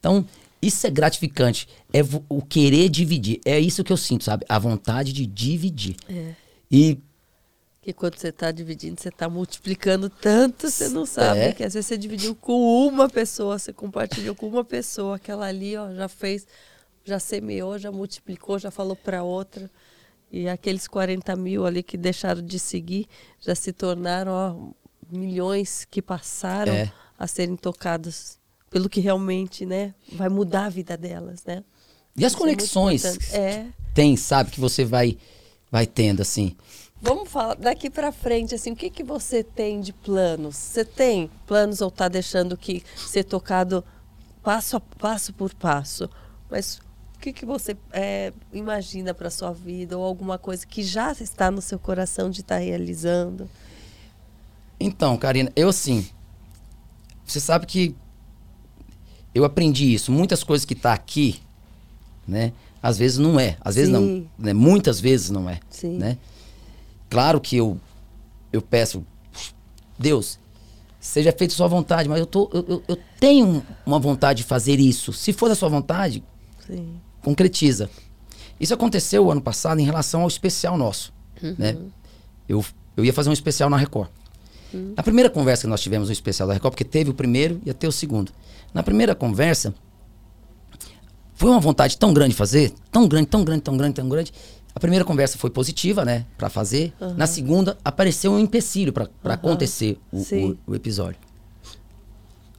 Então, isso é gratificante. É o querer dividir. É isso que eu sinto, sabe? A vontade de dividir. É. E Que quando você está dividindo, você está multiplicando tanto, você não sabe. É. Que às vezes você dividiu com uma pessoa, você compartilhou com uma pessoa, aquela ali, ó, já fez, já semeou, já multiplicou, já falou para outra. E aqueles 40 mil ali que deixaram de seguir já se tornaram ó, milhões que passaram É. a serem tocados pelo que realmente né, vai mudar a vida delas, né? E as Isso é conexões. É. tem, sabe, que você vai, vai tendo, assim. Vamos falar daqui para frente, assim, o que, que você tem de planos? Você tem planos ou está deixando que ser tocado passo a passo por passo? Mas o que, que você é, imagina para sua vida ou alguma coisa que já está no seu coração de estar realizando? Então, Karina, eu assim. Você sabe que eu aprendi isso. Muitas coisas que tá aqui, né? Às vezes não é. Às vezes Sim. não. Né? Muitas vezes não é. Sim. Né? Claro que eu, eu peço, Deus, seja feita a sua vontade, mas eu, tô, eu, eu, eu tenho uma vontade de fazer isso. Se for da sua vontade, Sim. concretiza. Isso aconteceu ano passado em relação ao especial nosso. Né? Eu, eu ia fazer um especial na Record. Na primeira conversa que nós tivemos no especial da Record, porque teve o primeiro e ter o segundo. Na primeira conversa, foi uma vontade tão grande de fazer, tão grande, tão grande, tão grande, tão grande. A primeira conversa foi positiva, né, Pra fazer. Na segunda, apareceu um empecilho pra pra acontecer o, o- o episódio.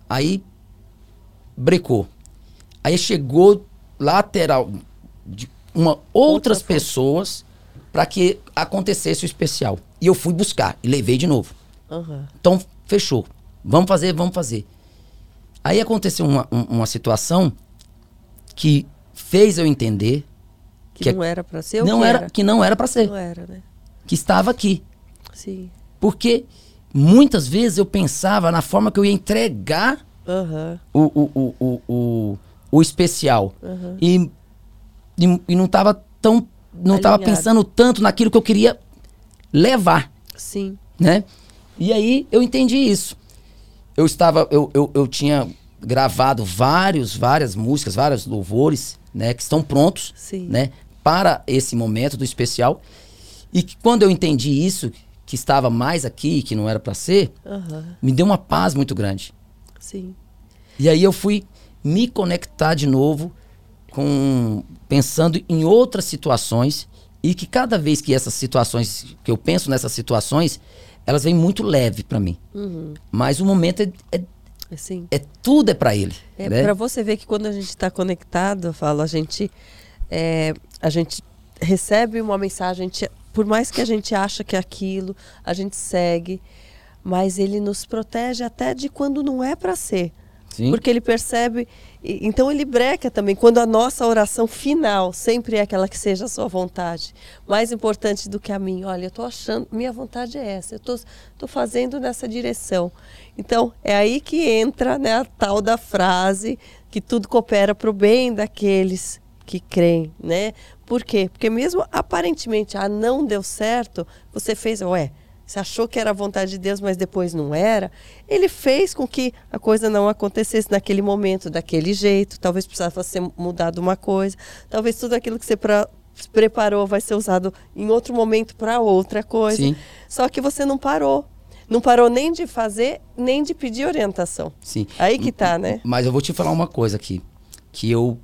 Aí, brecou. Aí chegou lateral de uma outras Outra pessoas para que acontecesse o especial. E eu fui buscar e levei de novo. Aham. Então, fechou. Vamos fazer, vamos fazer. Aí aconteceu uma, um- uma situação que fez eu entender Que, Que é- não era pra ser ou não que era, que não era para ser, Não era, né? que estava aqui. Sim. Porque muitas vezes eu pensava na forma que eu ia entregar Aham. o, o, o, o, o, especial. Aham. E, e, e não estava tão. Não estava pensando tanto naquilo que eu queria levar. Sim. né? E aí eu entendi isso. Eu estava, eu, eu, eu tinha gravado vários, várias músicas, vários louvores, né, que estão prontos, Sim. né, para esse momento do especial. E que quando eu entendi isso, que estava mais aqui, que não era para ser, Aham. me deu uma paz muito grande. Sim. E aí eu fui me conectar de novo com pensando em outras situações e que cada vez que essas situações que eu penso nessas situações, elas vêm muito leve para mim. Uhum. Mas o momento é, é, Assim. é tudo é para ele, É né? para você ver que quando a gente está conectado, eu falo, a gente, é, a gente recebe uma mensagem, gente- por mais que a gente acha que é aquilo, a gente segue, mas ele nos protege até de quando não é para ser. Sim. Porque ele percebe, e- então ele breca também, quando a nossa oração final sempre é aquela que seja a sua vontade. Mais importante do que a minha, olha, eu estou achando, minha vontade é essa, eu estou fazendo nessa direção. Então, é aí que entra né, a tal da frase que tudo coopera para o bem daqueles que creem, né? Por quê? Porque mesmo aparentemente, ah, não deu certo, você fez, ué, você achou que era a vontade de Deus, mas depois não era. Ele fez com que a coisa não acontecesse naquele momento, daquele jeito. Talvez precisava ser mudado uma coisa. Talvez tudo aquilo que você pra- preparou vai ser usado em outro momento para outra coisa. Sim. Só que você não parou. Não parou nem de fazer, nem de pedir orientação. Sim. Aí que tá, né? Mas eu vou te falar uma coisa aqui, que eu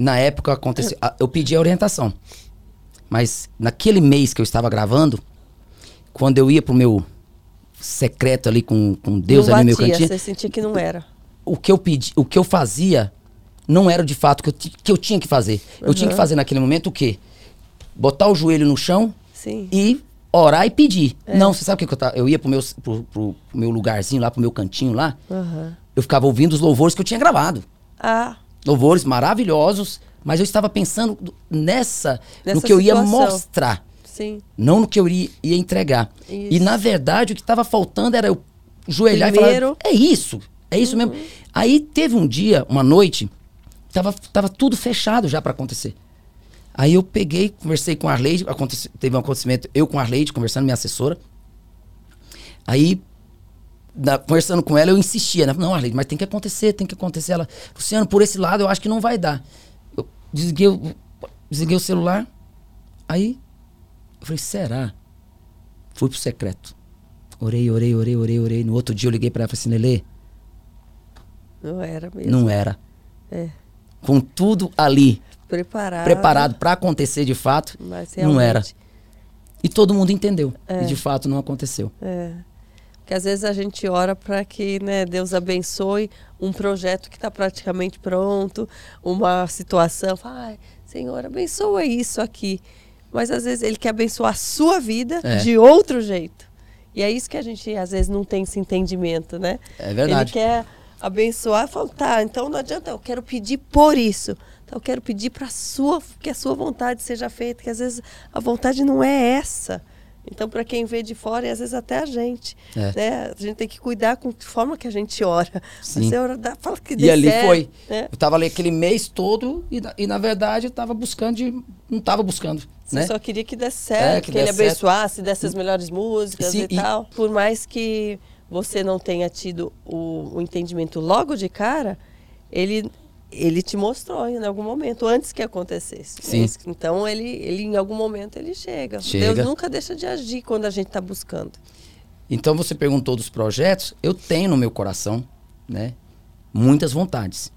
na época aconteceu, eu pedi a orientação. Mas naquele mês que eu estava gravando, quando eu ia pro meu secreto ali com, com Deus não ali no meu batia, cantinho, você sentia que não era. o que eu pedi, o que eu fazia não era de fato o que eu, que eu tinha que fazer. Eu tinha que Uhum. fazer naquele momento o quê? Botar o joelho no chão Sim. e orar e pedir. É. Não, você sabe o que, eu tava? Eu ia pro meu, pro, pro meu lugarzinho lá, pro meu cantinho lá, Aham. eu ficava ouvindo os louvores que eu tinha gravado. Ah, Louvores maravilhosos, mas eu estava pensando do- nessa, no Nessa que eu ia mostrar, sim. não no que eu ia, ia entregar. E Isso. na verdade o que estava faltando era eu joelhar Primeiro. Uhum. e falar: é isso, é isso mesmo. Aí teve um dia, uma noite, tava, tava tudo fechado já para acontecer. Aí eu peguei, conversei com a Arleide, teve um acontecimento, eu com a Arleide, conversando, minha assessora. Aí, na- conversando com ela, eu insistia, né? Não, Arleide, mas tem que acontecer, tem que acontecer. Ela, Luciano, por esse lado eu acho que não vai dar. Eu desliguei, o- desliguei o celular, aí eu falei, será? Fui pro secreto. Orei, orei, orei, orei, orei. No outro dia eu liguei pra ela e falei assim, Lelê, Não era mesmo. não era. É. Com tudo ali, Preparado. preparado pra acontecer de fato, Mas não era. E todo mundo entendeu. É. E de fato não aconteceu. É. Porque às vezes a gente ora para que né, Deus abençoe um projeto que está praticamente pronto, uma situação. Fala, Ai, Senhor, abençoa isso aqui. Mas às vezes Ele quer abençoar a sua vida É. de outro jeito. E é isso que a gente às vezes não tem esse entendimento, né? É verdade. Ele quer abençoar e fala, tá, então não adianta, eu quero pedir por isso. Então eu quero pedir para sua, que a sua vontade seja feita, que às vezes a vontade não é essa. Então, para quem vê de fora, e às vezes até a gente, É. né? A gente tem que cuidar com a forma que a gente ora. Sim. Você ora, dá, fala que E ali certo, foi. Né? Eu tava ali aquele mês todo e, na- e na verdade eu tava buscando de. Não tava buscando. Você né? só queria que desse certo, É, que, que ele certo. abençoasse, desse as melhores músicas Sim, e, e- tal. Por mais que você não tenha tido o, o entendimento logo de cara, ele, ele te mostrou em algum momento, antes que acontecesse. Sim. Então, ele, ele, em algum momento, ele chega. Chega. Deus nunca deixa de agir quando a gente está buscando. Então você perguntou dos projetos, eu tenho no meu coração, né, muitas vontades.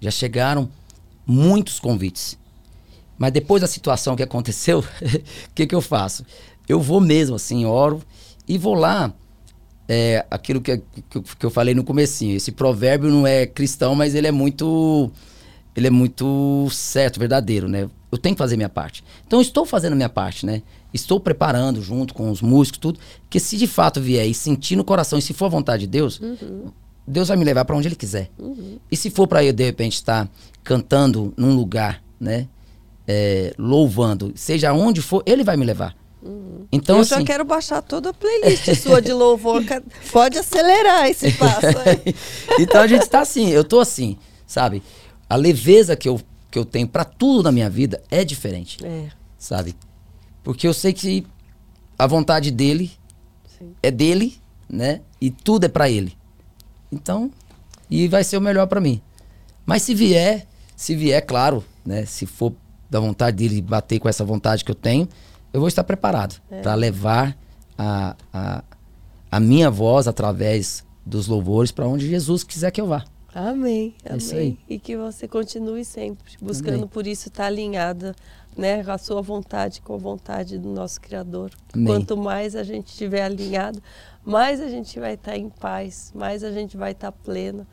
Já chegaram muitos convites. Mas depois da situação que aconteceu, o que, que eu faço? Eu vou mesmo assim, oro e vou lá. É, aquilo que, que, eu- que eu falei no comecinho, esse provérbio não é cristão, mas ele é muito ele é muito certo, verdadeiro, né? Eu tenho que fazer minha parte. Então estou fazendo a minha parte, né? Estou preparando junto com os músicos, tudo, que se de fato vier e sentir no coração, e se for a vontade de Deus, Deus vai me levar para onde ele quiser. E se for para eu de repente estar cantando num lugar, né? é, louvando, seja onde for, ele vai me levar. Então eu assim, já quero baixar toda a playlist sua de louvor. Pode acelerar esse passo aí. então a gente tá assim, eu tô assim, sabe? A leveza que eu, que eu tenho para tudo na minha vida é diferente, É, sabe? Porque eu sei que a vontade dele sim. é dele, né? E tudo é para ele. Então, e vai ser o melhor para mim. Mas se vier, se vier, claro, né? Se for da vontade dele bater com essa vontade que eu tenho, eu vou estar preparado para levar a, a, a minha voz através dos louvores para onde Jesus quiser que eu vá. Amém, É amém. isso aí. E que você continue sempre buscando Amém. por isso estar alinhada, né, a sua vontade com a vontade do nosso Criador. Amém. Quanto mais a gente estiver alinhado, mais a gente vai estar em paz, mais a gente vai estar pleno,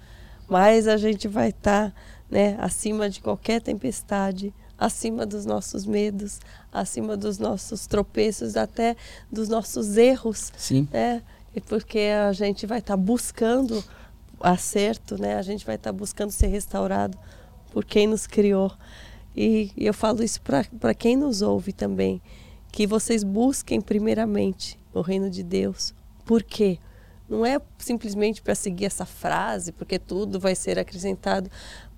mais a gente vai estar, né, acima de qualquer tempestade, acima dos nossos medos, acima dos nossos tropeços, até dos nossos erros Sim. né? E porque a gente vai estar buscando acerto, né? A gente vai estar buscando ser restaurado por quem nos criou. E, e eu falo isso para quem nos ouve também, que vocês busquem primeiramente o reino de Deus. Por quê? Não é simplesmente para seguir essa frase, porque tudo vai ser acrescentado,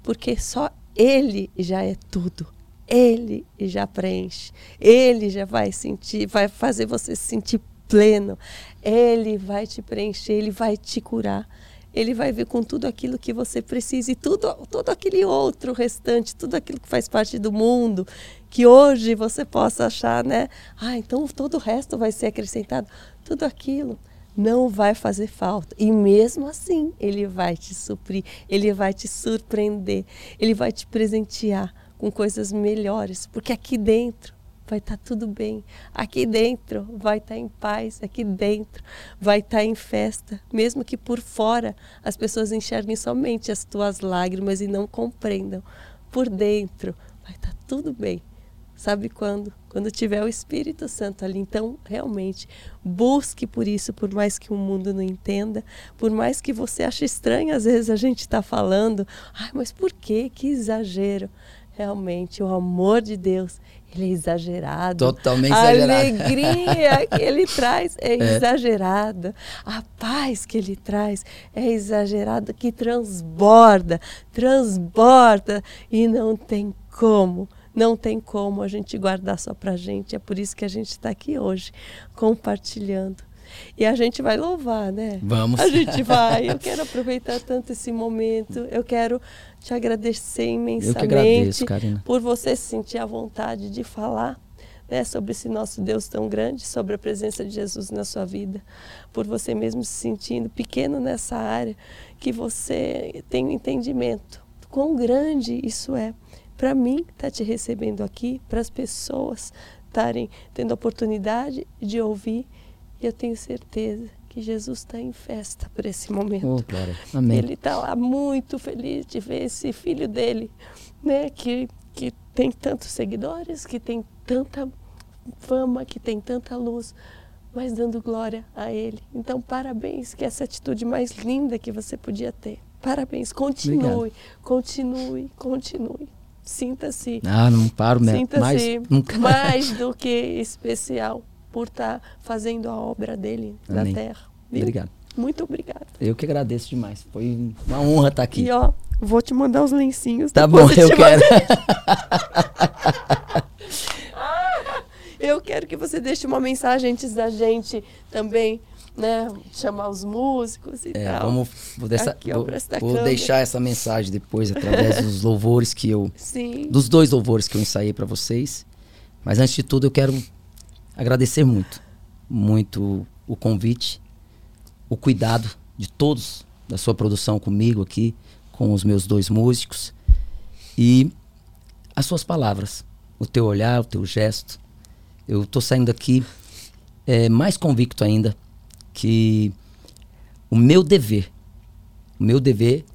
porque só Ele já é tudo. Ele já preenche. Ele já vai sentir, vai fazer você se sentir pleno. Ele vai te preencher, ele vai te curar. Ele vai vir com tudo aquilo que você precisa e tudo, todo aquele outro restante, tudo aquilo que faz parte do mundo, que hoje você possa achar, né? Ah, então todo o resto vai ser acrescentado. Tudo aquilo não vai fazer falta. E mesmo assim, ele vai te suprir, ele vai te surpreender, ele vai te presentear com coisas melhores, porque aqui dentro vai estar tudo bem. Aqui dentro vai estar em paz, aqui dentro vai estar em festa, mesmo que por fora as pessoas enxerguem somente as tuas lágrimas e não compreendam. Por dentro vai estar tudo bem. Sabe quando? Quando tiver o Espírito Santo ali. Então, realmente, busque por isso, por mais que o mundo não entenda, por mais que você ache estranho, às vezes a gente está falando, ai, mas por quê? Que exagero. Realmente, o amor de Deus, ele é exagerado. Totalmente a exagerado. alegria que ele traz é, exagerada. A paz que ele traz é exagerada, que transborda, transborda e não tem como. Não tem como a gente guardar só pra gente. É por isso que a gente está aqui hoje, compartilhando. E a gente vai louvar, né? Vamos. A gente vai. Eu quero aproveitar tanto esse momento. Eu quero te agradecer imensamente agradeço, Karina. por você sentir a vontade de falar né, sobre esse nosso Deus tão grande, sobre a presença de Jesus na sua vida, por você mesmo se sentindo pequeno nessa área, que você tem um entendimento quão grande isso é. Para mim, estar te recebendo aqui, para as pessoas estarem tendo a oportunidade de ouvir, eu tenho certeza que Jesus está em festa por esse momento. Oh. Ele está lá muito feliz de ver esse filho dele, né, que, que tem tantos seguidores, que tem tanta fama, que tem tanta luz, mas dando glória a ele. Então, parabéns, que essa atitude mais linda que você podia ter. Parabéns, continue, Obrigado. continue, continue. Sinta-se Ah, não paro mesmo. Sinta-se Mais, mais do que especial por estar tá fazendo a obra dele Amém. na terra. Viu? Obrigado. Muito obrigada. Eu que agradeço demais. Foi uma honra estar aqui. E ó, vou te mandar os lencinhos. Tá bom, eu quero. eu quero que você deixe uma mensagem antes da gente também, né, chamar os músicos e é, tal. Vamos, vou, dessa, Aqui, ó, vou, vou deixar essa mensagem depois através dos louvores que eu, Sim. dos dois louvores que eu ensaiei para vocês. Mas antes de tudo eu quero agradecer muito, muito o convite o cuidado de todos da sua produção comigo aqui, com os meus dois músicos e as suas palavras, o teu olhar, o teu gesto. Eu estou saindo daqui é, mais convicto ainda que o meu dever, o meu dever,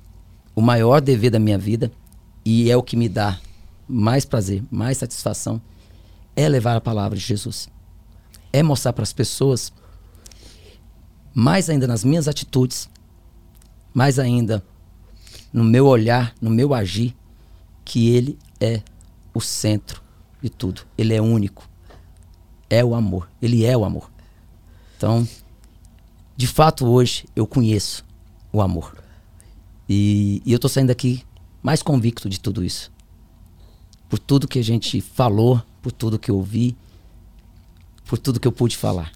o maior dever da minha vida e é o que me dá mais prazer, mais satisfação, é levar a palavra de Jesus. É mostrar para as pessoas mais ainda nas minhas atitudes, mais ainda no meu olhar, no meu agir, que Ele é o centro de tudo. Ele é único. É o amor. Ele é o amor. Então, de fato, hoje eu conheço o amor. E, e eu estou saindo daqui mais convicto de tudo isso. Por tudo que a gente falou, por tudo que eu ouvi, por tudo que eu pude falar.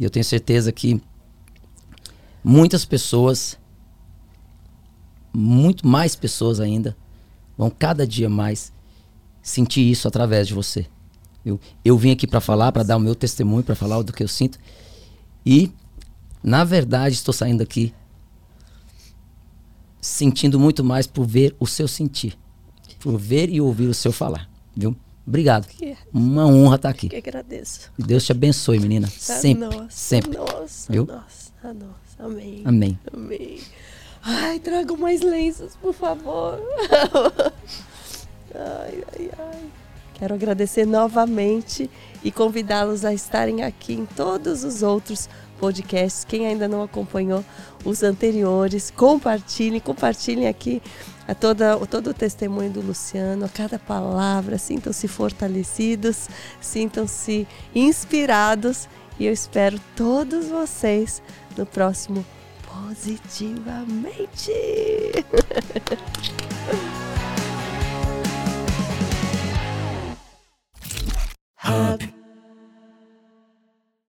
E eu tenho certeza que muitas pessoas, muito mais pessoas ainda, vão cada dia mais sentir isso através de você. Eu, eu vim aqui para falar, para dar o meu testemunho, para falar do que eu sinto. E, na verdade, estou saindo aqui sentindo muito mais por ver o seu sentir. Por ver e ouvir o seu falar. Viu? Obrigado. É. Uma honra estar aqui. Que agradeço. Deus te abençoe, menina. Sempre. Nossa, sempre. Nossa, Viu? nossa, nossa. Amém. Amém. Amém. Ai, tragam mais lenços, por favor. ai, ai, ai. Quero agradecer novamente e convidá-los a estarem aqui em todos os outros podcasts. Quem ainda não acompanhou os anteriores, compartilhem, compartilhem aqui a toda, todo o testemunho do Luciano, a cada palavra. Sintam-se fortalecidos, sintam-se inspirados e eu espero todos vocês no próximo Positivamente. Happy